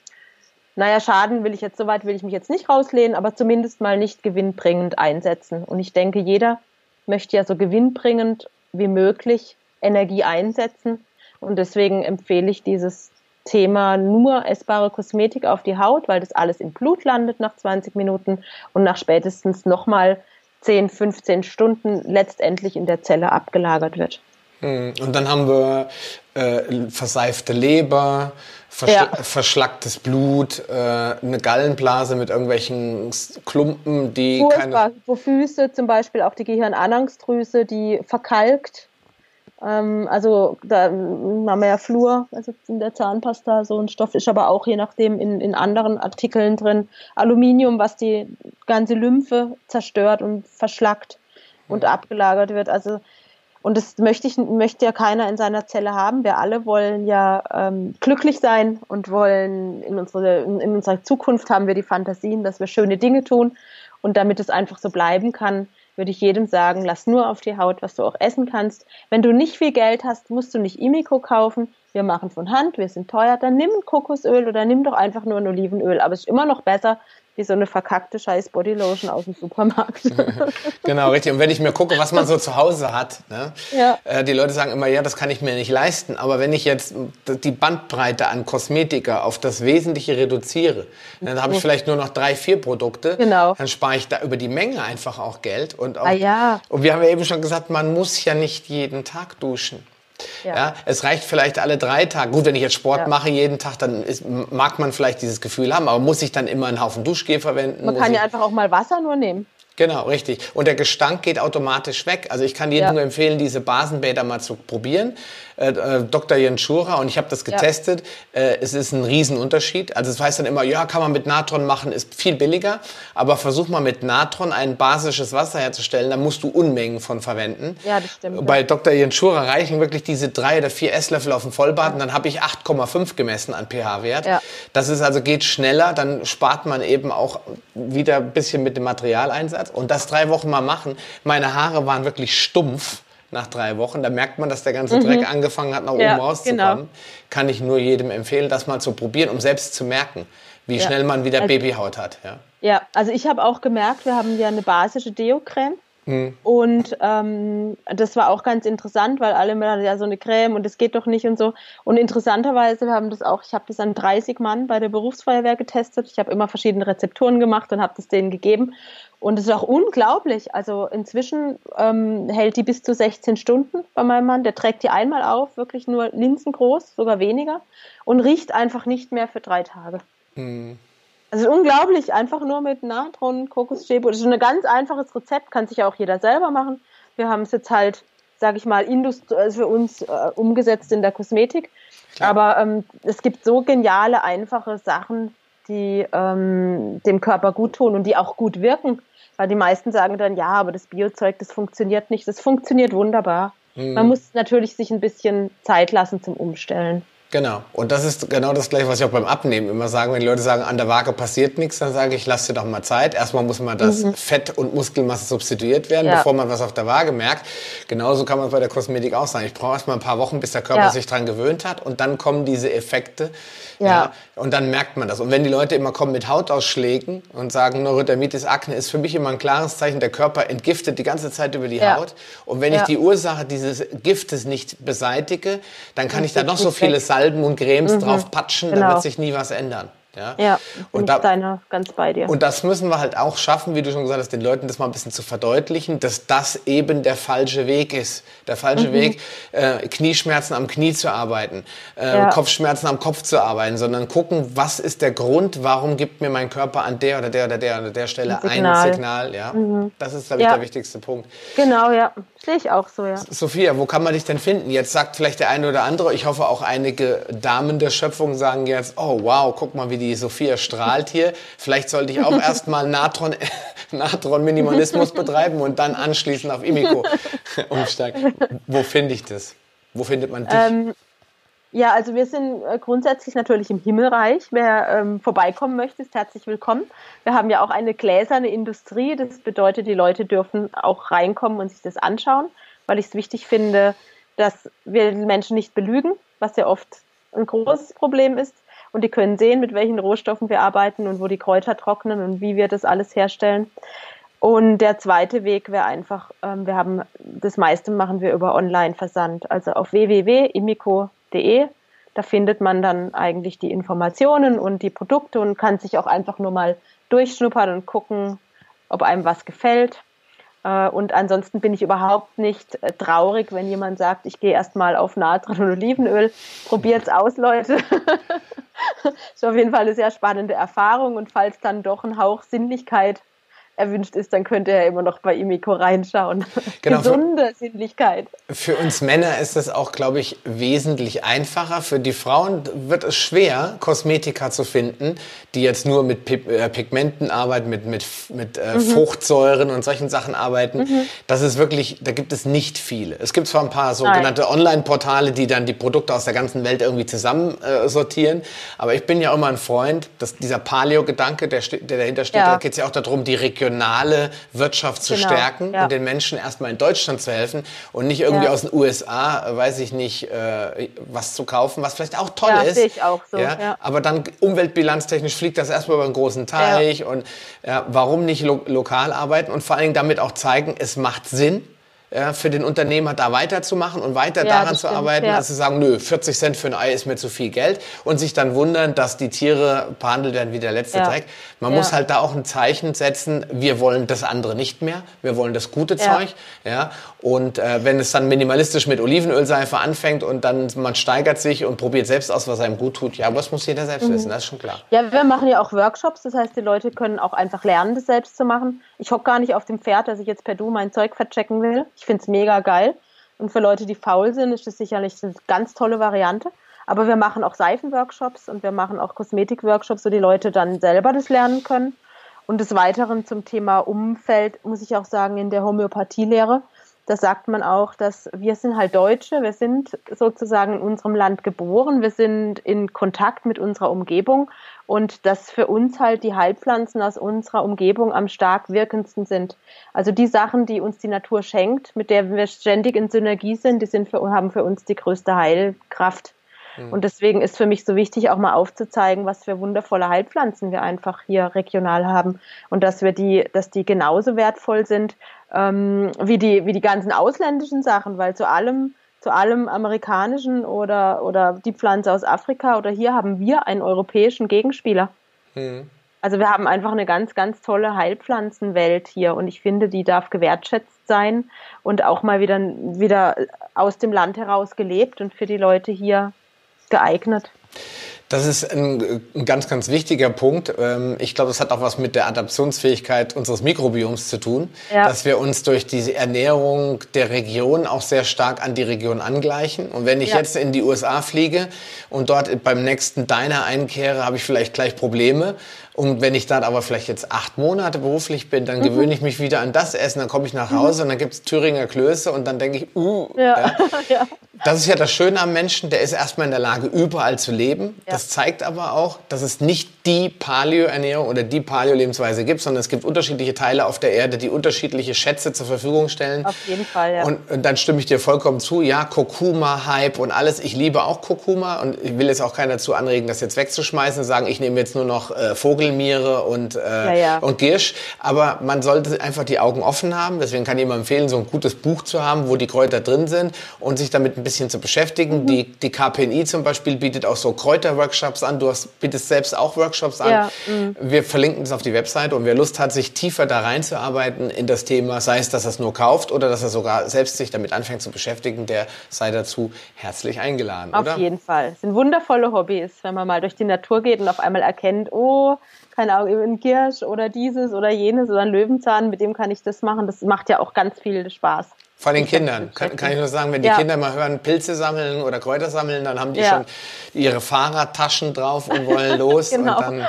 naja, Schaden will ich jetzt, soweit will ich mich jetzt nicht rauslehnen, aber zumindest mal nicht gewinnbringend einsetzen. Und ich denke, jeder möchte ja so gewinnbringend wie möglich Energie einsetzen. Und deswegen empfehle ich dieses Thema nur essbare Kosmetik auf die Haut, weil das alles im Blut landet nach 20 Minuten und nach spätestens nochmal 10, 15 Stunden letztendlich in der Zelle abgelagert wird. Hm, und dann haben wir äh, verseifte Leber, verschl ja. verschlacktes Blut, äh, eine Gallenblase mit irgendwelchen Klumpen, die Furchtbar. keine... Wo Füße zum Beispiel, auch die Gehirnanhangsdrüse, die verkalkt. Ähm, also da haben wir ja Flur, also in der Zahnpasta so ein Stoff ist aber auch je nachdem in, in anderen Artikeln drin. Aluminium, was die ganze Lymphe zerstört und verschlackt und mhm. abgelagert wird. Also und das möchte ich, möchte ja keiner in seiner Zelle haben. Wir alle wollen ja ähm, glücklich sein und wollen in, unsere, in, in unserer Zukunft haben wir die Fantasien, dass wir schöne Dinge tun. Und damit es einfach so bleiben kann, würde ich jedem sagen, lass nur auf die Haut, was du auch essen kannst. Wenn du nicht viel Geld hast, musst du nicht Imiko kaufen. Wir machen von Hand, wir sind teuer, dann nimm ein Kokosöl oder nimm doch einfach nur ein Olivenöl. Aber es ist immer noch besser, wie so eine verkackte scheiß Bodylotion aus dem Supermarkt. genau, richtig. Und wenn ich mir gucke, was man so zu Hause hat, ne? ja. äh, die Leute sagen immer, ja, das kann ich mir nicht leisten. Aber wenn ich jetzt die Bandbreite an Kosmetika auf das Wesentliche reduziere, dann habe ich vielleicht nur noch drei, vier Produkte. Genau. Dann spare ich da über die Menge einfach auch Geld. Und, auch, ah, ja. und wir haben ja eben schon gesagt, man muss ja nicht jeden Tag duschen. Ja. ja. es reicht vielleicht alle drei Tage. Gut, wenn ich jetzt Sport ja. mache jeden Tag, dann ist, mag man vielleicht dieses Gefühl haben, aber muss ich dann immer einen Haufen Duschgel verwenden? Man kann ja einfach auch mal Wasser nur nehmen. Genau, richtig. Und der Gestank geht automatisch weg. Also ich kann jedem ja. nur empfehlen, diese Basenbäder mal zu probieren. Äh, äh, Dr. Jens Schura und ich habe das getestet. Ja. Äh, es ist ein Riesenunterschied. Also es heißt dann immer, ja, kann man mit Natron machen, ist viel billiger. Aber versuch mal mit Natron ein basisches Wasser herzustellen, da musst du Unmengen von verwenden. Ja, das stimmt. Bei Dr. Jens Schura reichen wirklich diese drei oder vier Esslöffel auf dem Vollbad ja. und dann habe ich 8,5 gemessen an pH-Wert. Ja. Das ist also geht schneller, dann spart man eben auch wieder ein bisschen mit dem Materialeinsatz. Und das drei Wochen mal machen. Meine Haare waren wirklich stumpf nach drei Wochen. Da merkt man, dass der ganze Dreck mhm. angefangen hat, nach ja, oben rauszukommen. Genau. Kann ich nur jedem empfehlen, das mal zu probieren, um selbst zu merken, wie ja. schnell man wieder also, Babyhaut hat. Ja, ja also ich habe auch gemerkt, wir haben ja eine basische Deo-Creme. Mhm. Und ähm, das war auch ganz interessant, weil alle immer ja so eine Creme und das geht doch nicht und so. Und interessanterweise, wir haben das auch, ich habe das an 30 Mann bei der Berufsfeuerwehr getestet. Ich habe immer verschiedene Rezepturen gemacht und habe das denen gegeben. Und es ist auch unglaublich. Also inzwischen ähm, hält die bis zu 16 Stunden bei meinem Mann. Der trägt die einmal auf, wirklich nur linsengroß, sogar weniger, und riecht einfach nicht mehr für drei Tage. Mhm. Also unglaublich, einfach nur mit Natron, Kokosschäbe. Das ist ein ganz einfaches Rezept, kann sich auch jeder selber machen. Wir haben es jetzt halt, sage ich mal, für uns äh, umgesetzt in der Kosmetik. Klar. Aber ähm, es gibt so geniale, einfache Sachen, die ähm, dem Körper gut tun und die auch gut wirken. Weil die meisten sagen dann, ja, aber das Biozeug, das funktioniert nicht. Das funktioniert wunderbar. Mhm. Man muss natürlich sich ein bisschen Zeit lassen zum Umstellen. Genau. Und das ist genau das gleiche, was ich auch beim Abnehmen immer sage. Wenn die Leute sagen, an der Waage passiert nichts, dann sage ich, lass dir doch mal Zeit. Erstmal muss man das mhm. Fett und Muskelmasse substituiert werden, ja. bevor man was auf der Waage merkt. Genauso kann man bei der Kosmetik auch sagen. Ich brauche erstmal ein paar Wochen, bis der Körper ja. sich dran gewöhnt hat. Und dann kommen diese Effekte. Ja. ja. Und dann merkt man das. Und wenn die Leute immer kommen mit Hautausschlägen und sagen, Neurodermitis, Akne, ist für mich immer ein klares Zeichen, der Körper entgiftet die ganze Zeit über die Haut. Und wenn ich die Ursache dieses Giftes nicht beseitige, dann kann ich da noch so viele Salben und Cremes mhm. drauf patschen, genau. da wird sich nie was ändern. Ja, ja und da, deiner ganz bei dir. Und das müssen wir halt auch schaffen, wie du schon gesagt hast, den Leuten das mal ein bisschen zu verdeutlichen, dass das eben der falsche Weg ist. Der falsche mhm. Weg, äh, Knieschmerzen am Knie zu arbeiten, äh, ja. Kopfschmerzen am Kopf zu arbeiten, sondern gucken, was ist der Grund, warum gibt mir mein Körper an der oder der oder der oder der Stelle ein Signal. Ein Signal ja? Mhm. Das ist, glaube ich, ja. der wichtigste Punkt. Genau, ja. Sehe ich auch so, ja. Sophia, wo kann man dich denn finden? Jetzt sagt vielleicht der eine oder andere, ich hoffe auch einige Damen der Schöpfung sagen jetzt, oh wow, guck mal, wie die Sophia strahlt hier. Vielleicht sollte ich auch erstmal Natron, Natron Minimalismus betreiben und dann anschließend auf Imiko umsteigen. Wo finde ich das? Wo findet man dich? Ähm, ja, also wir sind äh, grundsätzlich natürlich im Himmelreich. Wer ähm, vorbeikommen möchte, ist herzlich willkommen. Wir haben ja auch eine gläserne Industrie. Das bedeutet, die Leute dürfen auch reinkommen und sich das anschauen, weil ich es wichtig finde, dass wir die Menschen nicht belügen, was ja oft ein großes Problem ist. Und die können sehen, mit welchen Rohstoffen wir arbeiten und wo die Kräuter trocknen und wie wir das alles herstellen. Und der zweite Weg wäre einfach, ähm, wir haben das meiste machen wir über Online-Versand, also auf www.imico.com www.wildwasser.de. Da findet man dann eigentlich die Informationen und die Produkte und kann sich auch einfach nur mal durchschnuppern und gucken, ob einem was gefällt. Äh, und ansonsten bin ich überhaupt nicht äh, traurig, wenn jemand sagt, ich gehe erstmal auf Natron und Olivenöl. Probiert's aus, Leute. ist auf jeden Fall eine sehr spannende Erfahrung. Und falls dann doch ein Hauch Sinnlichkeit erwünscht ist, dann könnte er immer noch bei Imiko reinschauen. Genau, Gesunde für, Sinnlichkeit. Für uns Männer ist es auch, glaube ich, wesentlich einfacher. Für die Frauen wird es schwer, Kosmetika zu finden, die jetzt nur mit äh, Pigmenten arbeiten, mit, mit, mit äh, mhm. Fruchtsäuren und solchen Sachen arbeiten. Mhm. Das ist wirklich, da gibt es nicht viele. Es gibt zwar ein paar sogenannte Online-Portale, die dann die Produkte aus der ganzen Welt irgendwie zusammen äh, sortieren, aber ich bin ja immer ein Freund, dass dieser Paleo-Gedanke, der, der dahinter steht, ja. da geht es ja auch darum, die Region regionale Wirtschaft zu genau, stärken ja. und den Menschen erstmal in Deutschland zu helfen und nicht irgendwie ja. aus den USA, weiß ich nicht, äh, was zu kaufen, was vielleicht auch toll ja, ist. Sehe ich auch so. Ja? Aber dann umweltbilanztechnisch fliegt das erstmal über einen großen Teich und warum nicht lo lokal arbeiten und vor allen Dingen damit auch zeigen, es macht Sinn ja, für den Unternehmer da weiterzumachen und weiter ja, daran zu stimmt, arbeiten, ja. als zu sagen, nö, 40 Cent für ein Ei ist mir zu viel Geld und sich dann wundern, dass die Tiere behandelt werden wie der letzte ja. Dreck. Man muss halt da auch ein Zeichen setzen, wir wollen das andere nicht mehr, wir wollen das gute Zeug. Ja? Und äh, wenn es dann minimalistisch mit Olivenölseife anfängt und dann man steigert sich und probiert selbst aus, was einem gut tut, ja, das muss jeder selbst mhm. wissen, das ist schon klar. Ja, wir machen ja auch Workshops, das heißt, die Leute können auch einfach lernen, das selbst zu machen. Ich hocke gar nicht auf dem Pferd, dass ich jetzt per Du mein Zeug verchecken will. Ich finde es mega geil. Und für Leute, die faul sind, ist das sicherlich eine ganz tolle Variante. Aber wir machen auch Seifenworkshops und wir machen auch Kosmetikworkshops, wo die Leute dann selber das lernen können. Und des Weiteren zum Thema Umfeld muss ich auch sagen, in der Homöopathielehre da sagt man auch, dass wir sind halt Deutsche, wir sind sozusagen in unserem Land geboren, wir sind in Kontakt mit unserer Umgebung und dass für uns halt die Heilpflanzen aus unserer Umgebung am stark wirkendsten sind. Also die Sachen, die uns die Natur schenkt, mit der wir ständig in Synergie sind, die sind für, haben für uns die größte Heilkraft. Mhm. Und deswegen ist für mich so wichtig, auch mal aufzuzeigen, was für wundervolle Heilpflanzen wir einfach hier regional haben und dass wir die, dass die genauso wertvoll sind ähm, wie die wie die ganzen ausländischen Sachen, weil zu allem zu allem amerikanischen oder oder die Pflanze aus Afrika oder hier haben wir einen europäischen Gegenspieler. Mhm. Also wir haben einfach eine ganz, ganz tolle Heilpflanzenwelt hier und ich finde, die darf gewertschätzt sein und auch mal wieder, wieder aus dem Land heraus gelebt und für die Leute hier geeignet. Das ist ein, ein, ganz, ganz wichtiger Punkt. Ähm, ich glaube, das hat auch was mit der Adaptionsfähigkeit unseres Mikrobioms zu tun, ja. dass wir uns durch diese Ernährung der Region auch sehr stark an die Region angleichen. Und wenn ich ja. jetzt in die USA fliege und dort beim nächsten Diner einkehre, habe ich vielleicht gleich Probleme. Und wenn ich dann aber vielleicht jetzt acht Monate beruflich bin, dann mhm. gewöhne ich mich wieder an das Essen, dann komme ich nach Hause mhm. und dann gibt es Thüringer Klöße und dann denke ich, uh, ja. ja. Das ist ja das Schöne am Menschen, der ist erstmal in der Lage, überall zu leben. Ja. Das zeigt aber auch, dass es nicht die Paleo-Ernährung oder die Paleo-Lebensweise gibt, sondern es gibt unterschiedliche Teile auf der Erde, die unterschiedliche Schätze zur Verfügung stellen. Auf jeden Fall, ja. Und, und dann stimme ich dir vollkommen zu. Ja, Kurkuma-Hype und alles. Ich liebe auch Kurkuma und ich will jetzt auch keiner dazu anregen, das jetzt wegzuschmeißen und sagen, ich nehme jetzt nur noch äh, Vogelmiere und, äh, ja, ja. und Girsch. Aber man sollte einfach die Augen offen haben. Deswegen kann ich immer empfehlen, so ein gutes Buch zu haben, wo die Kräuter drin sind und sich damit ein bisschen zu beschäftigen. Mhm. Die, die KPNI zum Beispiel bietet auch so Kräuterworkshops an. Du hast, bietest selbst auch Workshops an. Ja, mhm. wir verlinken das auf die Webseite und wer Lust hat, sich tiefer da reinzuarbeiten in das Thema, sei es, dass er es nur kauft oder dass er sogar selbst sich damit anfängt zu beschäftigen, der sei dazu herzlich eingeladen. Auf oder? jeden Fall. Es sind wundervolle Hobbys, wenn man mal durch die Natur geht und auf einmal erkennt, oh, keine Ahnung, ein Kirsch oder dieses oder jenes oder ein Löwenzahn, mit dem kann ich das machen. Das macht ja auch ganz viel Spaß. Vor den Kindern. Kann, kann, ich nur sagen, wenn die ja. Kinder mal hören, Pilze sammeln oder Kräuter sammeln, dann haben die ja. schon ihre Fahrradtaschen drauf und wollen los. genau. und,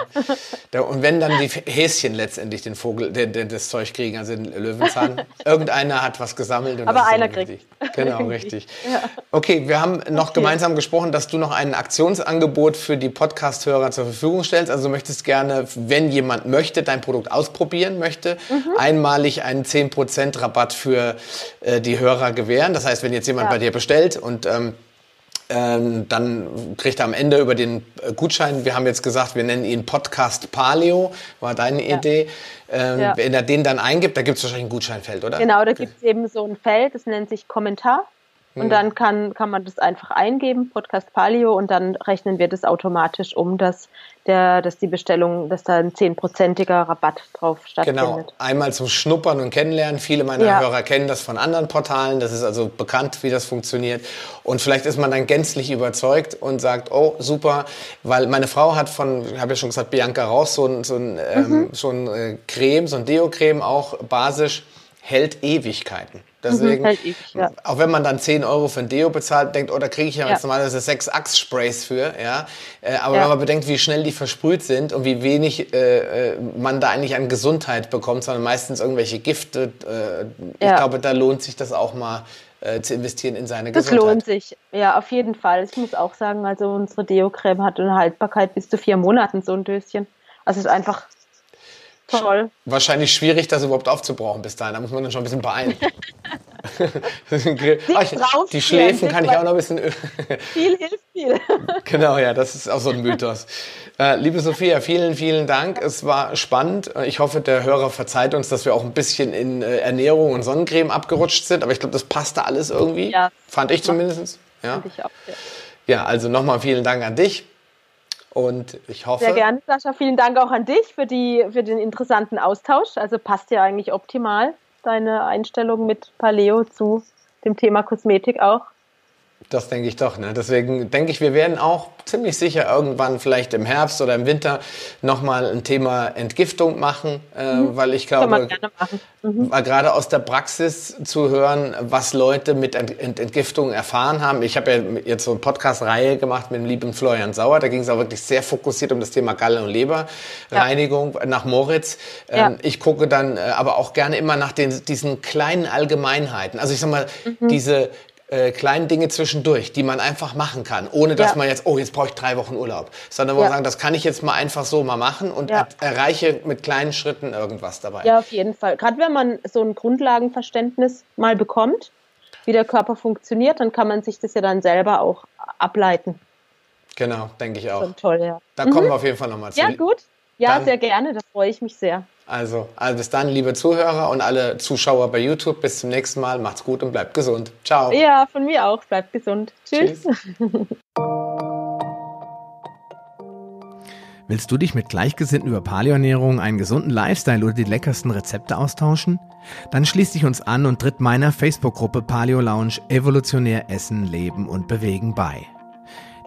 dann, und wenn dann die Häschen letztendlich den Vogel, den, den, das Zeug kriegen, also den Löwenzahn, irgendeiner hat was gesammelt. Aber einer kriegt. Genau, richtig. ja. Okay, wir haben noch okay. gemeinsam gesprochen, dass du noch ein Aktionsangebot für die Podcast-Hörer zur Verfügung stellst. Also du möchtest gerne, wenn jemand möchte, dein Produkt ausprobieren möchte, mhm. einmalig einen 10% Rabatt für äh, die Hörer gewähren. Das heißt, wenn jetzt jemand ja. bei dir bestellt und ähm, ähm, dann kriegt er am Ende über den äh, Gutschein, wir haben jetzt gesagt, wir nennen ihn Podcast Paleo, war deine ja. Idee. Ähm, ja. Wenn er den dann eingibt, da gibt es wahrscheinlich ein Gutscheinfeld, oder? Genau, da gibt es eben so ein Feld, das nennt sich Kommentar. Und hm. dann kann, kann man das einfach eingeben, Podcast Palio, und dann rechnen wir das automatisch um, dass, der, dass die Bestellung, dass da ein zehnprozentiger Rabatt drauf stattfindet. Genau, einmal zum Schnuppern und Kennenlernen. Viele meiner ja. Hörer kennen das von anderen Portalen. Das ist also bekannt, wie das funktioniert. Und vielleicht ist man dann gänzlich überzeugt und sagt, oh, super, weil meine Frau hat von, ich habe ja schon gesagt, Bianca raus, so ein, so ein, ähm, mhm. ähm, so ein äh, Creme, so ein Deo-Creme auch basisch, hält Ewigkeiten. Deswegen, mhm, halt ich, ja. auch wenn man dann 10 Euro für ein Deo bezahlt, denkt, oh, da kriege ich ja, ja. jetzt normalerweise sechs Axe-Sprays für, ja. Äh, aber ja. wenn man bedenkt, wie schnell die versprüht sind und wie wenig äh, äh, man da eigentlich an Gesundheit bekommt, sondern meistens irgendwelche Gifte, äh, ich glaube, da lohnt sich das auch mal äh, zu investieren in seine das Gesundheit. Das lohnt sich, ja, auf jeden Fall. Ich muss auch sagen, also unsere Deo-Creme hat eine Haltbarkeit bis zu vier Monaten, so ein Döschen. Also es ist einfach Toll. Wahrscheinlich schwierig, das überhaupt aufzubrauchen bis dahin. Da muss man dann schon ein bisschen beeilen. Ach, die Schläfen kann ich auch noch ein bisschen. viel hilft viel. genau, ja, das ist auch so ein Mythos. Äh, liebe Sophia, vielen, vielen Dank. Es war spannend. Ich hoffe, der Hörer verzeiht uns, dass wir auch ein bisschen in äh, Ernährung und Sonnencreme abgerutscht sind. Aber ich glaube, das passte alles irgendwie. Ja. Fand ich zumindest. Ja. Fand ich auch, ja. ja, also nochmal vielen Dank an dich. Und ich hoffe. Sehr gerne, Sascha. Vielen Dank auch an dich für, die, für den interessanten Austausch. Also passt ja eigentlich optimal deine Einstellung mit Paleo zu dem Thema Kosmetik auch. Das denke ich doch. Ne? Deswegen denke ich, wir werden auch ziemlich sicher irgendwann vielleicht im Herbst oder im Winter nochmal ein Thema Entgiftung machen, äh, mhm. weil ich glaube, mhm. gerade aus der Praxis zu hören, was Leute mit Ent Ent Entgiftung erfahren haben. Ich habe ja jetzt so eine Podcast-Reihe gemacht mit dem lieben Florian Sauer. Da ging es auch wirklich sehr fokussiert um das Thema Galle- und Leberreinigung ja. nach Moritz. Ähm, ja. Ich gucke dann äh, aber auch gerne immer nach den, diesen kleinen Allgemeinheiten. Also ich sag mal, mhm. diese äh, kleinen Dinge zwischendurch, die man einfach machen kann, ohne dass ja. man jetzt, oh, jetzt brauche ich drei Wochen Urlaub, sondern wo ja. man sagen, das kann ich jetzt mal einfach so mal machen und ja. erreiche mit kleinen Schritten irgendwas dabei. Ja, auf jeden Fall. Gerade wenn man so ein Grundlagenverständnis mal bekommt, wie der Körper funktioniert, dann kann man sich das ja dann selber auch ableiten. Genau, denke ich auch. Schon toll, ja. Da mhm. kommen wir auf jeden Fall nochmal zu. Ja, gut. Ja, dann, sehr gerne, da freue ich mich sehr. Also, also bis dann, liebe Zuhörer und alle Zuschauer bei YouTube. Bis zum nächsten Mal. Macht's gut und bleibt gesund. Ciao. Ja, von mir auch. Bleibt gesund. Tschüss. Tschüss. Willst du dich mit Gleichgesinnten über Paleoernährung, einen gesunden Lifestyle oder die leckersten Rezepte austauschen? Dann schließ dich uns an und tritt meiner Facebook-Gruppe Paleo Lounge Evolutionär Essen, Leben und Bewegen bei.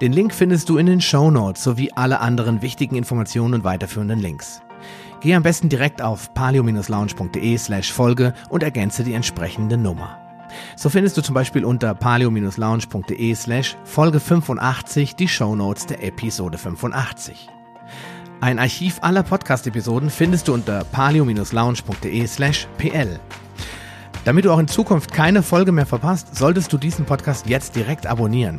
Den Link findest du in den Show Notes sowie alle anderen wichtigen Informationen und weiterführenden Links. Geh am besten direkt auf paleo-lounge.de slash Folge und ergänze die entsprechende Nummer. So findest du zum Beispiel unter paleo-lounge.de slash Folge 85 die Show Notes der Episode 85. Ein Archiv aller Podcast-Episoden findest du unter paleo-lounge.de slash pl. Damit du auch in Zukunft keine Folge mehr verpasst, solltest du diesen Podcast jetzt direkt abonnieren.